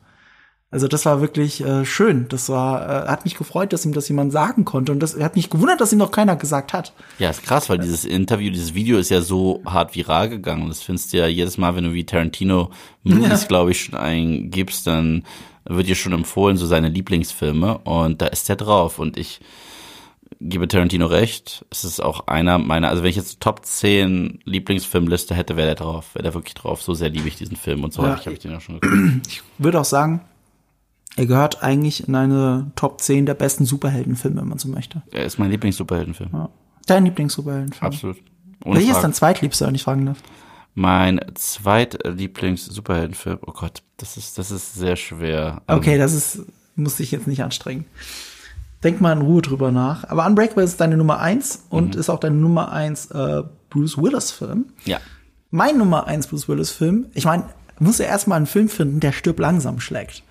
Also das war wirklich äh, schön. Das war, äh, hat mich gefreut, dass ihm das jemand sagen konnte. Und das hat mich gewundert, dass ihm noch keiner gesagt hat. Ja, ist krass, weil dieses Interview, dieses Video ist ja so hart viral gegangen. Das findest du ja jedes Mal, wenn du wie Tarantino Movies, Ja. glaube ich, schon eingibst, dann wird dir schon empfohlen, so seine Lieblingsfilme. Und da ist der drauf. Und ich gebe Tarantino recht. Es ist auch einer meiner, also wenn ich jetzt Top 10 Lieblingsfilmliste hätte, wäre der drauf. Wäre der wirklich drauf. So sehr liebe ich diesen Film. Und so Ja. habe ich den auch schon geguckt. Ich würde auch sagen, er gehört eigentlich in eine Top 10 der besten Superheldenfilme, wenn man so möchte. Er ist mein Lieblings-Superheldenfilm. Ja. Dein Lieblings-Superheldenfilm. Absolut. Ohne Welcher ist dein zweitliebster, wenn ich fragen darf? Mein zweitlieblings-Superheldenfilm. Oh Gott, das ist, das ist sehr schwer. Okay, das ist, muss dich jetzt nicht anstrengen. Denk mal in Ruhe drüber nach. Aber Unbreakable ist deine Nummer eins und ist auch deine Nummer eins äh, Bruce Willis-Film. Ja. Mein Nummer eins Bruce Willis-Film, ich meine, muss ja erstmal einen Film finden, der stirb langsam schlägt.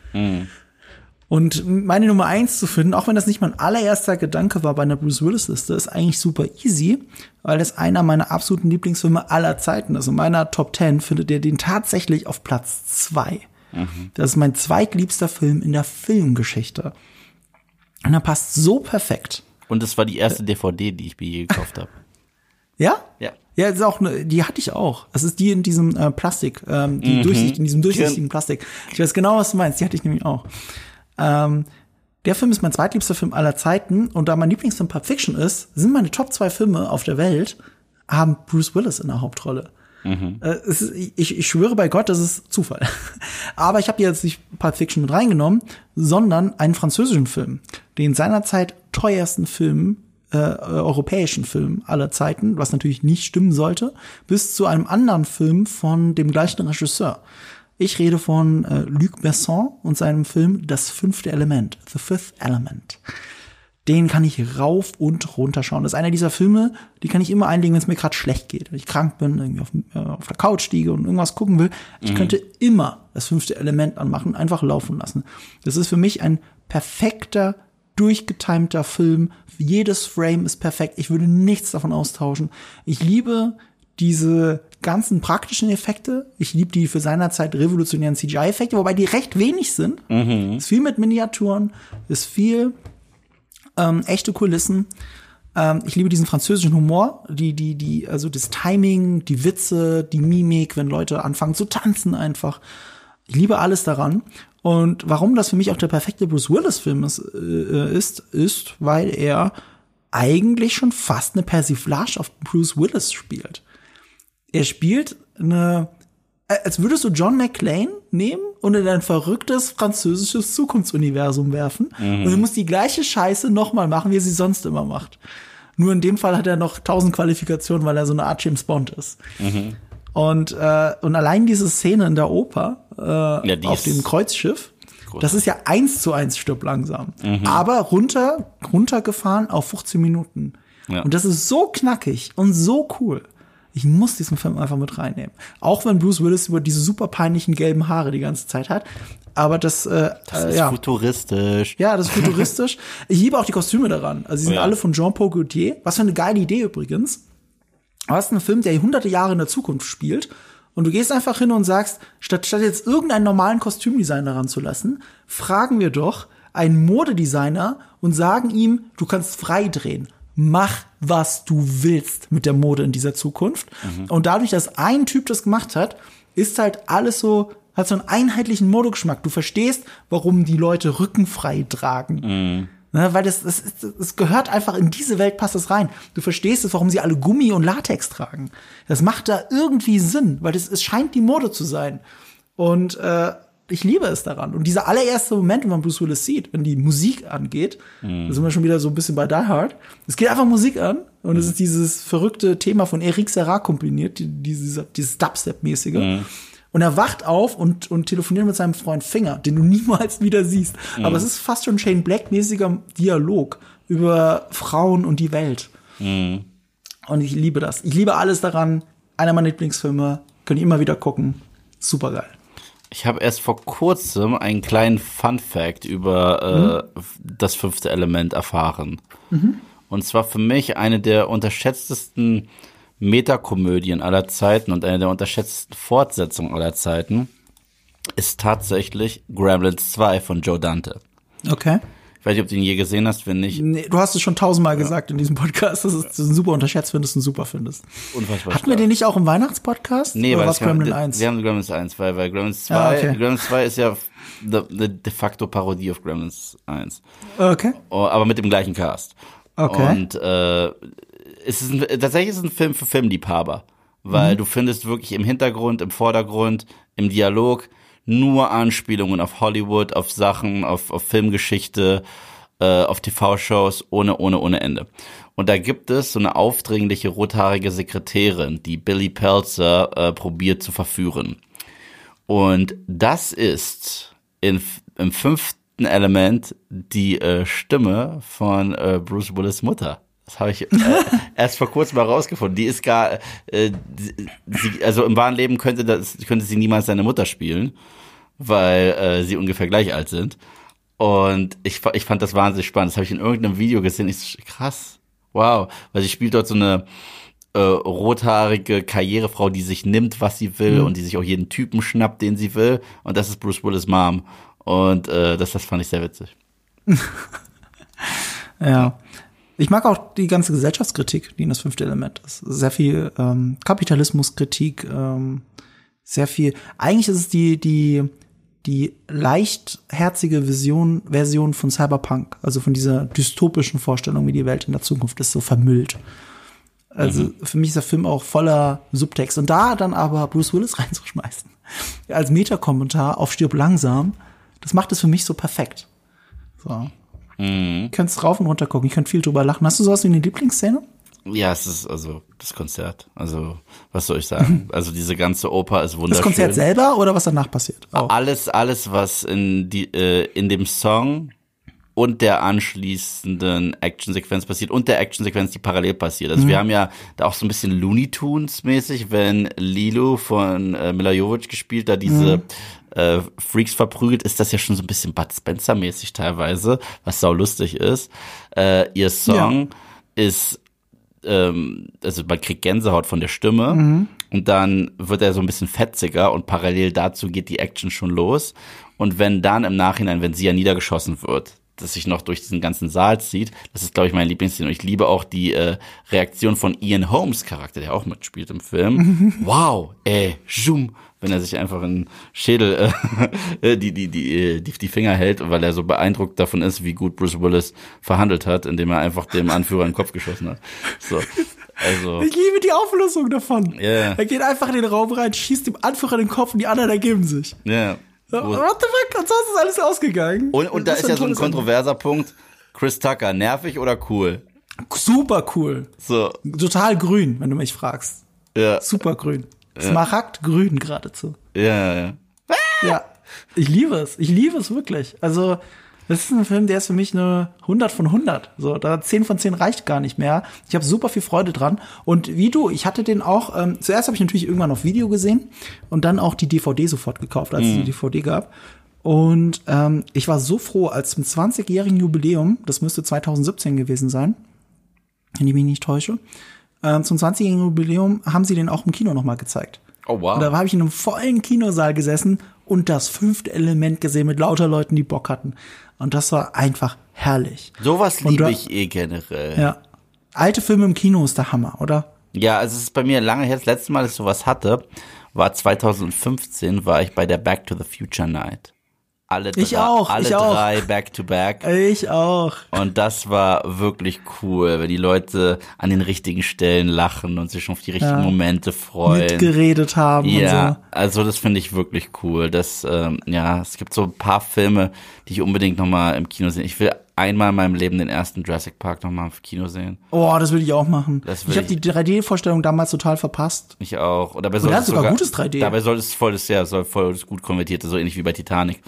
Und meine Nummer eins zu finden, auch wenn das nicht mein allererster Gedanke war bei einer Bruce Willis-Liste, ist eigentlich super easy, weil das einer meiner absoluten Lieblingsfilme aller Zeiten ist. In meiner Top 10 findet ihr den tatsächlich auf Platz zwei. Das ist mein zweitliebster Film in der Filmgeschichte. Und er passt so perfekt. Und es war die erste DVD, die ich mir je gekauft habe. Ja? Ja. Ja, ist auch ne, die hatte ich auch. Das ist die in diesem äh, Plastik, ähm, die durchsicht, in diesem durchsichtigen Plastik. Ich weiß genau, was du meinst. Die hatte ich nämlich auch. Ähm, der Film ist mein zweitliebster Film aller Zeiten und da mein Lieblingsfilm Pulp Fiction ist, sind meine Top zwei Filme auf der Welt haben Bruce Willis in der Hauptrolle. Äh, es ist, ich, ich schwöre bei Gott, das ist Zufall. Aber ich habe jetzt nicht Pulp Fiction mit reingenommen, sondern einen französischen Film, den seinerzeit teuersten Film äh, europäischen Film aller Zeiten, was natürlich nicht stimmen sollte, bis zu einem anderen Film von dem gleichen Regisseur. Ich rede von äh, Luc Besson und seinem Film Das fünfte Element, The Fifth Element. Den kann ich rauf und runter schauen. Das ist einer dieser Filme, die kann ich immer einlegen, wenn es mir gerade schlecht geht. Wenn ich krank bin, irgendwie auf, äh, auf der Couch liege und irgendwas gucken will. Ich könnte immer das fünfte Element anmachen, einfach laufen lassen. Das ist für mich ein perfekter, durchgetimter Film. Jedes Frame ist perfekt. Ich würde nichts davon austauschen. Ich liebe diese ganzen praktischen Effekte. Ich liebe die für seiner Zeit revolutionären CGI-Effekte, wobei die recht wenig sind. Ist viel mit Miniaturen, ist viel ähm, echte Kulissen. Ähm, ich liebe diesen französischen Humor, die, die, die, also das Timing, die Witze, die Mimik, wenn Leute anfangen zu tanzen einfach. Ich liebe alles daran. Und warum das für mich auch der perfekte Bruce Willis-Film ist, äh, ist, ist, weil er eigentlich schon fast eine Persiflage auf Bruce Willis spielt. Er spielt eine, äh, als würdest du John McClane nehmen und in ein verrücktes französisches Zukunftsuniversum werfen und er muss die gleiche Scheiße nochmal machen, wie er sie sonst immer macht. Nur in dem Fall hat er noch tausend Qualifikationen, weil er so eine Art James Bond ist. Und, äh, und allein diese Szene in der Oper äh, Ja, auf dem Kreuzschiff, das ist ja eins zu eins stirb langsam. Mhm. Aber runter, runtergefahren auf 15 Minuten. Ja. Und das ist so knackig und so cool. Ich muss diesen Film einfach mit reinnehmen. Auch wenn Bruce Willis über diese super peinlichen gelben Haare die ganze Zeit hat. Aber das, äh, Das äh, ist ja. futuristisch. Ja, das ist futuristisch. ich liebe auch die Kostüme daran. Also sie sind Ja. alle von Jean-Paul Gaultier. Was für eine geile Idee übrigens. Du hast einen Film, der hunderte Jahre in der Zukunft spielt. Und du gehst einfach hin und sagst, statt, statt jetzt irgendeinen normalen Kostümdesigner ranzulassen, fragen wir doch einen Modedesigner und sagen ihm, du kannst frei drehen. Mach, was du willst mit der Mode in dieser Zukunft. Und dadurch, dass ein Typ das gemacht hat, ist halt alles so, hat so einen einheitlichen Modegeschmack. Du verstehst, warum die Leute rückenfrei tragen. Ne, weil das, das, das gehört einfach in diese Welt, passt das rein. Du verstehst es, warum sie alle Gummi und Latex tragen. Das macht da irgendwie Sinn, weil das, es scheint die Mode zu sein. Und äh, ich liebe es daran. Und dieser allererste Moment, wenn man Bruce Willis sieht, wenn die Musik angeht, da sind wir schon wieder so ein bisschen bei Die Hard. Es geht einfach Musik an und es ist dieses verrückte Thema von Eric Serra kombiniert, die, dieses, dieses Dubstep-mäßige. Und er wacht auf und, und telefoniert mit seinem Freund Finger, den du niemals wieder siehst. Aber es ist fast schon Shane Black-mäßiger Dialog über Frauen und die Welt. Und ich liebe das. Ich liebe alles daran. Einer meiner Lieblingsfilme. Könnt ihr immer wieder gucken. Super geil. Ich habe erst vor kurzem einen kleinen Fun Fact über äh, das fünfte Element erfahren. Und zwar für mich eine der unterschätztesten Metakomödien aller Zeiten und eine der unterschätztesten Fortsetzungen aller Zeiten ist tatsächlich Gremlins 2 von Joe Dante. Okay. Ich weiß nicht, ob du ihn je gesehen hast, wenn nicht. Nee, du hast es schon tausendmal gesagt in diesem Podcast, dass du es super unterschätzt findest und super findest. Unfassbar Hatten wir den nicht auch im Weihnachtspodcast? Nee, Oder weil was Gremlin wir- 1? Wir haben Gremlins 1, weil, weil Gremlins 2, Ah, okay. Gremlins 2 ist ja eine de facto Parodie auf Gremlins 1. Okay. Oh, aber mit dem gleichen Cast. Okay. Und äh, es ist ein, tatsächlich ist es ein Film für Filmliebhaber, weil Mhm. du findest wirklich im Hintergrund, im Vordergrund, im Dialog nur Anspielungen auf Hollywood, auf Sachen, auf, auf Filmgeschichte, äh, auf TV-Shows ohne, ohne, ohne Ende. Und da gibt es so eine aufdringliche rothaarige Sekretärin, die Billy Pelzer äh, probiert zu verführen. Und das ist in, im fünften Element die äh, Stimme von äh, Bruce Willis Mutter. Das habe ich äh, erst vor kurzem mal rausgefunden. Die ist gar, äh, sie, also im wahren Leben könnte das, könnte sie niemals seine Mutter spielen, weil äh, sie ungefähr gleich alt sind. Und ich, ich fand das wahnsinnig spannend. Das habe ich in irgendeinem Video gesehen. Ich so, krass, wow, weil sie spielt dort so eine äh, rothaarige Karrierefrau, die sich nimmt, was sie will und die sich auch jeden Typen schnappt, den sie will. Und das ist Bruce Willis Mom. Und äh, das, das fand ich sehr witzig. Ja. Ich mag auch die ganze Gesellschaftskritik, die in das fünfte Element ist. Sehr viel ähm, Kapitalismuskritik, ähm, sehr viel. Eigentlich ist es die die die leichtherzige Vision Version von Cyberpunk, also von dieser dystopischen Vorstellung, wie die Welt in der Zukunft ist, so vermüllt. Also für mich ist der Film auch voller Subtext und da dann aber Bruce Willis reinzuschmeißen als Metakommentar auf Stirb langsam, das macht es für mich so perfekt. So. Ihr könnt rauf und runter gucken, ich könnt viel drüber lachen. Hast du sowas wie eine Lieblingsszene? Ja, es ist also das Konzert. Also, was soll ich sagen? Also diese ganze Oper ist wunderschön. Das Konzert selber oder was danach passiert? Auch. Alles, alles, was in die äh, in dem Song und der anschließenden Actionsequenz passiert und der Actionsequenz, die parallel passiert. Also wir haben ja da auch so ein bisschen Looney Tunes mäßig, wenn Lilo von äh, Mila Jovovich gespielt, da diese äh, Freaks verprügelt, ist das ja schon so ein bisschen Bud Spencer mäßig teilweise, was sau lustig ist. Äh, ihr Song ist ähm, also man kriegt Gänsehaut von der Stimme und dann wird er so ein bisschen fetziger und parallel dazu geht die Action schon los. Und wenn dann im Nachhinein, wenn sie ja niedergeschossen wird, das sich noch durch diesen ganzen Saal zieht, das ist, glaube ich, mein Lieblingsszene. Und ich liebe auch die äh, Reaktion von Ian Holmes Charakter, der auch mitspielt im Film. wow, ey, zoom, wenn er sich einfach in den Schädel äh, die, die, die, äh, die, die Finger hält, weil er so beeindruckt davon ist, wie gut Bruce Willis verhandelt hat, indem er einfach dem Anführer in den Kopf geschossen hat. So. Also, Ich liebe die Auflösung davon. Ja. Er geht einfach in den Raum rein, schießt dem Anführer in den Kopf und die anderen ergeben sich. ja. So, Wo- What the fuck? Und so ist alles ausgegangen. Und, und da ist ja so ein tolles Ende. kontroverser Punkt. Chris Tucker, nervig oder cool? Super cool. So, Total grün, wenn du mich fragst. ja, Super grün. Smaragdgrün geradezu. ja, ja. Ja, ich liebe es. Ich liebe es wirklich. Also, das ist ein Film, der ist für mich eine 100 von 100. So, da 10 von 10 reicht gar nicht mehr. Ich habe super viel Freude dran. Und wie du, ich hatte den auch, ähm, zuerst habe ich natürlich irgendwann auf Video gesehen und dann auch die DVD sofort gekauft, als es die DVD gab. Und ähm, ich war so froh, als zum 20-jährigen Jubiläum, das müsste 2017 gewesen sein, wenn ich mich nicht täusche, ähm, zum 20-jährigen Jubiläum haben sie den auch im Kino nochmal gezeigt. Oh, wow. Und da habe ich in einem vollen Kinosaal gesessen und das fünfte Element gesehen mit lauter Leuten, die Bock hatten. Und das war einfach herrlich. Sowas liebe ich eh generell. Ja. Alte Filme im Kino ist der Hammer, oder? Ja, also es ist bei mir lange her. Das letzte Mal, dass ich sowas hatte, war 2015, war ich bei der Back to the Future Night. Alle drei, Ich auch, alle ich auch. drei back to back. Ich auch. Und das war wirklich cool, wenn die Leute an den richtigen Stellen lachen und sich schon auf die richtigen Ja. Momente freuen. Mitgeredet haben Ja, und so. also das finde ich wirklich cool. Das, ähm, ja, es gibt so ein paar Filme, die ich unbedingt nochmal im Kino sehen. Ich will einmal in meinem Leben den ersten Jurassic Park nochmal im Kino sehen. Oh, das würde ich auch machen. Will ich habe die 3D-Vorstellung damals total verpasst. Ich auch. Und dabei soll es sogar gutes 3D. Dabei soll es voll das, ja, soll voll das gut konvertierte, so ähnlich wie bei Titanic.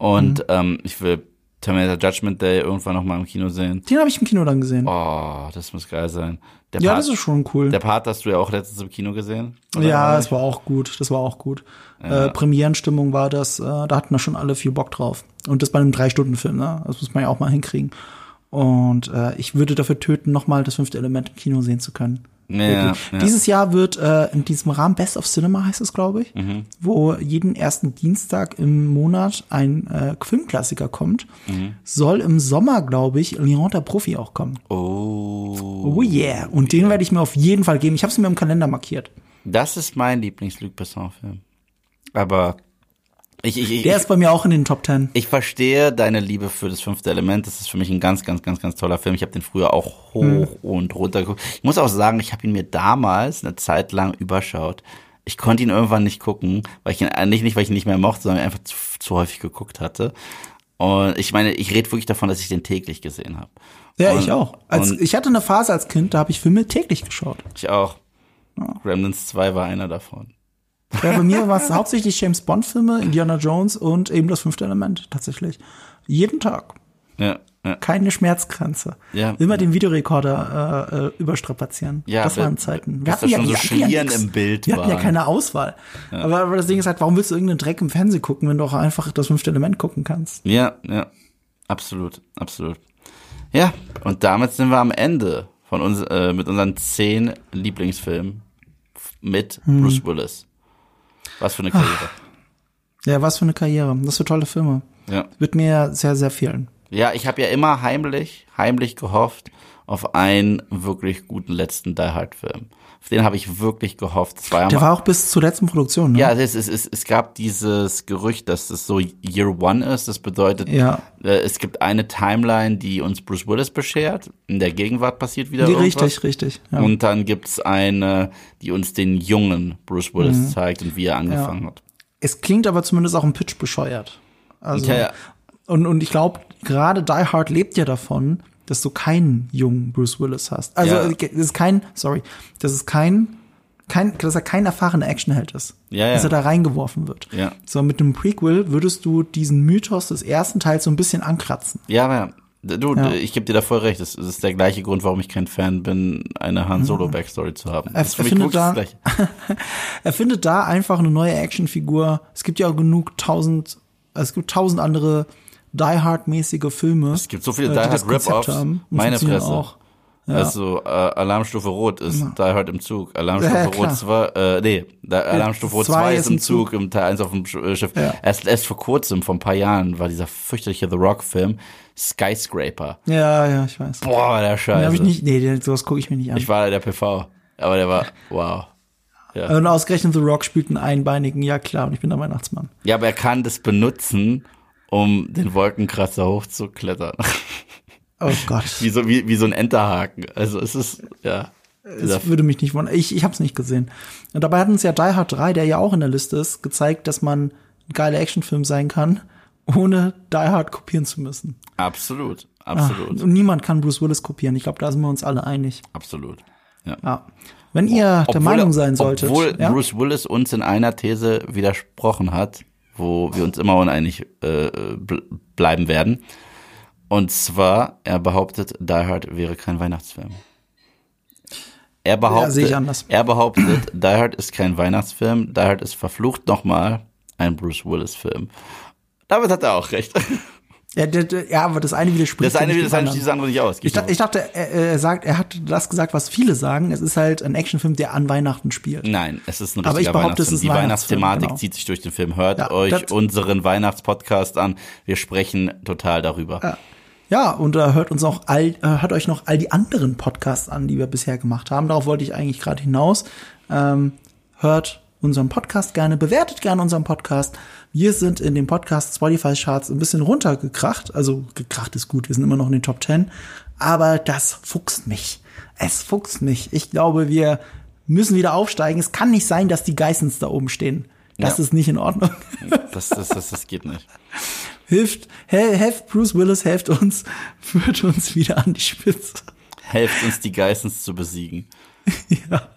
Und Mhm. ähm, ich will Terminator Judgment Day irgendwann noch mal im Kino sehen. Den habe ich im Kino dann gesehen. Oh, das muss geil sein. Der ja, Part, das ist schon cool. der Part hast du ja auch letztens im Kino gesehen. Ja, es war auch gut. Das war auch gut. Äh, Premierenstimmung war das, äh, da hatten wir schon alle viel Bock drauf. Und das bei einem Drei-Stunden-Film, ne? Das muss man ja auch mal hinkriegen. Und äh, ich würde dafür töten, nochmal das fünfte Element im Kino sehen zu können. Ja, ja. Dieses Jahr wird äh, in diesem Rahmen Best of Cinema heißt es, glaube ich, Mhm. wo jeden ersten Dienstag im Monat ein äh, Filmklassiker kommt, Mhm. soll im Sommer, glaube ich, Lion der Profi auch kommen. Oh. Oh yeah. Und den werde ich mir auf jeden Fall geben. Ich habe es mir im Kalender markiert. Das ist mein Lieblings-Luc Besson-Film. Aber ich, ich, ich, Der ist bei mir auch in den Top Ten. ich verstehe deine Liebe für das fünfte Element. Das ist für mich ein ganz, ganz, ganz, ganz toller Film. Ich habe den früher auch hoch Hm. und runter geguckt. Ich muss auch sagen, ich habe ihn mir damals eine Zeit lang überschaut. Ich konnte ihn irgendwann nicht gucken, weil ich ihn nicht, nicht weil ich ihn nicht mehr mochte, sondern einfach zu, zu häufig geguckt hatte. Und ich meine, ich rede wirklich davon, dass ich den täglich gesehen habe. Ja, und, ich auch. Als, ich hatte eine Phase als Kind, da habe ich Filme täglich geschaut. ich auch. Gremlins 2 war einer davon. Ja, bei mir war es hauptsächlich James Bond Filme, Indiana Jones und eben das fünfte Element tatsächlich. Jeden Tag. Ja, ja. Keine Schmerzgrenze. Ja. Immer den Videorekorder äh, äh, überstrapazieren. Ja, das waren Zeiten. schon so wir hatten ja Schlieren nix. im Bild Wir hatten ja keine Auswahl. Aber, aber das Ding ist halt, warum willst du irgendeinen Dreck im Fernsehen gucken, wenn du auch einfach das fünfte Element gucken kannst? Ja, ja. Absolut, absolut. Ja, und damit sind wir am Ende von uns, äh, mit unseren zehn Lieblingsfilmen mit Hm. Bruce Willis. Was für eine Karriere. Ja, was für eine Karriere. Das für tolle Filme. Ja. Wird mir sehr, sehr fehlen. Ja, ich habe ja immer heimlich, heimlich gehofft auf einen wirklich guten letzten Die Hard Film. Auf den habe ich wirklich gehofft. Es ja Der war auch bis zur letzten Produktion, ne? Ja, es, es, es, es gab dieses Gerücht, dass das so Year One ist. Das bedeutet, Ja. äh, es gibt eine Timeline, die uns Bruce Willis beschert. In der Gegenwart passiert wieder Die, irgendwas. richtig, richtig. Ja. Und dann gibt's eine, die uns den jungen Bruce Willis Mhm. zeigt und wie er angefangen hat. Es klingt aber zumindest auch im Pitch bescheuert. Also, Ja, ja. Und, und ich glaube, gerade Die Hard lebt ja davon, dass du keinen jungen Bruce Willis hast. Also, Ja. das ist kein, sorry, das ist kein, kein, dass er kein erfahrener Actionheld ist. Ja, ja. Dass er da reingeworfen wird. Ja. So, mit einem Prequel würdest du diesen Mythos des ersten Teils so ein bisschen ankratzen. Ja, aber du, Ja. ich gebe dir da voll recht. Das, ist der gleiche Grund, warum ich kein Fan bin, eine Han Solo Backstory zu haben. Er findet da-. Er findet da einfach eine neue Actionfigur. Es gibt ja auch genug tausend, es gibt tausend andere Die Hard-mäßige Filme. Es gibt so viele äh, Die Hard Rip-Offs. Meine Fresse. Auch. Also äh, Alarmstufe Rot ist Die Hard im Zug. Alarmstufe Ja, ja, Rot klar. 2, äh, nee, da, Alarmstufe Rot zwei 2 ist im Zug. Zug, im Teil 1 auf dem äh, Schiff. Ja. Erst, erst vor kurzem, vor ein paar Jahren, war dieser fürchterliche The Rock-Film Skyscraper. Ja, ja, ich weiß. Boah, der Den Scheiße. hab ich nicht, nee, den- sowas gucke ich mir nicht an. Ich war der PV, aber der war, wow. Und ausgerechnet The Rock spielt einen einbeinigen, ja klar, und ich bin der Weihnachtsmann. Ja, aber er kann das benutzen, um den Wolkenkratzer hochzuklettern. Oh Gott. wie, so, wie, wie so ein Enterhaken. Also es ist, ja. Das würde mich nicht wundern. Ich, ich habe es nicht gesehen. Und dabei hat uns ja Die Hard 3, der ja auch in der Liste ist, gezeigt, dass man ein geiler Actionfilm sein kann, ohne Die Hard kopieren zu müssen. absolut, Ah, absolut, Und niemand kann Bruce Willis kopieren. Ich glaube, da sind wir uns alle einig. absolut. Ja. Ja. Wenn ihr der Meinung sein solltet. Obwohl ja? Bruce Willis uns in einer These widersprochen hat, wo wir uns immer uneinig äh, bl bleiben werden. Und zwar, er behauptet, Die Hard wäre kein Weihnachtsfilm. Er behauptet, anders. er behauptet, Die Hard ist kein Weihnachtsfilm, Die Hard ist verflucht nochmal ein Bruce Willis-Film. Damit hat er auch recht. Ja, ja, aber das eine widerspricht. Das eine ja schließt das andere nicht aus. Ich, dachte- ich dachte, er, er sagt, er hat das gesagt, was viele sagen. Es ist halt ein Actionfilm, der an Weihnachten spielt. Nein, es ist ein Aber ich richtiger behaupte, es Weihnachtsfilm. ist ein Die Weihnachtsthematik genau. zieht sich durch den Film. Hört Ja, euch unseren Weihnachtspodcast an. Wir sprechen total darüber. Ja, und äh, hört uns auch all, äh, hört euch noch all die anderen Podcasts an, die wir bisher gemacht haben. Darauf wollte ich eigentlich gerade hinaus. Ähm, hört unseren Podcast gerne, bewertet gerne unseren Podcast. Wir sind in den Podcast Spotify Charts ein bisschen runtergekracht. Also gekracht ist gut, wir sind immer noch in den Top 10. Aber das fuchst mich. Es fuchst mich. Ich glaube, wir müssen wieder aufsteigen. Es kann nicht sein, dass die Geissens da oben stehen. Das Ja. ist nicht in Ordnung. Das, das, das, das geht nicht. Hilft, hel- helft Bruce Willis, helft uns, führt uns wieder an die Spitze. Helft uns, die Geissens zu besiegen. ja.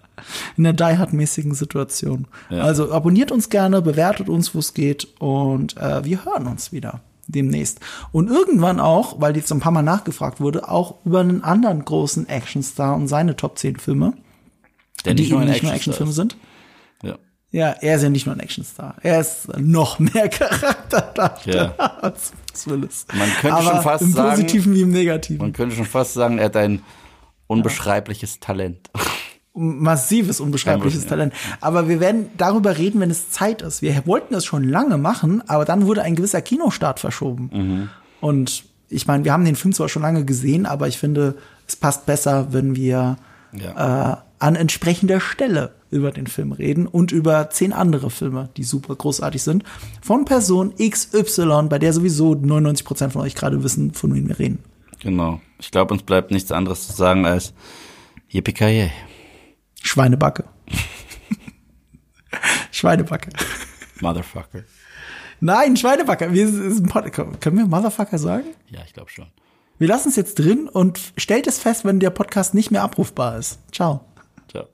In der Die Hard-mäßigen Situation. Ja. Also abonniert uns gerne, bewertet uns, wo es geht und äh, wir hören uns wieder. demnächst. Und irgendwann auch, weil jetzt ein paar Mal nachgefragt wurde, auch über einen anderen großen Actionstar und seine Top 10 Filme, Der die nicht nur eben nicht nur Actionfilm Actionfilme sind. Ja. Ja, er ist ja nicht nur ein Actionstar. Er ist noch mehr Charakterdarsteller Ja. als Bruce Willis. Man könnte Aber schon fast im sagen- Positiven wie im Negativen. Man könnte schon fast sagen, er hat ein unbeschreibliches Talent. Massives, unbeschreibliches Ja. Talent. Aber wir werden darüber reden, wenn es Zeit ist. Wir wollten es schon lange machen, aber dann wurde ein gewisser Kinostart verschoben. Mhm. Und ich meine, wir haben den Film zwar schon lange gesehen, aber ich finde, es passt besser, wenn wir Ja. äh, an entsprechender Stelle über den Film reden und über zehn andere Filme, die super großartig sind, von Person XY, bei der sowieso 99 Prozent von euch gerade wissen, von wem wir reden. Genau. Ich glaube, uns bleibt nichts anderes zu sagen als Yippie Schweinebacke. Schweinebacke. Motherfucker. Nein, Schweinebacke. Wir, Können wir Motherfucker sagen? Ja, ich glaube schon. Wir lassen es jetzt drin und stellt es fest, wenn der Podcast nicht mehr abrufbar ist. Ciao. Ciao.